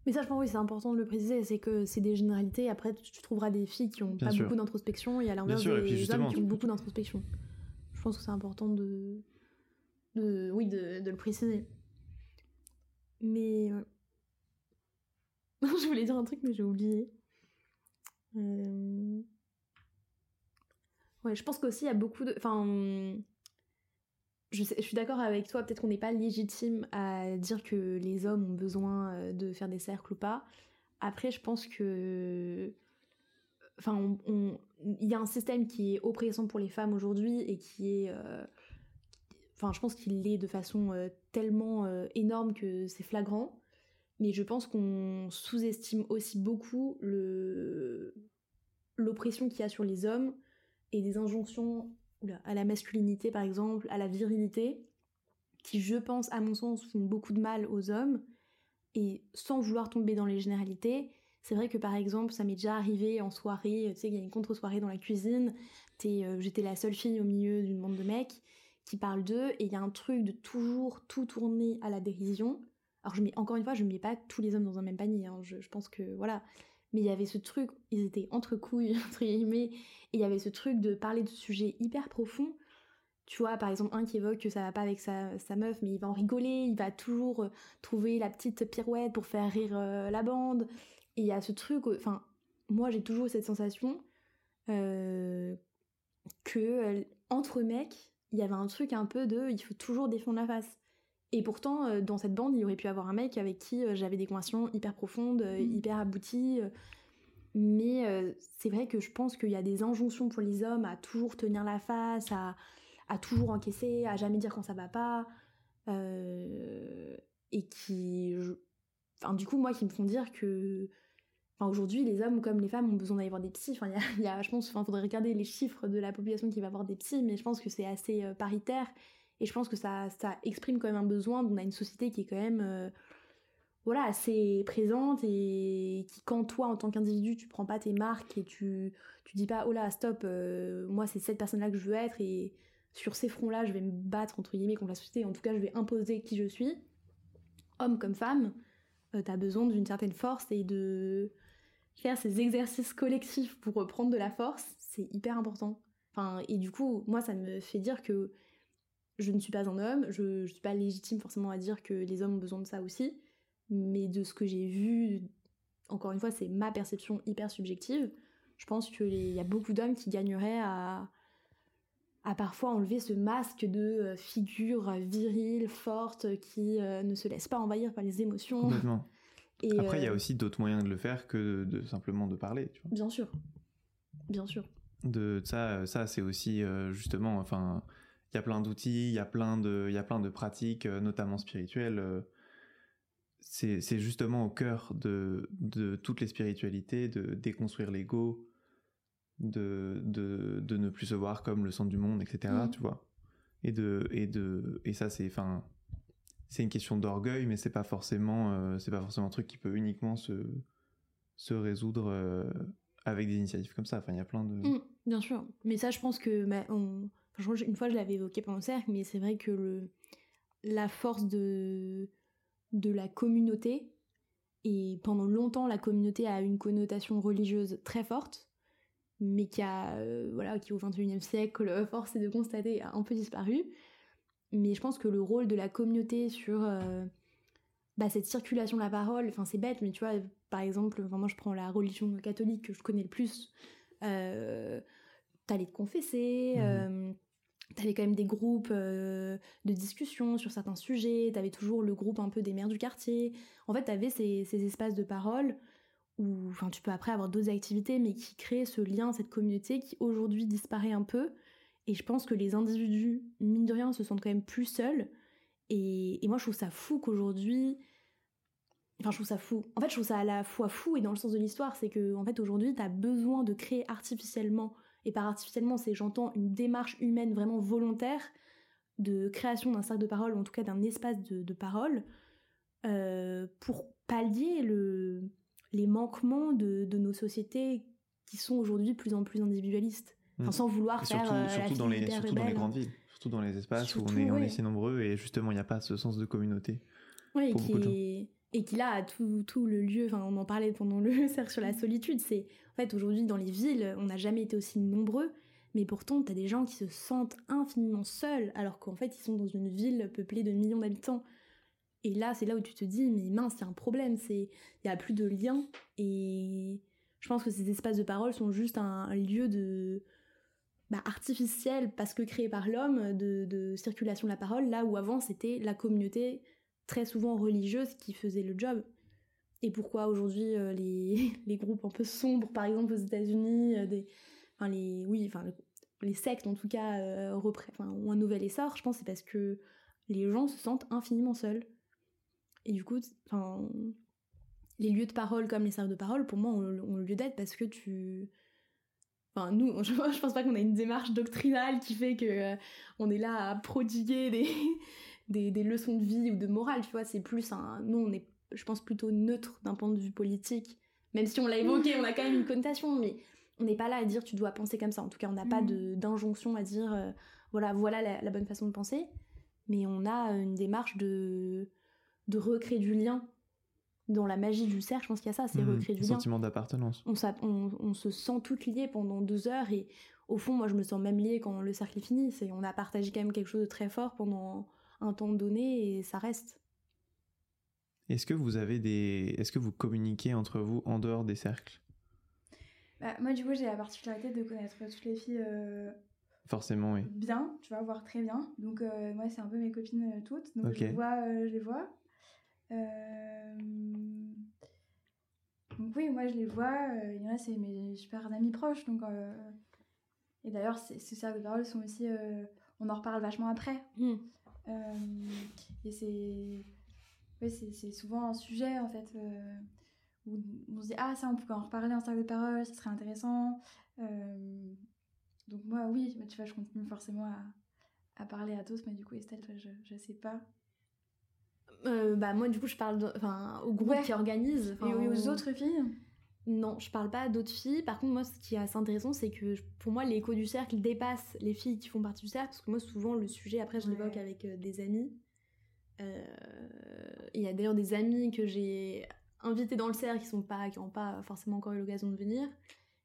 Mais ça, je pense, oui, c'est important de le préciser, c'est que c'est des généralités. Après, tu trouveras des filles qui ont pas beaucoup d'introspection et à l'inverse des hommes qui ont beaucoup d'introspection. Je pense que c'est important de, de, oui, de, de le préciser. Mais [LAUGHS] je voulais dire un truc, mais j'ai oublié. Euh, ouais, je pense qu'aussi il y a beaucoup de, enfin, je, suis d'accord avec toi, peut-être qu'on n'est pas légitime à dire que les hommes ont besoin euh, de faire des cercles ou pas. Après, je pense que. Enfin, il y a un système qui est oppressant pour les femmes aujourd'hui et qui est. Euh, enfin, je pense qu'il l'est de façon euh, tellement énorme que c'est flagrant. Mais je pense qu'on sous-estime aussi beaucoup l'oppression qu'il y a sur les hommes et des injonctions à la masculinité par exemple, à la virilité, qui je pense à mon sens font beaucoup de mal aux hommes, et sans vouloir tomber dans les généralités, c'est vrai que par exemple ça m'est déjà arrivé en soirée, tu sais il y a une contre-soirée dans la cuisine, euh, j'étais la seule fille au milieu d'une bande de mecs qui parlent d'eux, et il y a un truc de toujours tout tourner à la dérision. Alors je mets, encore une fois, je ne mets pas tous les hommes dans un même panier, hein. je, je pense que voilà, mais il y avait ce truc, ils étaient entre couilles, [LAUGHS] entre guillemets, et il y avait ce truc de parler de sujets hyper profonds. Tu vois, par exemple, un qui évoque que ça va pas avec sa, meuf, mais il va en rigoler, il va toujours euh, trouver la petite pirouette pour faire rire euh, la bande. Et il y a ce truc, enfin, moi j'ai toujours cette sensation euh, que entre mecs, il y avait un truc un peu de il faut toujours défendre la face. Et pourtant, dans cette bande, il y aurait pu avoir un mec avec qui j'avais des conversations hyper profondes, mmh. hyper abouties. Mais euh, c'est vrai que je pense qu'il y a des injonctions pour les hommes à toujours tenir la face, à, à toujours encaisser, à jamais dire quand ça va pas. Euh, et qui. Enfin, du coup, moi, qui me font dire que. Enfin, aujourd'hui, les hommes comme les femmes ont besoin d'aller voir des psys. Enfin, il y a, je pense, enfin, faudrait regarder les chiffres de la population qui va voir des psys, mais je pense que c'est assez euh, paritaire. Et je pense que ça, ça exprime quand même un besoin. On a une société qui est quand même voilà, assez présente et qui, quand toi, en tant qu'individu, tu prends pas tes marques et tu, tu dis pas, oh là, stop, euh, moi, c'est cette personne-là que je veux être et sur ces fronts-là, je vais me battre, entre guillemets, contre la société. En tout cas, je vais imposer qui je suis, homme comme femme, euh, tu as besoin d'une certaine force et de faire ces exercices collectifs pour prendre de la force, c'est hyper important. Enfin, et du coup, moi, ça me fait dire que je ne suis pas un homme, je ne suis pas légitime forcément à dire que les hommes ont besoin de ça aussi, mais de ce que j'ai vu, encore une fois, c'est ma perception hyper subjective. Je pense qu'il y a beaucoup d'hommes qui gagneraient à, à parfois enlever ce masque de euh, figure virile, forte, qui euh, ne se laisse pas envahir par les émotions. Complètement. Et Après, il y a euh, aussi d'autres moyens de le faire que de, simplement de parler. Tu vois. Bien sûr. Bien sûr. De ça, ça c'est aussi justement, enfin, il y a plein d'outils, il y a plein de, il y a plein de pratiques, notamment spirituelles c'est justement au cœur de, de, toutes les spiritualités, de déconstruire l'ego, de, de, de, ne plus se voir comme le centre du monde, etc. Mm. Tu vois et, de, et, de, et ça, c'est c'est une question d'orgueil, mais c'est pas forcément euh, c'est pas forcément un truc qui peut uniquement se, se résoudre euh, avec des initiatives comme ça. Enfin, il y a plein de. Mm, bien sûr. Mais ça, je pense que. bah, on- enfin, une fois, je l'avais évoqué pendant le cercle, mais c'est vrai que le... la force de... de la communauté, et pendant longtemps, la communauté a une connotation religieuse très forte, mais qui a. euh, voilà, qui au XXIe siècle, euh, force est de constater, a un peu disparu. Mais je pense que le rôle de la communauté sur. euh, bah, cette circulation de la parole, enfin c'est bête, mais tu vois, par exemple, enfin, moi je prends la religion catholique que je connais le plus, euh, t'allais te confesser, euh, t'avais quand même des groupes euh, de discussion sur certains sujets, t'avais toujours le groupe un peu des mères du quartier. En fait, t'avais ces, ces espaces de parole où, enfin, tu peux après avoir d'autres activités, mais qui créent ce lien, cette communauté qui aujourd'hui disparaît un peu. Et je pense que les individus, mine de rien, se sentent quand même plus seuls. Et, et moi, je trouve ça fou qu'aujourd'hui. Enfin, je trouve ça fou. En fait, je trouve ça à la fois fou et dans le sens de l'histoire, c'est que, en fait, aujourd'hui, t'as besoin de créer artificiellement, et par artificiellement, c'est, j'entends, une démarche humaine vraiment volontaire de création d'un cercle de parole, ou en tout cas d'un espace de, de parole, euh, pour pallier le, les manquements de, de nos sociétés qui sont aujourd'hui de plus en plus individualistes. Enfin, Mm. sans vouloir Et faire surtout, euh, surtout, dans les, hyper surtout dans les rebelle. grandes villes, surtout dans les espaces où on est, on ouais. est si nombreux et justement il n'y a pas ce sens de communauté. Pour qui beaucoup de gens. est- et qui là a tout, tout le lieu, enfin on en parlait pendant le [LAUGHS] cercle sur la solitude, c'est en fait aujourd'hui dans les villes on n'a jamais été aussi nombreux, mais pourtant t'as des gens qui se sentent infiniment seuls alors qu'en fait ils sont dans une ville peuplée de millions d'habitants. Et là c'est là où tu te dis mais mince a un problème, c'est il y a plus de lien et je pense que ces espaces de parole sont juste un, un lieu de bah, artificiel parce que créé par l'homme de, de circulation de la parole là où avant c'était la communauté très souvent religieuse qui faisait le job. Et pourquoi aujourd'hui euh, les, [LAUGHS] les groupes un peu sombres, par exemple aux États-Unis, euh, enfin les, oui, enfin le- les sectes en tout cas euh, ont un nouvel essor, je pense c'est parce que les gens se sentent infiniment seuls. Et du coup, les lieux de parole comme les cercles de parole, pour moi, ont, ont lieu d'être parce que tu, Enfin, nous, je, [LAUGHS] je pense pas qu'on a une démarche doctrinale qui fait que euh, on est là à prodiguer des, des, des leçons de vie ou de morale, tu vois. C'est plus un. Nous, on est, je pense, plutôt neutre d'un point de vue politique. Même si on l'a évoqué, on a quand même une connotation, mais on n'est pas là à dire tu dois penser comme ça. En tout cas, on n'a pas Mhm. de- d'injonction à dire euh, voilà, voilà la, la bonne façon de penser. Mais on a une démarche de, de recréer du lien. Dans la magie du cercle, je pense qu'il y a ça, c'est Mhm, recréer du lien sentiment d'appartenance. on, s'a- on- on se sent toutes liées pendant deux heures et au fond moi je me sens même liée quand le cercle est fini c'est on a partagé quand même quelque chose de très fort pendant un temps donné et ça reste Est-ce que vous avez des, est-ce que vous communiquez entre vous en dehors des cercles? Bah, moi, du coup, j'ai la particularité de connaître toutes les filles euh, Forcément, oui. bien, tu vois, voire très bien. Donc, euh, moi, c'est un peu mes copines euh, toutes. Donc, Ok. je les vois. euh, je les vois. Euh, Donc, oui, moi, je les vois. euh, Il y en a, c'est mes super amis proches. Donc, euh, Et d'ailleurs, ces cercles de parole sont aussi. euh, On en reparle vachement après. Hmm. Euh, et c'est ouais, c'est souvent un sujet en fait euh, où on se dit ah ça on pourrait en reparler en cercle de parole ça serait intéressant. Euh, donc moi oui mais tu vois je continue forcément à, à parler à tous mais du coup Estelle toi je, je sais pas. Euh, bah moi du coup je parle de- au groupe Ouais. qui organise et aux au- autres filles non je parle pas d'autres filles. Par contre moi ce qui est assez intéressant c'est que pour moi l'écho du cercle dépasse les filles qui font partie du cercle parce que moi souvent le sujet après je Ouais. l'évoque avec euh, des amis. Euh, il y a d'ailleurs des amis que j'ai invités dans le cercle qui sont pas qui n'ont pas forcément encore eu l'occasion de venir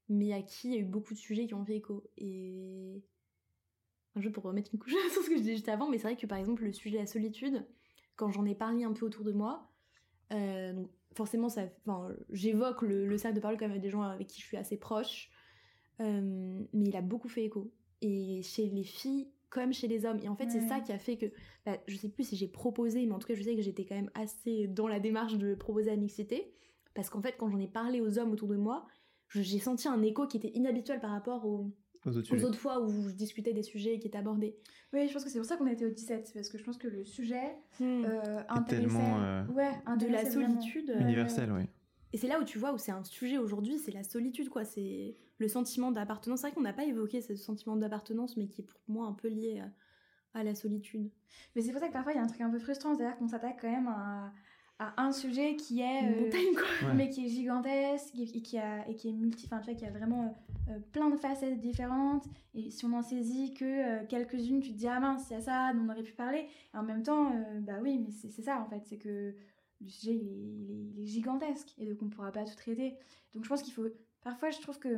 mais à qui il y a eu beaucoup de sujets qui ont fait écho. Et un jeu pour remettre une couche [LAUGHS] sur ce que je disais juste avant mais c'est vrai que par exemple le sujet de la solitude quand j'en ai parlé un peu autour de moi euh, donc forcément ça enfin j'évoque le, le cercle de parole quand même avec des gens avec qui je suis assez proche euh, mais il a beaucoup fait écho. Et chez les filles comme chez les hommes. Et en fait c'est ça qui a fait que bah, je sais plus si j'ai proposé mais en tout cas je sais que j'étais quand même assez dans la démarche de proposer la mixité. Parce qu'en fait quand j'en ai parlé aux hommes autour de moi j'ai senti un écho qui était inhabituel par rapport aux, Aux autres aux sujets. autres fois où je discutais des sujets qui étaient abordés oui je pense que c'est pour ça qu'on était au 17 parce que je pense que le sujet Hmm. euh, tellement, euh, ouais de la solitude euh, Universel, oui. Et c'est là où tu vois où c'est un sujet aujourd'hui, c'est la solitude, quoi. C'est le sentiment d'appartenance. C'est vrai qu'on n'a pas évoqué ce sentiment d'appartenance, mais qui est pour moi un peu lié à, à la solitude. Mais c'est pour ça que parfois il y a un truc un peu frustrant, c'est-à-dire qu'on s'attaque quand même à, à un sujet qui est euh, montagne, quoi. [LAUGHS] Ouais. mais qui est gigantesque et qui a et qui est multi enfin tu vois qui a vraiment euh, plein de facettes différentes et si on en saisit que euh, quelques-unes tu te dis ah mince il y a ça dont on aurait pu parler et en même temps euh, bah oui mais c'est c'est ça en fait c'est que le sujet il est, il est- il est gigantesque et donc on pourra pas tout traiter donc je pense qu'il faut parfois je trouve que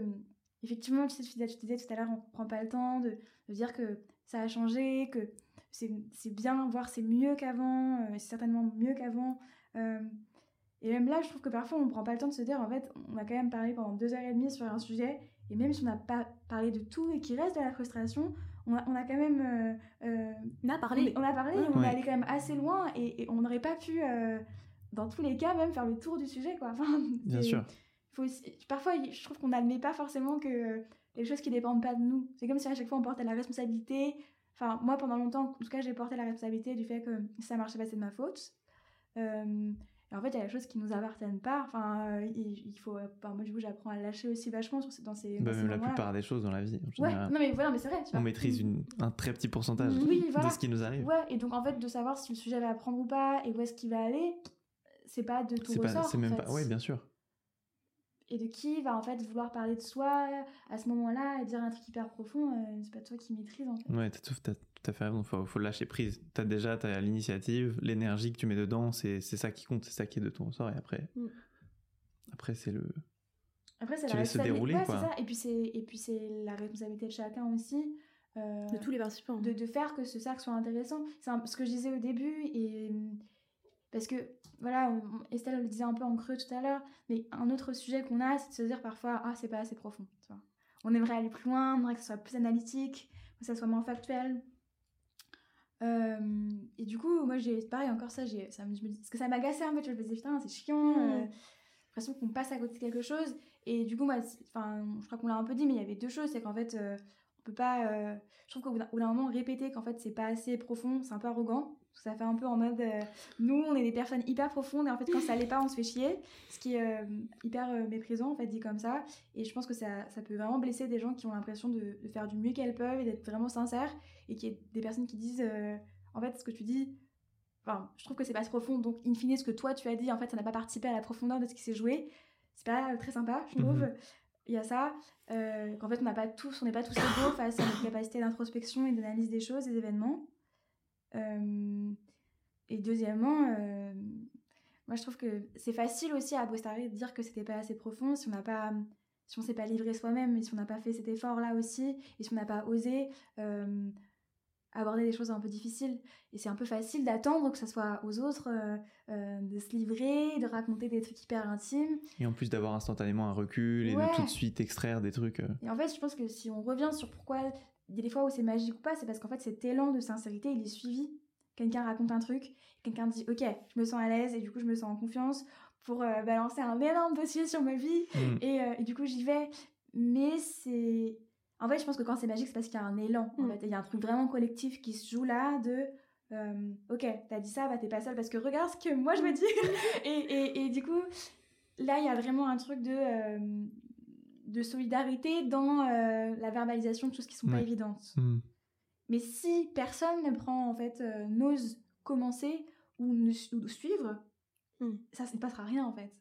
effectivement tu sais tu disais, tu disais tout à l'heure on prend pas le temps de, de dire que ça a changé que c'est c'est bien voire c'est mieux qu'avant euh, c'est certainement mieux qu'avant euh, et même là, je trouve que parfois, on prend pas le temps de se dire, en fait, on a quand même parlé pendant deux heures et demie sur un sujet, et même si on n'a pas parlé de tout et qu'il reste de la frustration, on a, on a quand même... euh, euh, On a parlé. on a parlé, Ouais. on est allé quand même assez loin, et, et on n'aurait pas pu, euh, dans tous les cas, même faire le tour du sujet, quoi. [LAUGHS] Enfin, Bien sûr. faut aussi- Parfois, je trouve qu'on n'admet pas forcément que euh, les choses qui dépendent pas de nous. C'est comme si à chaque fois on portait la responsabilité. Enfin, moi, pendant longtemps, en tout cas, j'ai porté la responsabilité du fait que si ça marchait pas, c'est de ma faute. Euh, et en fait, il y a des choses qui nous appartiennent pas. Enfin, euh, il, faut. enfin, moi, du coup, j'apprends à lâcher aussi vachement sur ces- dans ces. Bah, dans ces même la moments-là. plupart des choses dans la vie. En Ouais, non, mais voilà, mais c'est vrai. tu on vois. maîtrise une, un très petit pourcentage Oui, voilà. de ce qui nous arrive. Ouais, et donc en fait, de savoir si le sujet va prendre ou pas et où est-ce qu'il va aller, c'est pas de tout ressort. c'est même fait. pas. Ouais, bien sûr. Et de qui va en fait vouloir parler de soi à ce moment-là et dire un truc hyper profond, euh, c'est pas toi qui maîtrise en fait. Ouais, t'as tout, t'as tout à fait raison. Faut, faut lâcher prise. T'as déjà t'as l'initiative, l'énergie que tu mets dedans, c'est, c'est ça qui compte, c'est ça qui est de ton ressort. Et après, Mm. après c'est le. Après, c'est Tu la laisses se responsabilité. dérouler, ouais, quoi. c'est ça. Et puis c'est et puis c'est la responsabilité de chacun aussi. euh, De tous les participants. de, de faire que ce cercle soit intéressant. C'est un- ce que je disais au début, et parce que, voilà, on- Estelle le disait un peu en creux tout à l'heure, mais un autre sujet qu'on a, c'est de se dire parfois, ah, c'est pas assez profond. tu vois. On aimerait aller plus loin, on aimerait que ce soit plus analytique, que ça soit moins factuel. Euh, et du coup, moi, j'ai pareil, encore ça, j'ai, ça me, je me dis, parce que ça m'agaçait un peu, je me disais, putain, c'est chiant, Mm. euh, j'ai l'impression qu'on passe à côté de quelque chose. Et du coup, moi, enfin, je crois qu'on l'a un peu dit, mais il y avait deux choses, c'est qu'en fait, euh, on peut pas. euh, je trouve qu'au bout d'un moment, répéter qu'en fait c'est pas assez profond, c'est un peu arrogant. Ça fait un peu en mode. euh, nous, on est des personnes hyper profondes et en fait, quand ça l'est pas, on se fait chier. Ce qui est euh, hyper euh, méprisant, en fait, dit comme ça. Et je pense que ça, ça peut vraiment blesser des gens qui ont l'impression de, de faire du mieux qu'elles peuvent et d'être vraiment sincères. Et qu'il y ait des personnes qui disent. en fait, ce que tu dis. Enfin, je trouve que c'est pas profond. Donc, in fine, ce que toi tu as dit, en fait, ça n'a pas participé à la profondeur de ce qui s'est joué. C'est pas très sympa, je trouve. Mhm. Il y a ça, qu'en fait on n'a pas tous, on n'est pas tous égaux [COUGHS] face à notre capacité d'introspection et d'analyse des choses, des événements. Et deuxièmement, moi je trouve que c'est facile aussi à posteriori de dire que c'était pas assez profond si on n'a pas, si on s'est pas livré soi-même et si on n'a pas fait cet effort là aussi et si on n'a pas osé euh, aborder des choses un peu difficiles. Et c'est un peu facile d'attendre que ce soit aux autres euh, euh, de se livrer, de raconter des trucs hyper intimes. Et en plus d'avoir instantanément un recul et Ouais. de tout de suite extraire des trucs. euh, Et en fait, je pense que si on revient sur pourquoi il y a des fois où c'est magique ou pas, c'est parce qu'en fait, cet élan de sincérité, il est suivi. Quelqu'un raconte un truc, quelqu'un dit Ok, je me sens à l'aise et du coup, je me sens en confiance pour euh, balancer un énorme dossier sur ma vie. mm. Et, euh, et du coup, j'y vais. Mais c'est. En fait, je pense que quand c'est magique, c'est parce qu'il y a un élan. En Mm. fait, il y a un truc vraiment collectif qui se joue là de. euh, ok, t'as dit ça, bah t'es pas seule parce que regarde ce que moi je me dis. [LAUGHS] et, et, et du coup, là, il y a vraiment un truc de, euh, de solidarité dans euh, la verbalisation de choses qui sont pas évidentes. Mm. Mais si personne ne prend, en fait, euh, n'ose commencer ou, ne, ou suivre, Mm. ça, ne passera rien, en fait.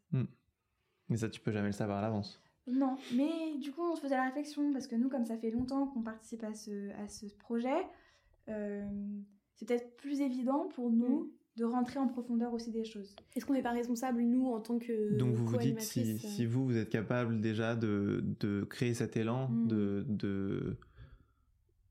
Mais ça, tu peux jamais le savoir à l'avance. Non, mais du coup, on se faisait la réflexion, parce que nous, comme ça fait longtemps qu'on participe à ce, à ce projet, euh, c'est peut-être plus évident pour nous de rentrer en profondeur aussi des choses. Est-ce qu'on n'est pas responsable, nous, en tant que. Donc vous vous dites si, euh, si vous, vous êtes capable déjà de, de créer cet élan, Mm. de, de,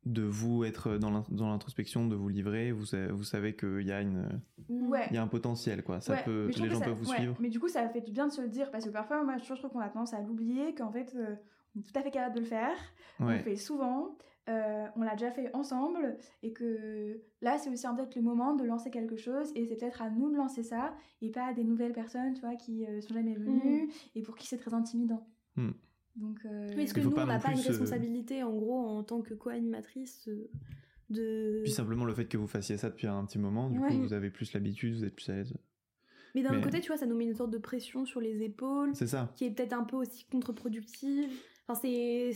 de vous être dans l'in- dans l'introspection, de vous livrer, vous, vous savez qu'il y, a une- Ouais. il y a un potentiel, quoi. Ça Ouais, peut, les gens ça- peuvent vous ouais, suivre. Mais du coup, ça fait du bien de se le dire, parce que parfois, moi, je trouve qu'on a tendance à l'oublier, qu'en fait, euh, on est tout à fait capable de le faire. On le fait souvent, euh, on l'a déjà fait ensemble, et que là, c'est aussi peut-être le moment de lancer quelque chose, et c'est peut-être à nous de lancer ça, et pas à des nouvelles personnes, tu vois, qui euh, sont jamais venues, et pour qui c'est très intimidant. Mm. Donc, euh, Oui, est-ce que nous, pas on n'a pas une responsabilité, en gros, en tant que co-animatrice, euh, de. Puis simplement le fait que vous fassiez ça depuis un petit moment, du Ouais. coup vous avez plus l'habitude, vous êtes plus à l'aise. Mais d'un mais- autre côté, tu vois, ça nous met une sorte de pression sur les épaules, C'est ça. qui est peut-être un peu aussi contre-productive. Enfin, c'est.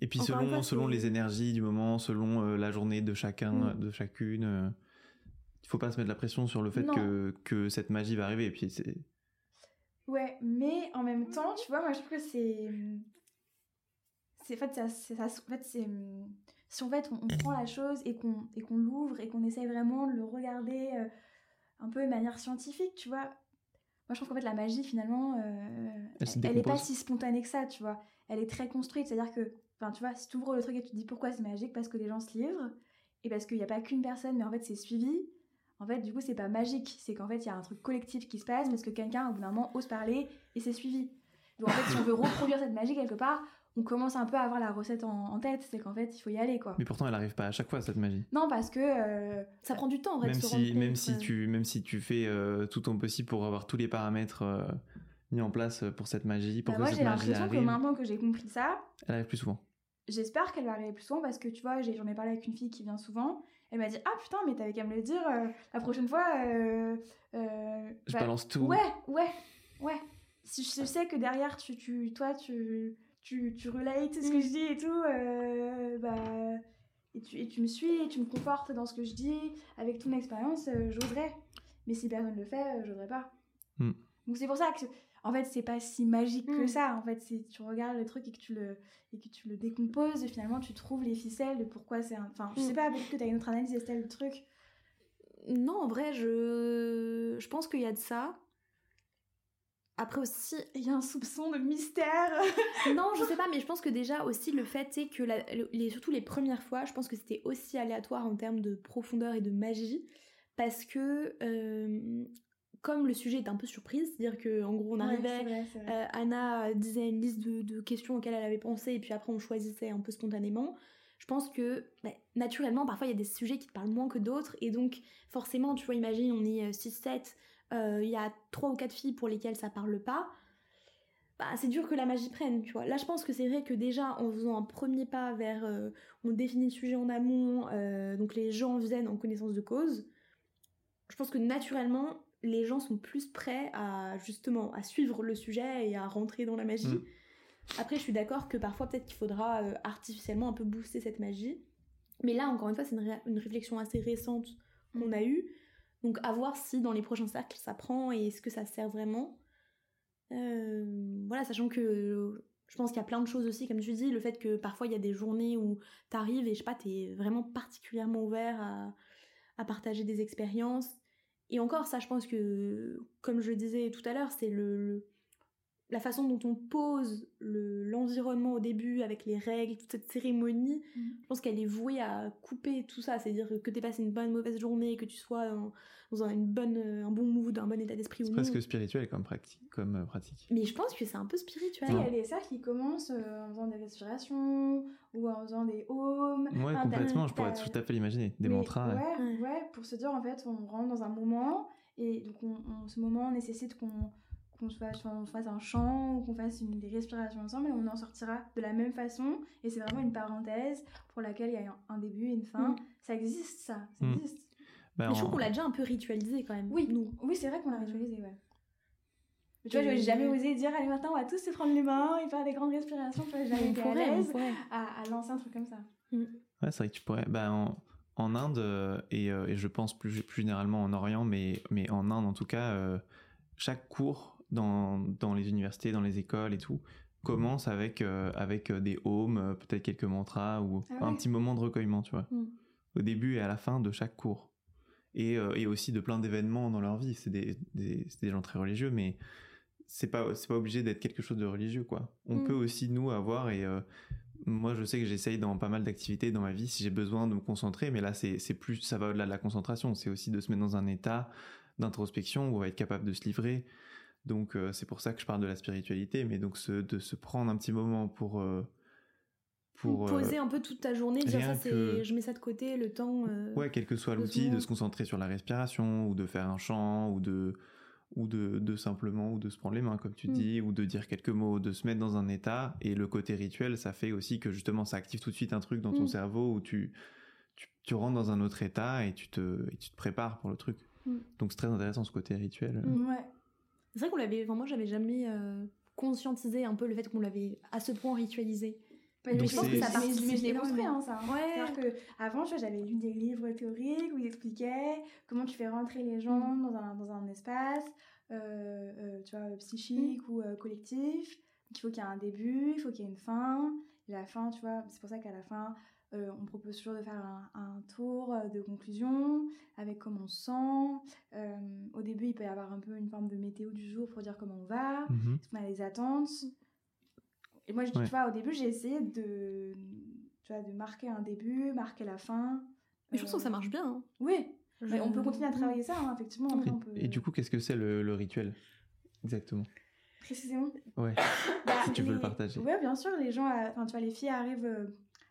Et puis Encore selon, fois, selon les énergies du moment, selon euh, la journée de chacun, Mm. de chacune, euh, il faut pas se mettre la pression sur le fait que, que cette magie va arriver. Et puis c'est. Ouais, mais en même temps, tu vois, moi je trouve que c'est. C'est en fait, ça, ça, en fait, c'est. Si en fait on, prend la chose et qu'on et qu'on l'ouvre et qu'on essaye vraiment de le regarder euh, un peu de manière scientifique, tu vois. Moi je trouve qu'en fait la magie finalement, euh, elle, elle est pas si spontanée que ça, tu vois. Elle est très construite, c'est-à-dire que, enfin tu vois, si tu ouvres le truc et tu te dis pourquoi c'est magique, parce que les gens se livrent et parce qu'il n'y a pas qu'une personne, mais en fait c'est suivi en fait, du coup, c'est pas magique. C'est qu'en fait, il y a un truc collectif qui se passe parce que quelqu'un, au bout d'un moment, ose parler et c'est suivi. Donc, en fait, si on veut reproduire cette magie quelque part, on commence un peu à avoir la recette en, tête. C'est qu'en fait, il faut y aller, quoi. Mais pourtant, elle arrive pas à chaque fois, cette magie. Non, parce que. Euh, ça prend du temps, en fait. Même, si, même, si, tu, même si tu fais euh, tout ton possible pour avoir tous les paramètres. Euh, mis en place pour cette magie, pour bah, moi, j'ai l'impression que maintenant que j'ai compris ça, elle arrive plus souvent. J'espère qu'elle va arriver plus souvent parce que tu vois, j'en ai, parlé avec une fille qui vient souvent elle m'a dit Ah putain, mais t'avais qu'à me le dire euh, la prochaine fois. Euh, euh, je bah, balance tout. Ouais, ouais, ouais. Si je sais que derrière, tu, tu, toi, tu, tu, tu relates ce que je dis et tout, bah, et, tu, et tu me suis et tu me confortes dans ce que je dis avec toute mon expérience, j'oserais. Mais si personne ne le fait, j'oserais pas. Hmm. Donc c'est pour ça que en fait, c'est pas si magique que mm. ça. En fait, c'est tu regardes le truc et que tu le et que tu le décomposes et finalement tu trouves les ficelles de pourquoi c'est un... enfin, je sais mm. pas, peut-être que tu as une autre analyse Estelle le truc. Non, en vrai, je je pense qu'il y a de ça. Après aussi, il y a un soupçon de mystère. [LAUGHS] non, je sais pas, mais je pense que déjà aussi le fait c'est que les, surtout les premières fois, je pense que c'était aussi aléatoire en termes de profondeur et de magie parce que euh, comme le sujet est un peu surprise, c'est-à-dire qu'en gros on arrivait, euh, Anna disait une liste de, questions auxquelles elle avait pensé et puis après on choisissait un peu spontanément. Je pense que bah, naturellement parfois il y a des sujets qui te parlent moins que d'autres et donc forcément tu vois imagine on est 6-7, euh, euh, il y a 3 ou 4 filles pour lesquelles ça parle pas. Bah, c'est dur que la magie prenne, tu vois. Là, je pense que c'est vrai que déjà, en faisant un premier pas vers, on définit le sujet en amont, donc les gens viennent en connaissance de cause. Je pense que naturellement, les gens sont plus prêts à justement à suivre le sujet et à rentrer dans la magie. Mm. Après, je suis d'accord que parfois peut-être qu'il faudra euh, artificiellement un peu booster cette magie. Mais là, encore une fois, c'est une, réflexion assez récente qu'on a eue. Donc à voir si dans les prochains cercles ça prend et est-ce que ça sert vraiment. Euh, voilà, sachant que je pense qu'il y a plein de choses aussi, comme tu dis, le fait que parfois il y a des journées où t'arrives et je sais pas, t'es vraiment particulièrement ouvert à, à partager des expériences et encore, ça, je pense que, comme je disais tout à l'heure, c'est le, la façon dont on pose l'environnement au début avec les règles, toute cette cérémonie, mm. je pense qu'elle est vouée à couper tout ça. C'est-à-dire que tu passé une bonne, mauvaise journée, que tu sois dans, un, une bonne, un bon mood, un bon état d'esprit ou non. C'est presque spirituel comme pratique, comme euh, pratique. Mais je pense que c'est un peu spirituel. Il y a des cercles qui commencent euh, en faisant des respirations ou en faisant des haumes. Ouais, complètement, je pourrais tout à fait l'imaginer. Des mantras. Ouais, ouais, pour se dire en fait, on rentre dans un moment et donc on, ce moment nécessite qu'on qu'on fasse, fasse, un chant ou qu'on fasse une, des respirations ensemble et on en sortira de la même façon. Et c'est vraiment une parenthèse pour laquelle il y a un, début et une fin. Mm. Ça existe, ça. Ça mm. existe. Bah, Mais je trouve qu'on l'a déjà un peu ritualisé quand même. Oui, nous. Oui, c'est vrai qu'on l'a ritualisé, ouais. tu vois, j'ai jamais osé dire, allez, maintenant, on va tous se prendre les mains et faire des grandes respirations. Tu vois, jamais été à l'aise à, lancer un truc comme ça. Mm. Ouais, c'est vrai que tu pourrais. Bah, en, en Inde, euh, et, euh, et, je pense plus, plus généralement en Orient, mais, mais en Inde en tout cas, euh, chaque cours dans, dans les universités, dans les écoles et tout, commence avec, euh, avec euh, des homes, euh, peut-être quelques mantras ou ah un petit moment de recueillement, tu vois. Mm. Au début et à la fin de chaque cours. Et, et aussi de plein d'événements dans leur vie. C'est des, des, des, gens très religieux, mais c'est pas, c'est pas obligé d'être quelque chose de religieux, quoi. On mm. peut aussi, nous, avoir, et moi, je sais que j'essaye dans pas mal d'activités dans ma vie si j'ai besoin de me concentrer, mais là, c'est plus, ça va au-delà de la concentration. C'est aussi de se mettre dans un état d'introspection où on va être capable de se livrer, donc euh, c'est pour ça que je parle de la spiritualité, mais donc de se prendre un petit moment pour euh, pour euh, poser un peu toute ta journée, dire ça c'est je mets ça de côté, le temps. ouais, quel que soit l'outil, de se concentrer sur la respiration ou de faire un chant ou de ou de, de simplement ou de se prendre les mains comme tu mm. dis ou de dire quelques mots, de se mettre dans un état et le côté rituel, ça fait aussi que justement ça active tout de suite un truc dans ton mm. cerveau où tu, tu, rentres dans un autre état et tu te et tu te prépares pour le truc. Mm. Donc c'est très intéressant ce côté rituel. Ouais. C'est vrai qu'on l'avait, moi j'avais jamais euh, conscientisé un peu le fait qu'on l'avait à ce point ritualisé. Mais Donc je pense que ça participe mais je l'ai c'est construit, hein, ça. hein. Ouais. Que avant, j'avais lu des livres théoriques où ils expliquaient comment tu fais rentrer les gens Mm. dans, un, dans un espace, euh, euh, tu vois, psychique Mm. ou euh, collectif. Il faut qu'il y ait un début, il faut qu'il y ait une fin. Et la fin, tu vois, c'est pour ça qu'à la fin, euh, on propose toujours de faire un, un tour euh, de conclusion avec comment on se sent. Euh, au début, il peut y avoir un peu une forme de météo du jour pour dire comment on va. Est-ce qu'on a des attentes Et moi, je, Ouais. tu vois, au début, j'ai essayé de, tu vois, de marquer un début, marquer la fin. Mais je pense que ça marche bien. hein. Oui, mais on peut continuer à Je- travailler ça, hein, effectivement. Après, on peut... Et, du coup, qu'est-ce que c'est le, le rituel Exactement? Précisément. Ouais. Bah, Si tu veux le partager. Ouais, bien sûr, les gens, enfin, tu vois, les filles arrivent euh,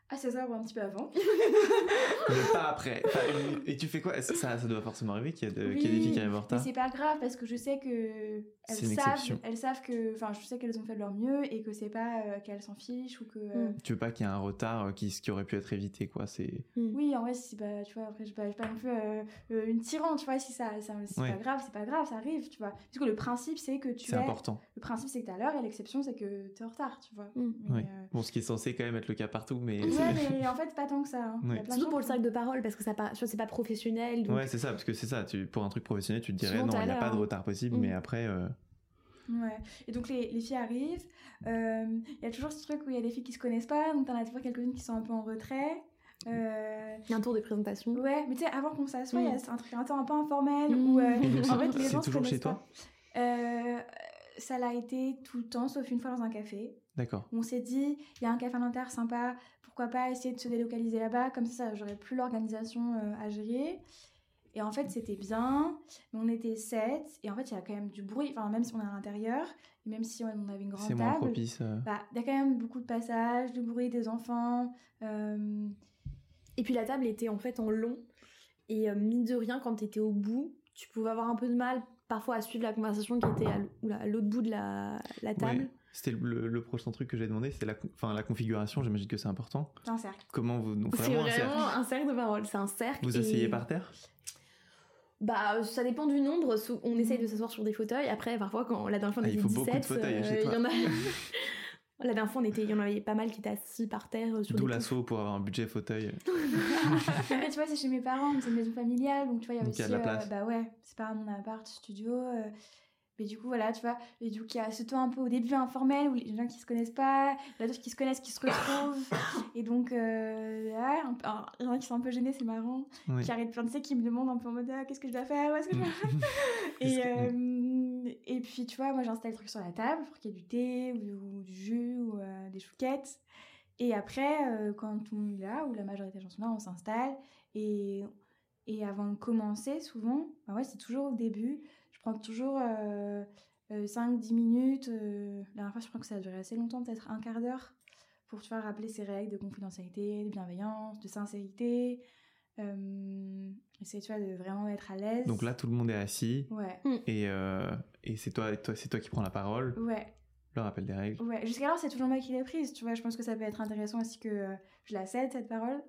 à 16h ou un petit peu avant. [LAUGHS] Mais pas après. [LAUGHS] Et tu fais quoi? Ça, ça doit forcément arriver qu'il y, a de- qu'il y ait des filles qui arrivent en mais retard. c'est pas grave parce que je sais que elles C'est une savent, exception. elles savent que, enfin, je sais qu'elles ont fait de leur mieux et que c'est pas euh, qu'elles s'en fichent ou que. euh, Mm. Tu veux pas qu'il y ait un retard euh, qui, qui aurait pu être évité, quoi. C'est. Oui, en vrai, si, bah, tu vois, après, je suis pas, pas non plus euh, une tyran, tu vois, si ça, ça c'est Ouais. pas grave, c'est pas grave, ça arrive, tu vois. Parce que le principe, c'est que tu C'est es. important. Le principe, c'est que t'es à l'heure et l'exception, c'est que t'es en retard, tu vois. Mm. Mais, Oui. euh, Bon, ce qui est censé quand même être le cas partout, mais. Ouais, c'est- mais en fait, pas tant que ça. hein. Ouais. Surtout pour le cercle de parole, parce que ça pas, c'est pas professionnel. Donc... Ouais, c'est ça, parce que c'est ça. Tu, pour un truc professionnel, tu te dirais Souvent, non, il n'y a pas de hein. retard possible, Mm. mais après. euh, Ouais. Et donc les, les filles arrivent. euh, Il y a toujours ce truc où il y a des filles qui se connaissent pas, donc t'en as toujours quelques-unes qui sont un peu en retrait. Euh, Il y a un tour de présentation. Ouais, mais tu sais, avant qu'on s'assoie, il y Mm. a un truc un temps un peu informel Mm. où euh, Et donc, en c'est- fait les c'est gens se toujours chez pas. Euh, ça l'a été tout le temps, sauf une fois dans un café. D'accord. On s'est dit, il y a un café alimentaire sympa, pourquoi pas essayer de se délocaliser là-bas, comme ça j'aurais plus l'organisation euh, à gérer. Et en fait, c'était bien, mais on était sept, et en fait, il y a quand même du bruit, enfin, même si on est à l'intérieur, et même si on avait une grande C'est moins table, propice. euh, bah, il y a quand même beaucoup de passages, du bruit des enfants. euh, Et puis la table était en fait en long. Et mine de rien, quand t'étais au bout, tu pouvais avoir un peu de mal parfois à suivre la conversation qui était à l'autre bout de la, la table. ouais. C'était le, le prochain truc que j'ai demandé, c'est la, enfin, la configuration, j'imagine que c'est important. c'est un cercle. Comment vous. C'est vraiment un cercle. vraiment un cercle de parole, c'est un cercle. Vous et- asseyez par terre? Bah, ça dépend du nombre. On essaye de s'asseoir sur des fauteuils. Après, parfois, quand la dernière fois on Ah, il était faut beaucoup de 17, fauteuils chez euh, toi. il y en a. [LAUGHS] la dernière fois, on était, il y en avait pas mal qui étaient assis par terre euh, sur D'où l'assaut pour avoir un budget fauteuil. [LAUGHS] Après, tu vois, c'est chez mes parents, c'est une maison familiale, donc tu vois, il y a Donc, aussi. il y a de la euh, place. bah ouais, c'est pas mon appart, studio. euh, mais du coup, voilà, tu vois. Et du coup, il y a ce temps un peu au début informel où les gens qui se connaissent pas, il y en a d'autres qui se connaissent, qui se retrouvent. [COUGHS] et donc, euh, alors, il y en a qui sont un peu gênés, c'est marrant. Oui. Qui arrêtent plein de sais, qui me demandent un peu en mode ah, qu'est-ce que je dois faire, où est-ce que je dois [LAUGHS] faire? Et, euh, et puis, tu vois, moi, j'installe le truc sur la table pour qu'il y ait du thé ou, ou du jus ou euh, des chouquettes. Et après, euh, quand tout le monde est là, ou la majorité des gens sont là, on s'installe. Et, et avant de commencer, souvent, bah ouais, c'est toujours au début. Prends toujours 5-10 minutes. euh, la dernière fois, je crois que ça a duré assez longtemps, peut-être un quart d'heure, pour tu vois, rappeler ces règles de confidentialité, de bienveillance, de sincérité. Euh, essayer, tu vois, de vraiment être à l'aise. Donc là, tout le monde est assis Ouais. et, euh, et c'est toi, toi, c'est toi qui prends la parole, Ouais, le rappel des règles. Ouais, jusqu'alors c'est toujours moi qui l'ai prise, tu vois. Je pense que ça peut être intéressant aussi que euh, je la cède cette parole.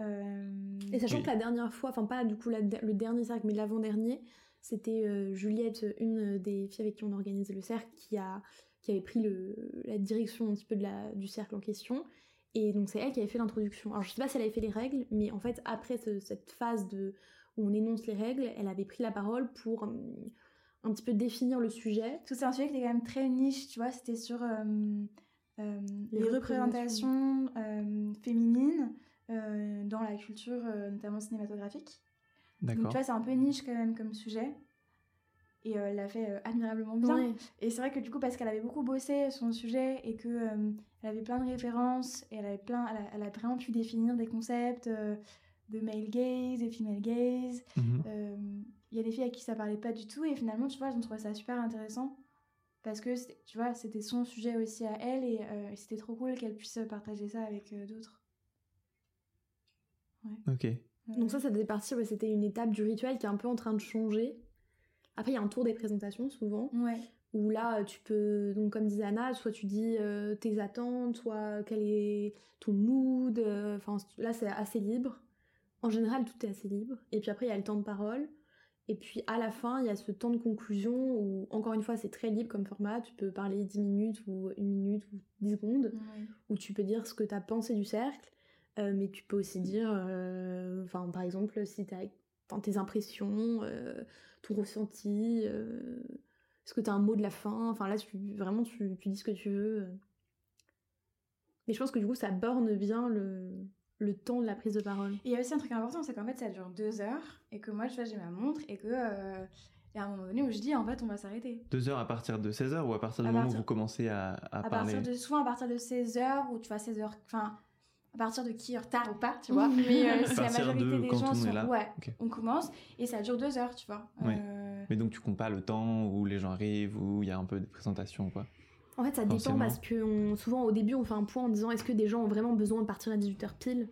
Euh, Et sachant Oui. que la dernière fois, enfin pas du coup la- le dernier cercle, mais l'avant-dernier, c'était euh, Juliette, une des filles avec qui on organisait le cercle, qui, a, qui avait pris le, la direction un petit peu de la, du cercle en question. Et donc c'est elle qui avait fait l'introduction. Alors je sais pas si elle avait fait les règles, mais en fait après ce- cette phase de, où on énonce les règles, elle avait pris la parole pour hum, un petit peu définir le sujet. Tout c'est un sujet qui est quand même très niche, tu vois. C'était sur euh, euh, les, Les représentations euh, féminines euh, dans la culture, euh, notamment cinématographique. Donc D'accord. tu vois, c'est un peu niche quand même comme sujet. Et euh, elle l'a fait euh, admirablement bien. Ouais. Et c'est vrai que du coup, parce qu'elle avait beaucoup bossé son sujet et que euh, elle avait plein de références et elle avait plein, elle a, elle a vraiment pu définir des concepts euh, de male gaze et female gaze. Mhm. Euh, Il y a des filles à qui ça parlait pas du tout et finalement, tu vois, j'ai trouvé ça super intéressant parce que c'était- tu vois, c'était son sujet aussi à elle et, euh, et c'était trop cool qu'elle puisse partager ça avec euh, d'autres. Ok. Donc ça, ça faisait partie, ouais, c'était une étape du rituel qui est un peu en train de changer. Après, il y a un tour des présentations souvent. Ouais. où là tu peux donc comme disait Anna soit tu dis euh, tes attentes soit quel est ton mood euh, enfin là c'est assez libre en général tout est assez libre et puis après il y a le temps de parole Et puis à la fin, il y a ce temps de conclusion où, encore une fois, c'est très libre comme format. Tu peux parler 10 minutes ou 1 minute ou 10 secondes, où tu peux dire ce que tu as pensé du cercle. Euh, mais tu peux aussi dire, euh, enfin, par exemple, si tu as tes impressions, euh, ton ressenti, euh, est-ce que tu as un mot de la fin? Enfin là, tu, vraiment, tu, tu dis ce que tu veux. Mais je pense que du coup, ça borne bien le, le temps de la prise de parole. Et il y a aussi un truc important, c'est qu'en fait, ça dure deux heures et que moi, tu vois, j'ai ma montre et que. euh, y a un moment donné où je dis, en fait, on va s'arrêter. Deux heures à partir de 16 heures ou à partir du À moment partir- où vous commencez à, à À parler? partir de, souvent à partir de 16 heures ou tu vois, 16 heures. Enfin, à partir de qui est en retard ou pas, tu vois. [LAUGHS] Mais euh, si la partir majorité de des quand gens on est sont. là. Ouais, on commence et ça dure deux heures, tu vois. Ouais. Euh, Mais donc tu comptes pas le temps où les gens arrivent, où il y a un peu de présentation, quoi. En fait, ça dépend parce que on- souvent au début, on fait un point en disant est-ce que des gens ont vraiment besoin de partir à 18h pile?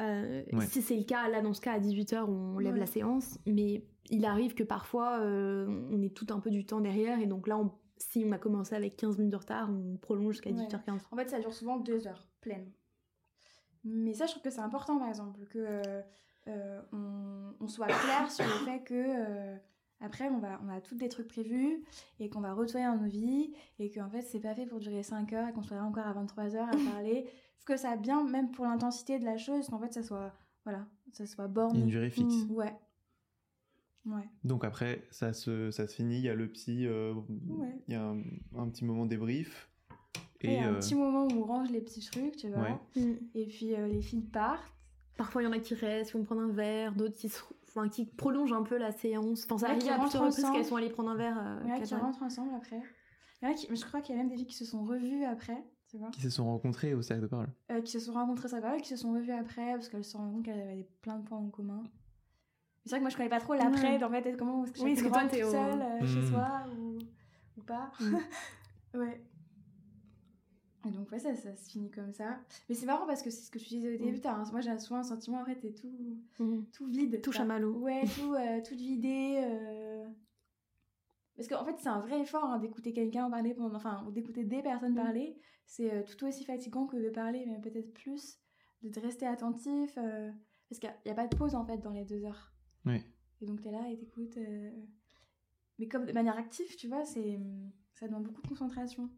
Euh, Ouais. Si c'est le cas, là, dans ce cas, à 18h, on lève Ouais. la séance. Mais il arrive que parfois, euh, on est tout un peu du temps derrière. Et donc là, on- si on a commencé avec 15 minutes de retard, on prolonge jusqu'à Ouais. 18h15. En fait, ça dure souvent deux heures pleines. Mais ça, je trouve que c'est important, par exemple, que euh, euh, on, on soit clair sur le fait que euh, après, on, va, on a tous des trucs prévus et qu'on va retourner dans nos vies et qu'en fait, c'est pas fait pour durer 5 heures et qu'on soit là encore à 23 heures à parler. [LAUGHS] Je que ça bien, même pour l'intensité de la chose, qu'en fait, ça soit, voilà, ça soit a une durée fixe. Mm, ouais. Ouais. Donc après, ça se, ça se finit, il y a le psy, euh, Ouais. il y a un, un petit moment débrief. Et, Et, un euh, petit moment où on range les petits trucs, tu vois. Ouais. Mm. Et puis euh, les filles partent. Parfois, il y en a qui restent, qui vont prendre un verre, d'autres qui, se- enfin, qui prolongent un peu la séance. Enfin, ça Ouais, arrive à plusieurs reprises qu'elles sont allées prendre un verre. euh, Il y en a qu'elles qui rentrent ensemble après. Il y en a qui, mais je crois qu'il y a même des filles qui se sont revues après, tu vois. qui se sont rencontrés au cercle de parole. Euh, qui se sont rencontrées ça va, qui se sont revues après parce qu'elles se sont rendues compte qu'elles avaient plein de points en commun. C'est vrai que moi je connais pas trop l'après, Ouais. en fait, comment est-ce que Oui, que toi, t'es au- seule euh, chez soi ou, ou pas? Mm. [LAUGHS] ouais. Et donc ouais, ça, ça se finit comme ça. Mais c'est marrant parce que c'est ce que tu disais au début, Mm. un- moi j'ai souvent un sentiment, après t'es tout, Mhm. tout vide. Tout chamallow. Ouais, [LAUGHS] tout, euh, tout vidé. euh. Parce qu'en fait, c'est un vrai effort hein, d'écouter quelqu'un parler pendant. Enfin, ou d'écouter des personnes Mm. parler. C'est euh, tout aussi fatigant que de parler, mais peut-être plus. De te rester attentif. euh, Parce qu'il n'y a, pas de pause en fait dans les deux heures. Oui. Et donc t'es là et t'écoutes. euh, Mais comme de manière active, tu vois, c'est ça demande beaucoup de concentration.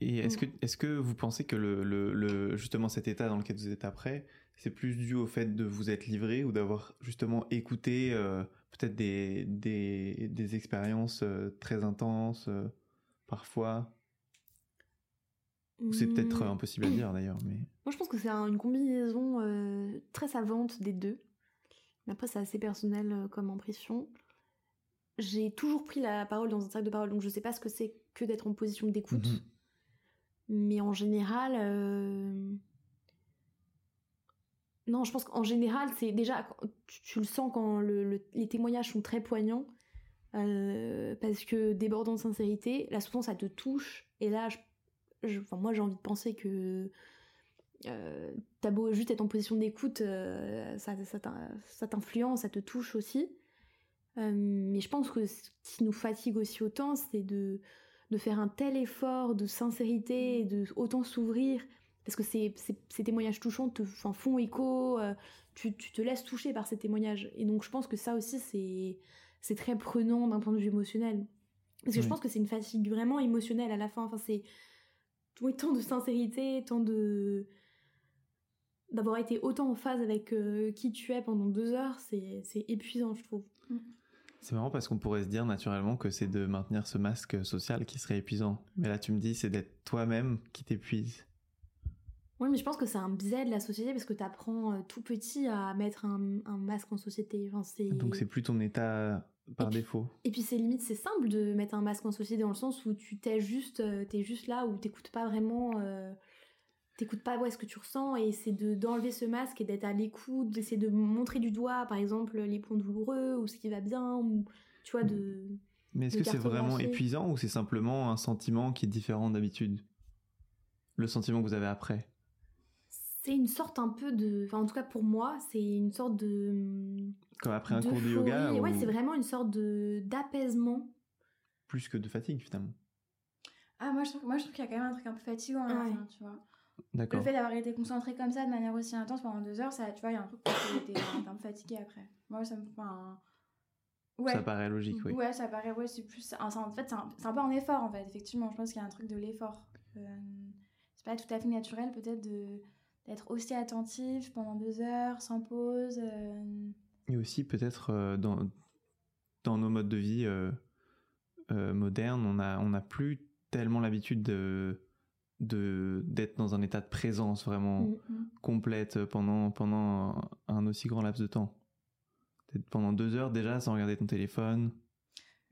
Et est-ce Mm. que, est-ce que vous pensez que le, le, le- justement cet état dans lequel vous êtes après, c'est plus dû au fait de vous être livré ou d'avoir justement écouté euh, peut-être des, des, des expériences euh, très intenses euh, parfois? C'est peut-être Mm. impossible à dire d'ailleurs, mais [CLEARS THROAT] Moi, je pense que c'est un- une combinaison euh, très savante des deux. Mais après, c'est assez personnel euh, comme impression. J'ai toujours pris la parole dans un cercle de parole, donc je sais pas ce que c'est que d'être en position d'écoute. Mhm. Mais en général, euh, non, je pense qu'en général, c'est déjà, tu, le sens quand le- le- les témoignages sont très poignants, euh, parce que débordant de sincérité, là souvent ça te touche, et là, je, enfin, moi j'ai envie de penser que euh, t'as beau juste être en position d'écoute, euh, ça, ça t'in- ça t'influence, ça te touche aussi. Mais je pense que ce qui nous fatigue aussi autant, c'est de, de faire un tel effort de sincérité et de autant s'ouvrir, parce que ces, ces, ces témoignages touchants te enfin, font écho, euh, tu, tu te laisses toucher par ces témoignages. Et donc je pense que ça aussi, c'est, c'est très prenant d'un point de vue émotionnel. Parce que je pense que c'est une fatigue vraiment émotionnelle à la fin. Enfin, c'est oui, tant de sincérité, tant de d'avoir été autant en phase avec euh, qui tu es pendant deux heures, c'est c'est épuisant, je trouve. C'est marrant parce qu'on pourrait se dire naturellement que c'est de maintenir ce masque social qui serait épuisant. Mais là tu me dis c'est d'être toi-même qui t'épuise. Oui, mais je pense que c'est un biais de la société parce que tu apprends tout petit à mettre un, un masque en société. Enfin. Donc c'est plus ton état par Et puis- défaut. Et puis c'est limite, c'est simple de mettre un masque en société dans le sens où tu t'es juste, euh, t'es juste là, où t'écoutes pas vraiment, euh, t'écoutes pas ouais, ce que tu ressens, et c'est de, d'enlever ce masque et d'être à l'écoute, d'essayer de montrer du doigt, par exemple, les points douloureux, ou ce qui va bien, ou tu vois, de... Mais est-ce que c'est vraiment épuisant ou c'est simplement un sentiment qui est différent d'habitude? Le sentiment que vous avez après? C'est une sorte un peu de... Enfin, en tout cas pour moi, c'est une sorte de... Comme après un cours de yoga d'euphorie. Ouais, ou c'est vraiment une sorte de d'apaisement. plus que de fatigue finalement Ah, moi je trouve, moi, je trouve qu'il y a quand même un truc un peu fatigant à la Ouais. fin, tu vois. D'accord. Le fait d'avoir été concentré comme ça de manière aussi intense pendant deux heures, ça, tu vois, il y a un truc où t'es un peu fatigué après. Moi, ça me fait un... Ouais. Ça paraît logique, oui. Ouais, ça paraît, ouais, c'est plus. En fait, c'est un, c'est un peu un effort, en fait, effectivement. Je pense qu'il y a un truc de l'effort. Euh, c'est pas tout à fait naturel, peut-être, de d'être aussi attentif pendant deux heures, sans pause. euh, Et aussi peut-être euh, dans, dans nos modes de vie euh, modernes, on a, on a plus tellement l'habitude de de- d'être dans un état de présence vraiment Mm. Mm. complète pendant, pendant un, aussi grand laps de temps. Peut-être pendant deux heures déjà sans regarder ton téléphone.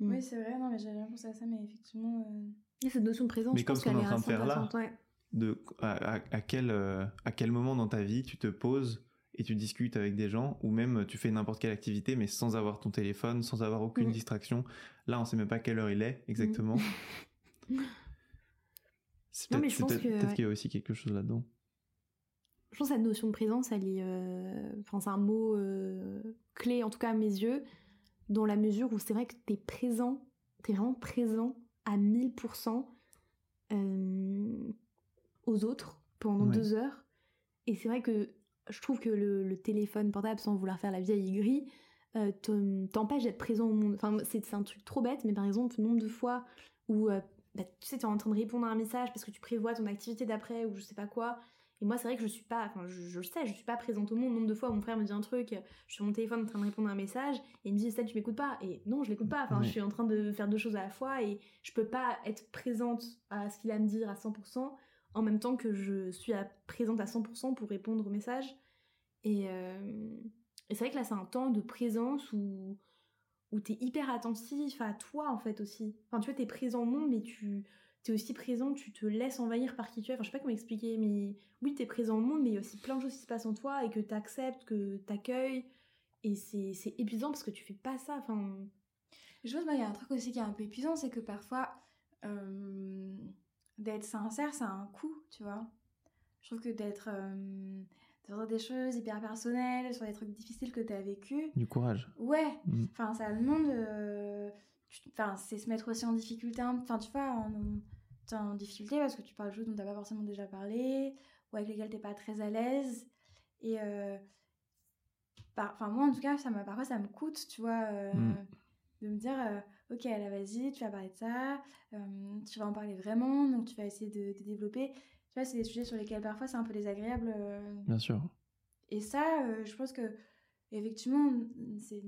Mm. Oui, c'est vrai, non, mais j'avais rien pensé à ça, mais effectivement. euh, Et cette notion de présence, Mais je comme pense ce qu'on est en train de faire là. ouais. De, à, à- à quel, euh, à quel moment dans ta vie tu te poses et tu discutes avec des gens ou même tu fais n'importe quelle activité mais sans avoir ton téléphone, sans avoir aucune Mm. distraction. Là, on sait même pas quelle heure il est exactement. [LAUGHS] Non, mais je pense peut-être- que, peut-être ouais. qu'il y a aussi quelque chose là-dedans. Je pense que cette notion de présence, elle est, euh, enfin, c'est un mot euh, clé, en tout cas à mes yeux, dans la mesure où c'est vrai que t'es présent, t'es vraiment présent à 1000% euh, aux autres pendant Ouais. deux heures. Et c'est vrai que je trouve que le, le téléphone portable, sans vouloir faire la vieille aigrie, euh, te- t'empêche d'être présent au monde. Enfin, c'est c'est un truc trop bête, mais par exemple, le nombre de fois où bah, tu sais, t'es en train de répondre à un message parce que tu prévois ton activité d'après ou je sais pas quoi. Et moi, c'est vrai que je suis pas, enfin, je, je le sais, je suis pas présente au monde. Nombre de fois, mon frère me dit un truc, je suis sur mon téléphone en train de répondre à un message, et il me dit, ça, tu m'écoutes pas. Et non, je l'écoute pas. Enfin, je suis en train de faire deux choses à la fois, et je peux pas être présente à ce qu'il a à me dire à 100%, en même temps que je suis à- présente à 100% pour répondre au message. Et, euh, et c'est vrai que là, c'est un temps de présence où, où t'es hyper attentif à toi, en fait, aussi. Enfin, tu vois, t'es présent au monde, mais tu t'es aussi présent, tu te laisses envahir par qui tu es. Enfin, je sais pas comment expliquer, mais oui, t'es présent au monde, mais il y a aussi plein de choses qui se passent en toi et que t'acceptes, que t'accueilles. Et c'est c'est épuisant parce que tu fais pas ça. Enfin, Je pense, il y a un truc aussi qui est un peu épuisant, c'est que parfois, euh, d'être sincère, ça a un coût, tu vois. Je trouve que d'être. euh, de dire des choses hyper personnelles sur des trucs difficiles que tu as vécu, Du courage. ouais, Mm. enfin, ça demande. euh, tu- Enfin, c'est se mettre aussi en difficulté, enfin, tu vois, en, en difficulté parce que tu parles de choses dont t'as pas forcément déjà parlé, ou avec lesquelles t'es pas très à l'aise. Et. euh, par- Enfin, moi, en tout cas, ça me, parfois, ça me coûte, tu vois. euh, Mm. de me dire euh, ok là vas-y tu vas parler de ça euh, tu vas en parler vraiment donc tu vas essayer de, de développer tu vois c'est des sujets sur lesquels parfois c'est un peu désagréable euh, Bien sûr. et ça euh, je pense que effectivement c'est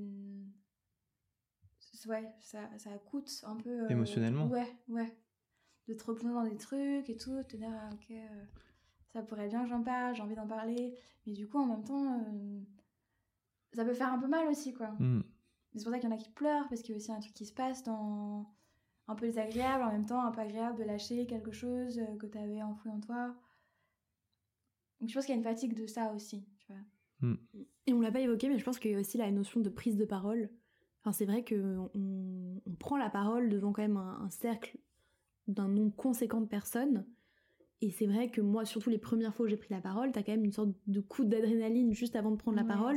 ouais ça, ça coûte un peu euh, Émotionnellement. ouais ouais de te replonger dans des trucs et tout te dire ah, ok euh, ça pourrait bien que j'en parle j'ai envie d'en parler mais du coup en même temps ça peut faire un peu mal aussi quoi Mm. c'est pour ça qu'il y en a qui pleurent, parce qu'il y a aussi un truc qui se passe dans un peu désagréable, en même temps un peu agréable de lâcher quelque chose euh, que tu avais enfoui en toi. Donc je pense qu'il y a une fatigue de ça aussi, tu vois. Et on l'a pas évoqué, mais je pense qu'il y a aussi la notion de prise de parole. Enfin, c'est vrai qu'on on prend la parole devant quand même un, un cercle d'un nombre conséquent de personnes. Et c'est vrai que moi, surtout les premières fois où j'ai pris la parole, t'as quand même une sorte de coup d'adrénaline juste avant de prendre la Ouais, parole.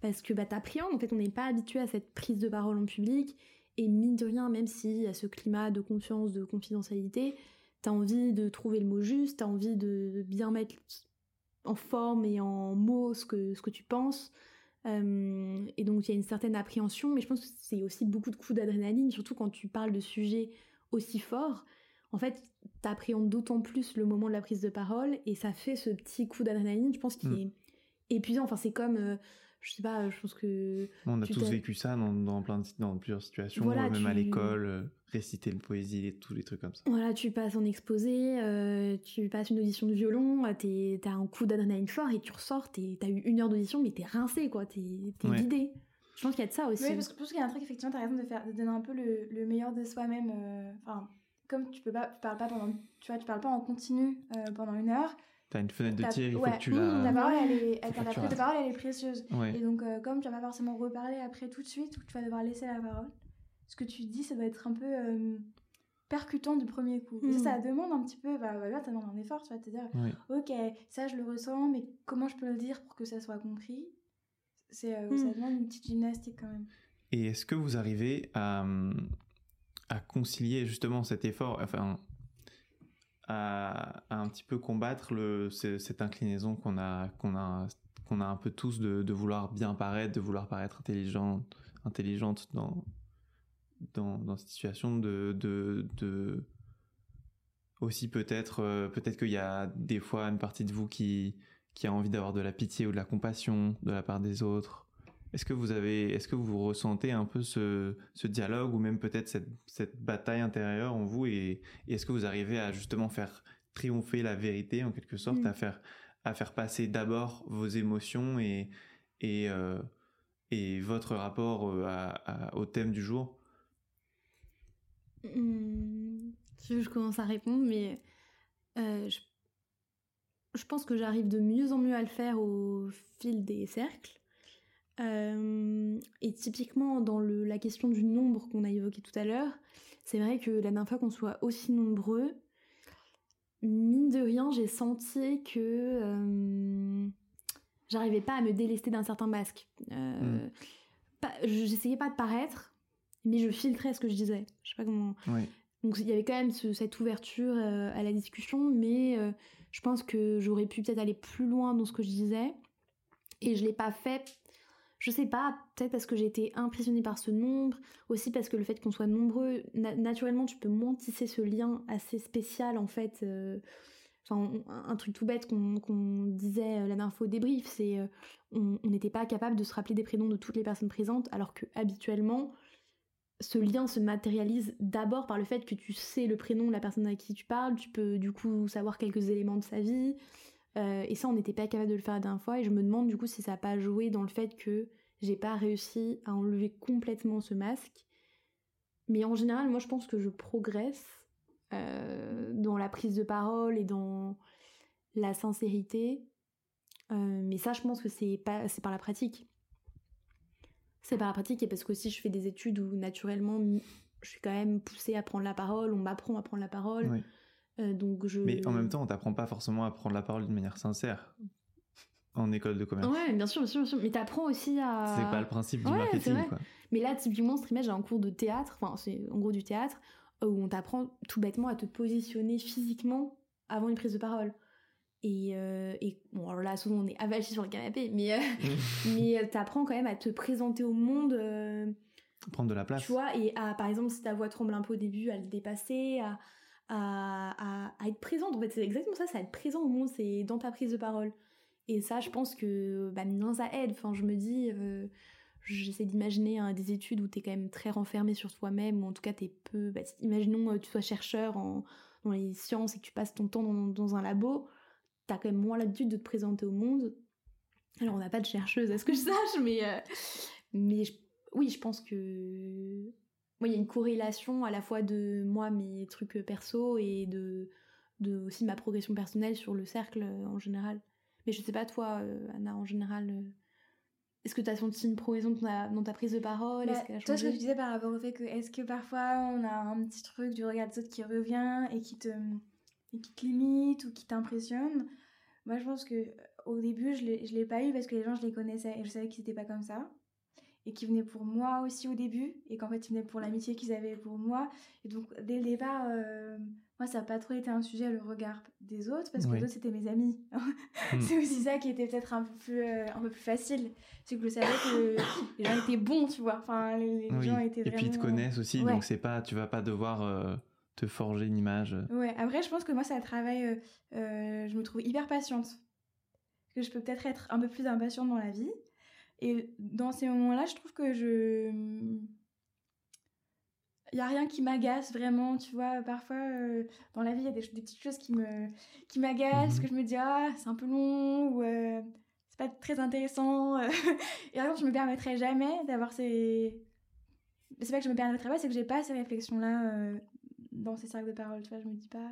Parce que bah, t'appréhendes, en fait, on n'est pas habitué à cette prise de parole en public. Et mine de rien, même s'il y a ce climat de confiance, de confidentialité, t'as envie de trouver le mot juste, t'as envie de, de bien mettre en forme et en mots ce que, ce que tu penses. Euh, et donc il y a une certaine appréhension, mais je pense que c'est aussi beaucoup de coups d'adrénaline, surtout quand tu parles de sujets aussi forts. En fait, t'appréhendes d'autant plus le moment de la prise de parole, et ça fait ce petit coup d'adrénaline, je pense, qui Mm. est épuisant. Enfin, c'est comme, euh, je sais pas, je pense que On a tous vécu ça dans, dans, plein de- dans plusieurs situations, Voilà, même à l'école, euh, réciter une poésie et tous les trucs comme ça. Voilà, tu passes en exposé, euh, tu passes une audition de violon, euh, t'es- t'as un coup d'adrénaline fort et tu ressors, t'es- t'as eu une heure d'audition, mais t'es rincé, quoi, t'es Ouais. vidé. Je pense qu'il y a de ça aussi. Oui, parce que je pense qu'il y a un truc, effectivement, t'as raison de, faire, de donner un peu le, le meilleur de soi-même. euh, Enfin, comme tu peux pas, tu parles pas pendant, tu vois, tu parles pas en continu euh, pendant une heure. T'as une fenêtre de tir, il faut ouais, que tu mmh, la... Ta parole, elle est, elle- prise de parole, elle est précieuse. Ouais. Et donc, euh, comme tu vas pas forcément reparler après tout de suite, ou que tu vas devoir laisser la parole, ce que tu dis, ça doit être un peu euh, percutant du premier coup. Et Mm. ça, ça demande un petit peu, bah, bah, là, ça demande un effort, tu vas te dire, Ouais. ok, ça, je le ressens, mais comment je peux le dire pour que ça soit compris? C'est, euh. Ça demande une petite gymnastique quand même. Et est-ce que vous arrivez à, à concilier justement cet effort, enfin, à, un petit peu combattre cette inclinaison qu'on a, a, a un peu tous de, de, vouloir bien paraître, de vouloir paraître intelligent, intelligente dans, dans, dans cette situation, de, de, de aussi peut-être euh, peut-être qu'il y a des fois une partie de vous qui, qui a envie d'avoir de la pitié ou de la compassion de la part des autres. Est-ce que vous avez, est-ce que vous ressentez un peu ce, ce dialogue ou même peut-être cette, cette bataille intérieure en vous et, et est-ce que vous arrivez à justement faire triompher la vérité en quelque sorte, Mm. à faire à faire passer d'abord vos émotions et et euh, et votre rapport euh, à, à- au thème du jour? Hmm, je commence à répondre, mais euh, je, je pense que j'arrive de mieux en mieux à le faire au fil des cercles. Euh, et typiquement, dans le, la question du nombre qu'on a évoqué tout à l'heure, c'est vrai que la dernière fois qu'on soit aussi nombreux, mine de rien, j'ai senti que euh, j'arrivais pas à me délester d'un certain masque. Euh, Mm. J'essayais pas de paraître, mais je filtrais ce que je disais. Je sais pas comment. Oui. Donc il y avait quand même ce- cette ouverture à la discussion, mais je pense que j'aurais pu peut-être aller plus loin dans ce que je disais. Et je l'ai pas fait. Je sais pas, peut-être parce que j'ai été impressionnée par ce nombre, aussi parce que le fait qu'on soit nombreux, na- naturellement tu peux moins tisser ce lien assez spécial en fait. euh, Enfin, un truc tout bête qu'on disait euh, la dernière fois au débrief, c'est euh, on n'était pas capable de se rappeler des prénoms de toutes les personnes présentes, alors que habituellement, ce lien se matérialise d'abord par le fait que tu sais le prénom de la personne à qui tu parles, tu peux du coup savoir quelques éléments de sa vie, euh, et ça on n'était pas capable de le faire la dernière fois, et je me demande du coup si ça n'a pas joué dans le fait que j'ai pas réussi à enlever complètement ce masque. Mais en général, moi je pense que je progresse euh, dans la prise de parole et dans la sincérité. Euh, mais ça, je pense que c'est pas, c'est par la pratique. C'est par la pratique et parce qu'aussi je fais des études où naturellement je suis quand même poussée à prendre la parole, on m'apprend à prendre la parole. Oui. Euh, donc je... Mais en même temps, on t'apprend pas forcément à prendre la parole d'une manière sincère en école de commerce. Ouais, bien sûr, bien sûr, bien sûr. Mais t'apprends aussi à. C'est pas le principe du Ouais, marketing, vrai. quoi. Mais là, typiquement, trimestre, j'ai un cours de théâtre, enfin, c'est en gros du théâtre, euh, où on t'apprend tout bêtement à te positionner physiquement avant une prise de parole. Et, euh, et bon, alors là, souvent, on est avachi sur le canapé, mais, euh, [LAUGHS] [LAUGHS] mais t'apprends quand même à te présenter au monde, euh, Prendre de la place. tu vois, et à, par exemple, si ta voix tremble un peu au début, à le dépasser, à, à, être présente. En fait, c'est exactement ça, c'est être présent au monde, c'est dans ta prise de parole. Et ça, je pense que, bah, ça aide. Enfin, je me dis, euh, j'essaie d'imaginer hein, des études où t'es quand même très renfermé sur toi-même, ou en tout cas, t'es peu. Bah, imaginons, euh, tu sois chercheur dans les sciences et que tu passes ton temps dans, un labo, t'as quand même moins l'habitude de te présenter au monde. Alors, on n'a pas de chercheuse, à ce que je sache, mais, euh, mais oui, je pense que. Moi, il y a une corrélation à la fois de moi, mes trucs euh, perso, et de, de aussi ma progression personnelle sur le cercle euh, en général. Mais je sais pas, toi, euh, Anna, en général, est-ce que tu as senti une progression dans ta, dans ta prise de parole? Bah, toi, ce que tu disais par rapport au fait que est-ce que parfois on a un petit truc du regard des autres qui revient et qui te, et qui te limite ou qui t'impressionne? Moi, je pense que au début, je l'ai je l'ai pas eu parce que les gens, je les connaissais et je savais qu'ils étaient pas comme ça. Et qui venaient pour moi aussi au début et qu'en fait, ils venaient pour l'amitié qu'ils avaient pour moi. Et donc, dès le départ, euh, moi, ça n'a pas trop été un sujet, le regard des autres parce que Oui. les autres, c'était mes amis. [LAUGHS] Mm. C'est aussi ça qui était peut-être un peu plus, euh, un peu plus facile. C'est que je savais que les gens étaient bons, tu vois. Enfin, les, les Oui. gens étaient Et vraiment... puis ils te connaissent aussi, Ouais. donc c'est pas, tu vas pas devoir euh, te forger une image. Ouais, après, je pense que moi, ça travaille. je me trouve hyper patiente. Parce que je peux peut-être être un peu plus impatiente dans la vie. Et dans ces moments-là, je trouve que je. Il n'y a rien qui m'agace vraiment, tu vois. Parfois, euh, dans la vie, il y a des, des petites choses qui me qui m'agacent, Mhm. que je me dis, ah, c'est un peu long, ou euh, c'est pas très intéressant. [LAUGHS] Et par exemple, je me permettrais jamais d'avoir ces. C'est pas que je me permettrais pas, c'est que j'ai pas ces réflexions-là euh, dans ces cercles de parole, tu vois. Je me dis pas.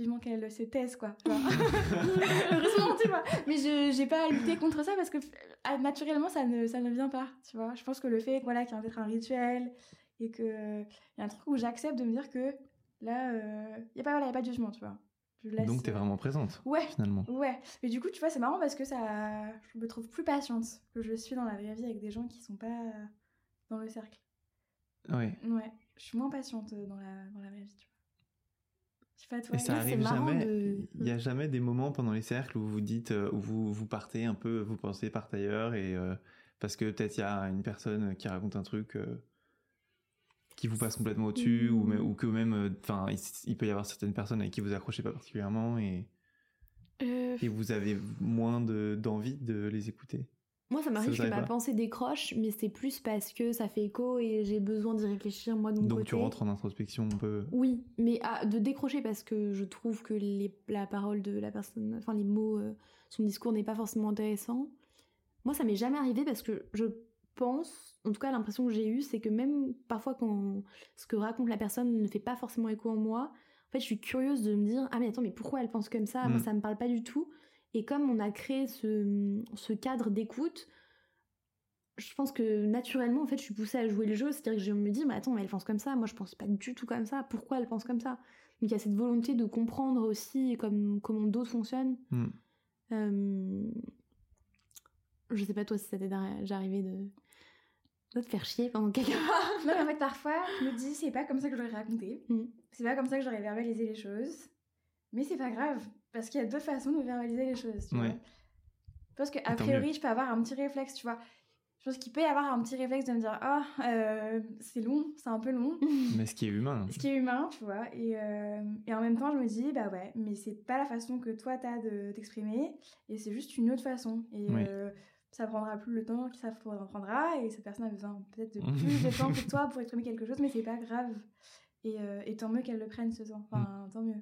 Euh, vivement qu'elle se taise, quoi. [LAUGHS] Heureusement, tu vois. Mais je j'ai pas à lutter contre ça parce que euh, naturellement, ça ne, ça ne vient pas, tu vois. Je pense que le fait voilà, qu'il y a peut-être un rituel et qu'il y a un truc où j'accepte de me dire que là, il n'y a, pas- voilà, y a pas de jugement, tu vois. Je laisse, Donc t'es euh, vraiment présente, Ouais, finalement. ouais. Mais du coup, tu vois, c'est marrant parce que ça, je me trouve plus patiente que je suis dans la vraie vie avec des gens qui sont pas dans le cercle. Oui. Ouais, je suis moins patiente dans la, dans la vraie vie, tu vois. Pas toi. Et ça arrive jamais. de- Il y a jamais des moments pendant les cercles où vous dites, euh, où vous, vous partez un peu, vous pensez part ailleurs et euh, parce que peut-être il y a une personne qui raconte un truc euh, qui vous passe complètement au-dessus ou, même- ou que même, enfin, il, il peut y avoir certaines personnes avec qui vous accrochez pas particulièrement et, Euh, et vous avez moins de- d'envie de les écouter. Moi, ça m'arrive que ma pas pensée décroche, mais c'est plus parce que ça fait écho et j'ai besoin d'y réfléchir moi de mon Donc côté. tu rentres en introspection un peu. Oui, mais à- de décrocher parce que je trouve que les, la parole de la personne, enfin les mots, euh, son discours n'est pas forcément intéressant. Moi, ça m'est jamais arrivé parce que je pense, en tout cas l'impression que j'ai eue, c'est que même parfois quand ce que raconte la personne ne fait pas forcément écho en moi, en fait je suis curieuse de me dire ah mais attends mais pourquoi elle pense comme ça? Moi Mm. ça me parle pas du tout. Et comme on a créé ce, ce cadre d'écoute, je pense que naturellement, en fait, je suis poussée à jouer le jeu. C'est-à-dire que je me dis, mais attends, mais elle pense comme ça. Moi, je pense pas du tout comme ça. Pourquoi elle pense comme ça? Donc, il y a cette volonté de comprendre aussi comme, comment d'autres fonctionnent. Hmm. Euh, Je sais pas, toi, si ça t'est arrivé de... de te faire chier pendant quelques [LAUGHS] part. Non, mais en fait, parfois, je me dis, c'est pas comme ça que j'aurais raconté. Mm. C'est pas comme ça que j'aurais verbalisé les choses. Mais c'est pas grave, parce qu'il y a d'autres façons de verbaliser les choses, tu Ouais. vois. Parce qu'a priori, je peux avoir un petit réflexe, tu vois. Je pense qu'il peut y avoir un petit réflexe de me dire, ah, euh, c'est long, c'est un peu long. [LAUGHS] Mais ce qui est humain. Ce qui est humain, tu vois. Et, euh, et en même temps, je me dis, bah ouais, mais c'est pas la façon que toi t'as de t'exprimer, et c'est juste une autre façon. Et euh, ça prendra plus le temps que ça en prendra, et cette personne a besoin peut-être de [LAUGHS] plus de temps que toi pour exprimer quelque chose, mais c'est pas grave. Et, et tant mieux qu'elle le prenne ce temps. Enfin, Mm. tant mieux.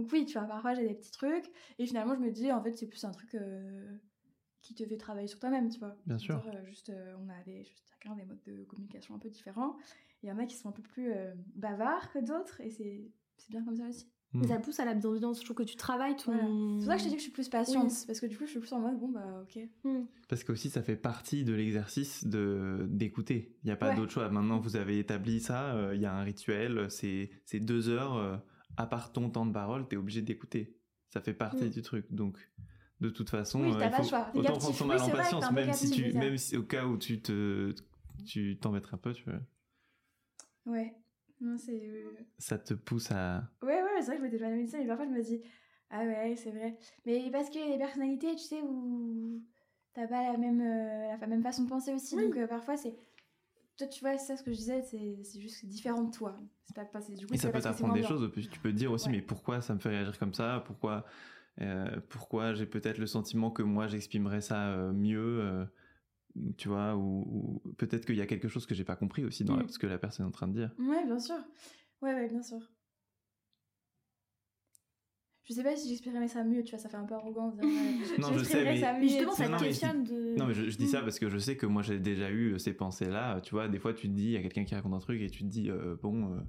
Donc oui, tu vois, parfois j'ai des petits trucs, et finalement je me dis, en fait, c'est plus un truc euh, qui te fait travailler sur toi-même, tu vois. Bien sûr. Euh, juste, euh, on a des, juste chacun des modes de communication un peu différents. Il y en a qui sont un peu plus euh, bavards que d'autres, et c'est c'est bien comme ça aussi. Hmm. Mais ça pousse à la bienveillance. Je trouve que tu travailles ton... Voilà. C'est pour ça que je te dis que je suis plus patiente, Oui. parce que du coup je suis plus en mode, bon bah ok. Mm. Parce que aussi ça fait partie de l'exercice de d'écouter. Il n'y a pas Ouais. d'autre choix. Maintenant vous avez établi ça, euh, il y a un rituel, c'est c'est deux heures euh, à part ton temps de parole, t'es obligé d'écouter. Ça fait partie Mm. du truc. Donc de toute façon, Oui, euh, il pas faut choix. Autant prendre son mal en patience, même si tu, même si au cas où tu te tu t'embêterais un peu, tu vois, Ouais. Non, c'est. euh, ça te pousse à. Ouais, ouais, c'est vrai que je m'étais jamais dit ça, mais parfois je me dis, ah ouais, c'est vrai. Mais parce qu'il y a des personnalités, tu sais, où t'as pas la même, euh, la même façon de penser aussi. Oui. Donc euh, parfois c'est. Toi, tu vois, c'est ça ce que je disais, c'est juste différent de toi. C'est pas, pas du coup, Et ça peut t'apprendre des bien. choses. puis Tu peux te dire aussi, Ouais. mais pourquoi ça me fait réagir comme ça? Pourquoi, euh, pourquoi j'ai peut-être le sentiment que moi j'exprimerais ça euh, mieux euh, Tu vois, ou, ou peut-être qu'il y a quelque chose que j'ai pas compris aussi dans la- Mm. ce que la personne est en train de dire. Ouais, bien sûr. Ouais, ouais, bien sûr. Je sais pas si j'exprimerais ça mieux, tu vois, ça fait un peu arrogant de dire. ouais, [LAUGHS] Non, je sais, mais- ça Mais mieux. justement, ça Non, te mais questionne de... Non, mais je, je dis Mm. ça parce que je sais que moi j'ai déjà eu euh, ces pensées-là. Tu vois, des fois tu te dis, il y a quelqu'un qui raconte un truc et tu te dis, euh, bon, euh,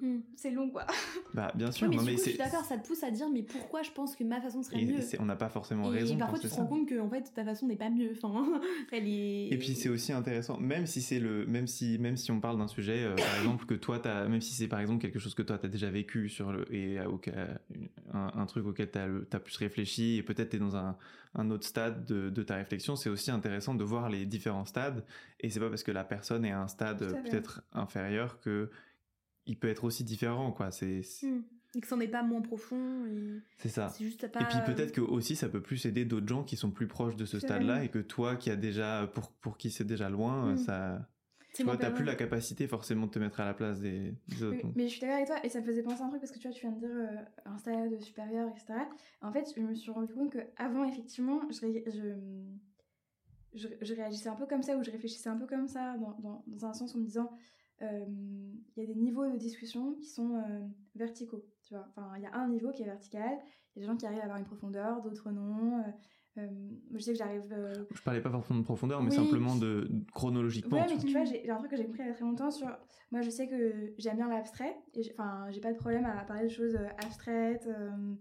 Mm. C'est long, quoi. [LAUGHS] bah bien sûr, Ouais, mais non, mais coup, je suis d'accord, ça te pousse à dire, mais pourquoi je pense que ma façon serait et mieux on n'a pas forcément Et raison. de parfois, tu te rends compte que en fait, ta façon n'est pas mieux. Enfin, [LAUGHS] elle est. Et puis c'est aussi intéressant, même si c'est le, même si, même si on parle d'un sujet, euh, par [COUGHS] exemple que toi t'as, même si c'est par exemple quelque chose que toi t'as déjà vécu sur le et un, un truc auquel t'as, t'as plus réfléchi et peut-être t'es dans un, un autre stade de, de ta réflexion, c'est aussi intéressant de voir les différents stades et c'est pas parce que la personne est à un stade peut-être inférieur que il peut être aussi différent quoi. C'est, c'est, Mm. Et que ça n'est pas moins profond. et c'est ça. C'est juste pas. Et puis peut-être que aussi ça peut plus aider d'autres gens qui sont plus proches de ce stade-là et que toi qui a déjà pour pour qui c'est déjà loin, Mm. ça tu vois, t'as plus la capacité forcément de te mettre à la place des, des autres. Oui, mais je suis d'accord avec toi et ça me faisait penser à un truc parce que tu vois, tu viens de dire euh, un stade supérieur, etc. En fait, je me suis rendu compte que avant effectivement, je, ré- je, je, réagissais un peu comme ça ou je réfléchissais un peu comme ça dans, dans, dans un sens en me disant euh, il y a des niveaux de discussion qui sont euh, verticaux, tu vois. Enfin, il y a un niveau qui est vertical, il y a des gens qui arrivent à avoir une profondeur, d'autres non. euh, euh, je sais que j'arrive. euh, Je parlais pas forcément de profondeur, mais Oui. simplement de chronologiquement. Ouais, tu mais tu vois, j'ai un truc que j'ai compris il y a très longtemps sur. Moi, je sais que j'aime bien l'abstrait. Et enfin, j'ai pas de problème à parler de choses euh, abstraites. euh,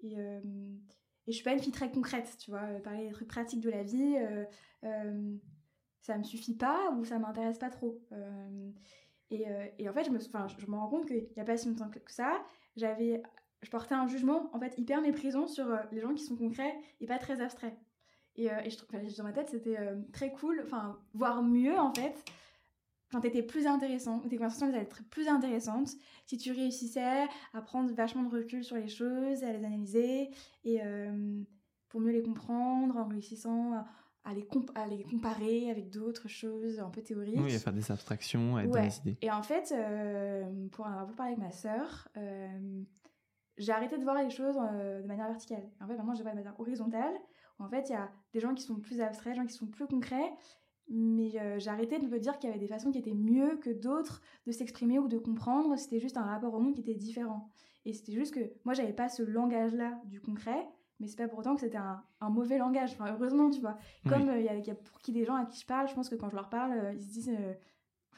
et, euh, et je suis pas une fille très concrète, tu vois. euh, Parler des trucs pratiques de la vie, euh, euh, ça me suffit pas ou ça m'intéresse pas trop. Euh, et, euh, et en fait, je me, je, me rends compte qu'il y a pas si longtemps que ça, j'avais. Je portais un jugement en fait hyper méprisant sur euh, les gens qui sont concrets et pas très abstraits. Et, et je dans ma tête, c'était très cool, enfin, voire mieux en fait. quand t'étais plus intéressant, tes conversations allaient être plus intéressantes, si tu réussissais à prendre vachement de recul sur les choses, à les analyser, et pour mieux les comprendre, en réussissant à, les, à les, comparer avec d'autres choses un peu théoriques. Oui, à faire des abstractions, à être dans les idées. Et en fait, euh, pour avoir parlé avec ma sœur, euh, j'ai arrêté de voir les choses de manière verticale. En fait, vraiment, je vois de manière horizontale. Où en fait, il y a des gens qui sont plus abstraits, des gens qui sont plus concrets, mais euh, j'ai arrêté de me dire qu'il y avait des façons qui étaient mieux que d'autres de s'exprimer ou de comprendre. C'était juste un rapport au monde qui était différent. Et c'était juste que moi, j'avais pas ce langage-là du concret, mais c'est pas pour autant que c'était un, mauvais langage. Enfin, heureusement, tu vois. Comme euh, il y, a pour qui des gens à qui je parle, je pense que quand je leur parle, euh, ils se disent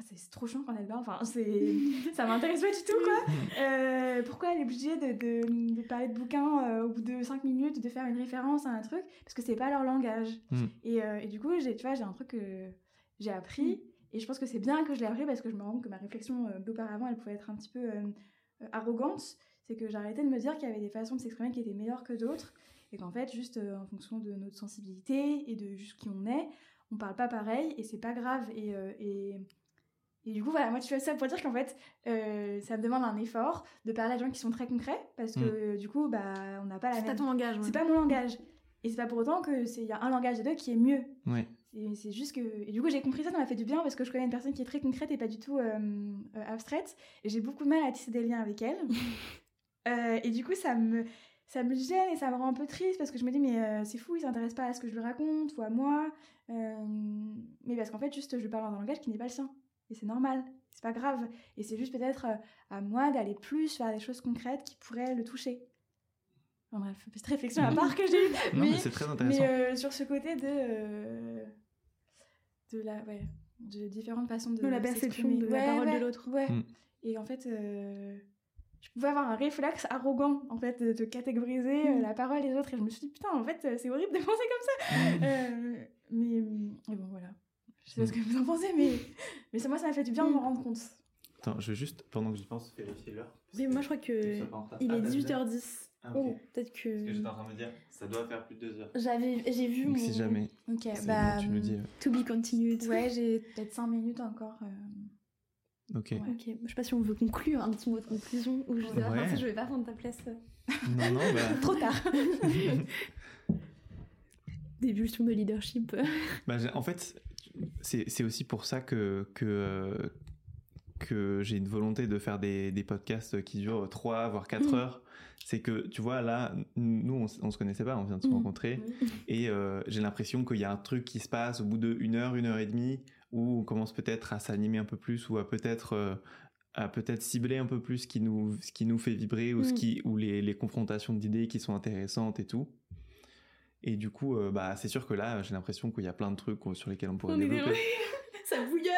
c'est trop chiant quand elle parle. Enfin, c'est, [LAUGHS] ça m'intéresse pas du tout, quoi. Euh, pourquoi elle est obligée de, de, de parler de bouquins euh, au bout de 5 minutes, de faire une référence à un truc? Parce que c'est pas leur langage. Mm. Et, euh, et, du coup, j'ai, tu vois, j'ai un truc que j'ai appris. Mm. Et je pense que c'est bien que je l'ai appris parce que je me rends compte que ma réflexion d'auparavant, elle pouvait être un petit peu arrogante. C'est que j'ai arrêté de me dire qu'il y avait des façons de s'exprimer qui étaient meilleures que d'autres. Et qu'en fait, juste en fonction de notre sensibilité et de juste qui on est, on parle pas pareil et c'est pas grave. Et, et et du coup, voilà, moi, tu fais ça pour dire qu'en fait, euh, ça me demande un effort de parler à des gens qui sont très concrets, parce que mm. du coup, bah, on n'a pas la même... C'est pas ton langage. C'est pas mon langage. Et c'est pas pour autant qu'il y a un langage des deux qui est mieux. Ouais. C'est juste que... Et du coup, j'ai compris ça, ça m'a fait du bien, parce que je connais une personne qui est très concrète et pas du tout euh, euh, abstraite. Et j'ai beaucoup de mal à tisser des liens avec elle. [LAUGHS] et du coup, ça me ça me gêne et ça me rend un peu triste parce que je me dis mais c'est fou il s'intéresse pas à ce que je lui raconte ou à moi mais parce qu'en fait juste je parle dans un langage qui n'est pas le sien et c'est normal, c'est pas grave. Et c'est juste peut-être euh, à moi d'aller plus vers des choses concrètes qui pourraient le toucher. Enfin bref, petite réflexion à part que j'ai eue. mais, c'est très intéressant. Mais euh, sur ce côté de. Euh, de la. Ouais. De différentes façons de. de la perception de la parole de l'autre. Ouais. Mm. Et en fait. Je pouvais avoir un réflexe arrogant en fait de, catégoriser mm. la parole des autres et je me suis dit putain en fait c'est horrible de [LAUGHS] penser comme ça mm. mais, mais bon voilà je sais pas ce que vous en pensez, mais, mais ça, moi, ça m'a fait du bien de m'en rendre compte. Attends, je vais juste, pendant que j'y pense, vérifier l'heure. Mais moi, je crois que il est 18h10. Ah, oh, peut-être que. Parce que j'étais en train de me dire, ça doit faire plus de 2 heures. J'avais, j'ai vu mon. Si jamais. Ok, bah. tu nous dis. Euh. To be continued. Ouais, j'ai peut-être 5 minutes encore. Euh. Ok. Ok, je sais pas si on veut conclure un petit mot de conclusion ou je sais pas, ouais. je vais pas prendre ta place. Non, non, bah. [LAUGHS] Trop tard. [LAUGHS] Des pulsions de leadership. bah, en fait, c'est aussi pour ça que, que, que j'ai une volonté de faire des, des, podcasts qui durent 3 voire 4 mm. heures. C'est que, tu vois, là, nous, on, on, se connaissait pas, on vient de se mm. rencontrer. Et euh, j'ai l'impression qu'il y a un truc qui se passe au bout de une heure, une heure et demie, où on commence peut-être à s'animer un peu plus ou à peut-être euh, à peut-être cibler un peu plus ce qui nous, ce qui nous fait vibrer ou, ce mm. qui, ou les, les confrontations d'idées qui sont intéressantes et tout. Et du coup, euh, bah, c'est sûr que là, j'ai l'impression qu'il y a plein de trucs sur lesquels on pourrait on développer. [LAUGHS] ça bouillonne.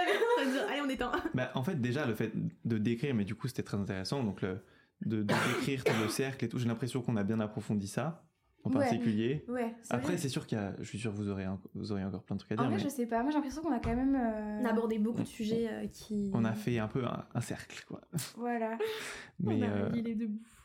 Allez, on éteint. [LAUGHS] Bah, en fait, déjà, le fait de décrire, mais du coup, c'était très intéressant. Donc, le, de, décrire tout [COUGHS] le cercle et tout, j'ai l'impression qu'on a bien approfondi ça en particulier. Ouais, Après, c'est sûr qu'il y a, je suis sûr que vous aurez, vous aurez encore plein de trucs à dire. En vrai, je sais pas. Moi, j'ai l'impression qu'on a quand même. Euh, on a abordé beaucoup de sujets euh, qui. On a fait un peu un, cercle, quoi. Voilà. [LAUGHS] Mais, on a mis les deux bouts.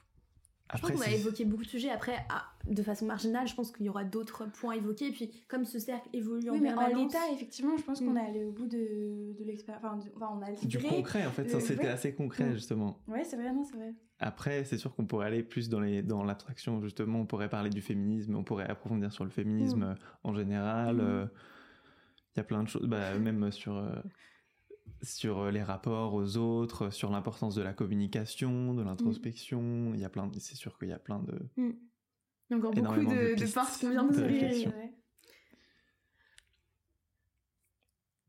Après, je pense qu'on a évoqué beaucoup de sujets. Après, ah, de façon marginale, je pense qu'il y aura d'autres points évoqués. Puis, comme ce cercle évolue oui, en mais en l'état, effectivement, je pense qu'on mm. est allé au bout de, de l'expérience. Enfin, on a Du concret, en fait. ça, c'était assez concret, mm. justement. Ouais, c'est vrai, non, c'est vrai. Après, c'est sûr qu'on pourrait aller plus dans les dans l'abstraction, justement. On pourrait parler du féminisme, on pourrait approfondir sur le féminisme mm. en général. Euh, il y a plein de choses, bah, même sur. Euh, sur euh, les rapports aux autres, sur l'importance de la communication, de l'introspection. Il y a plein, c'est sûr qu'il y a plein de. Mm. Il y a encore beaucoup de, de, parts qu'on vient de réflexion.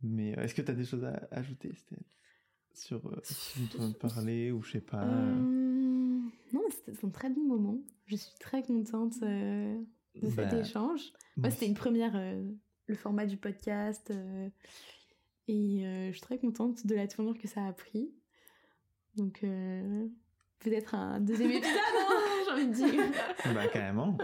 Mais euh, est-ce que tu as des choses à ajouter, Estelle? Sur euh, ce dont on parler ou je sais pas Non, c'était un très bon moment. Je suis très contente de cet bah, échange. Moi, c'était une première, le format du podcast. Et euh, je suis très contente de la tournure que ça a pris. Donc, euh, peut-être un deuxième [LAUGHS] épisode, hein, j'ai envie de dire. bah, carrément.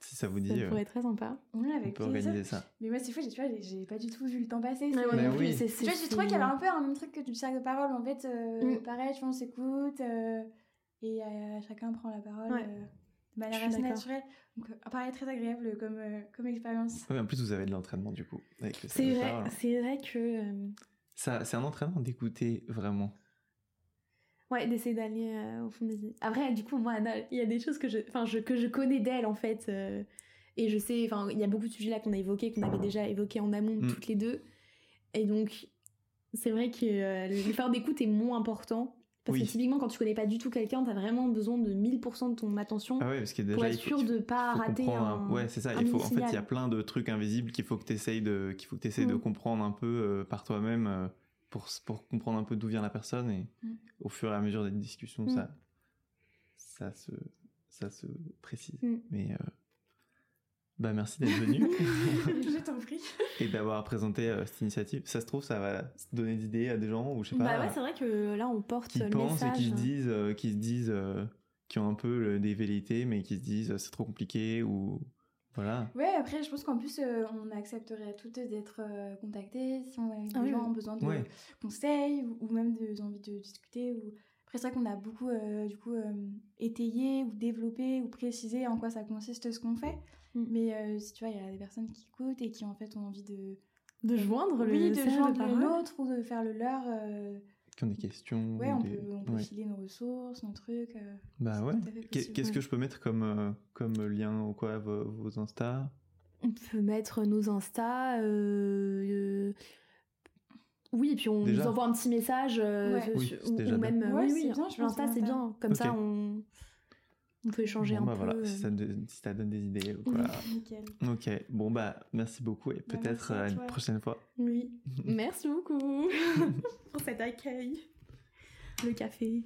Si ça vous dit. Ça pourrait être très sympa. on peut organiser ça. Mais moi, c'est fou, tu vois, j'ai pas du tout vu le temps passer. Ouais, ouais, oui. Tu vois, je trouve qu'il y avait un peu un même truc que du cercle de parole. En fait, euh, mm. pareil, tu vois, on s'écoute et chacun prend la parole de manière assez naturelle. Donc, euh, pareil, très agréable comme, euh, comme expérience. Oui, en plus, vous avez de l'entraînement, du coup. C'est vrai, c'est vrai que... Euh, Ça, c'est un entraînement d'écouter vraiment. Ouais, d'essayer d'aller euh, au fond des idées. Après, du coup, moi, Anna, il y a des choses que je, enfin, je, que je connais d'elle, en fait. euh, et je sais, enfin, il y a beaucoup de sujets là qu'on a évoqués, qu'on avait déjà évoqués en amont, Mm. toutes les deux. Et donc, c'est vrai que euh, l'effort d'écoute est moins important. Parce Oui. que typiquement, quand tu connais pas du tout quelqu'un, t'as vraiment besoin de 1000% de ton attention Ah ouais, parce que déjà, pour être sûr de pas rater un. Ouais, c'est ça. Il faut, en fait, il y a plein de trucs invisibles qu'il faut que tu essayes de, qu'il faut que t'essayes de Mm. comprendre un peu euh, par toi-même euh, pour, pour comprendre un peu d'où vient la personne. Et Mm. au fur et à mesure des discussions, Mm. ça, ça, se, ça se précise. Mais euh, bah, merci d'être venu [LAUGHS] je t'en prie. et d'avoir présenté euh, cette initiative. Ça se trouve, ça va donner des idées à des gens ou je sais pas. Bah ouais, c'est vrai que là, on porte qui le pensent et qui se disent, euh, qui se disent, euh, qui ont un peu le- des velléités, mais qui se disent euh, c'est trop compliqué ou voilà. Ouais, après, je pense qu'en plus, euh, on accepterait toutes d'être euh, contactées si on a des Ah oui, gens oui. ont besoin de Ouais. conseils ou, ou même de, envie de discuter. Ou... Après, c'est vrai qu'on a beaucoup, euh, du coup, euh, étayé ou développé ou précisé en quoi ça consiste ce qu'on fait. Mm. Mais euh, si tu vois, il y a des personnes qui écoutent et qui, en fait, ont envie de... De joindre le oui, de joindre nôtre ou de faire le leur. euh, Qui ont des questions. Ouais, ou on des- peut, on peut ouais. filer nos ressources, nos trucs. euh, Bah c'est ouais. Qu'est-ce que je peux mettre comme, euh, comme lien ou quoi vos, vos Insta? On peut mettre nos Insta. euh, euh, Oui, et puis on Déjà? nous envoie un petit message. euh, Ouais. sur- Oui, c'est ou, déjà ou bien. même. Ouais, oui, c'est oui, bien, je pense, L'Insta, c'est bien. Comme ça, on... on peut échanger Bon, un bah peu. voilà, euh. si ça, donne- si ça donne des idées ou quoi. [LAUGHS] Nickel. ok, bon bah merci beaucoup et Bah, peut-être à à une prochaine fois. Oui. [LAUGHS] Merci beaucoup [LAUGHS] pour cet accueil. Le café.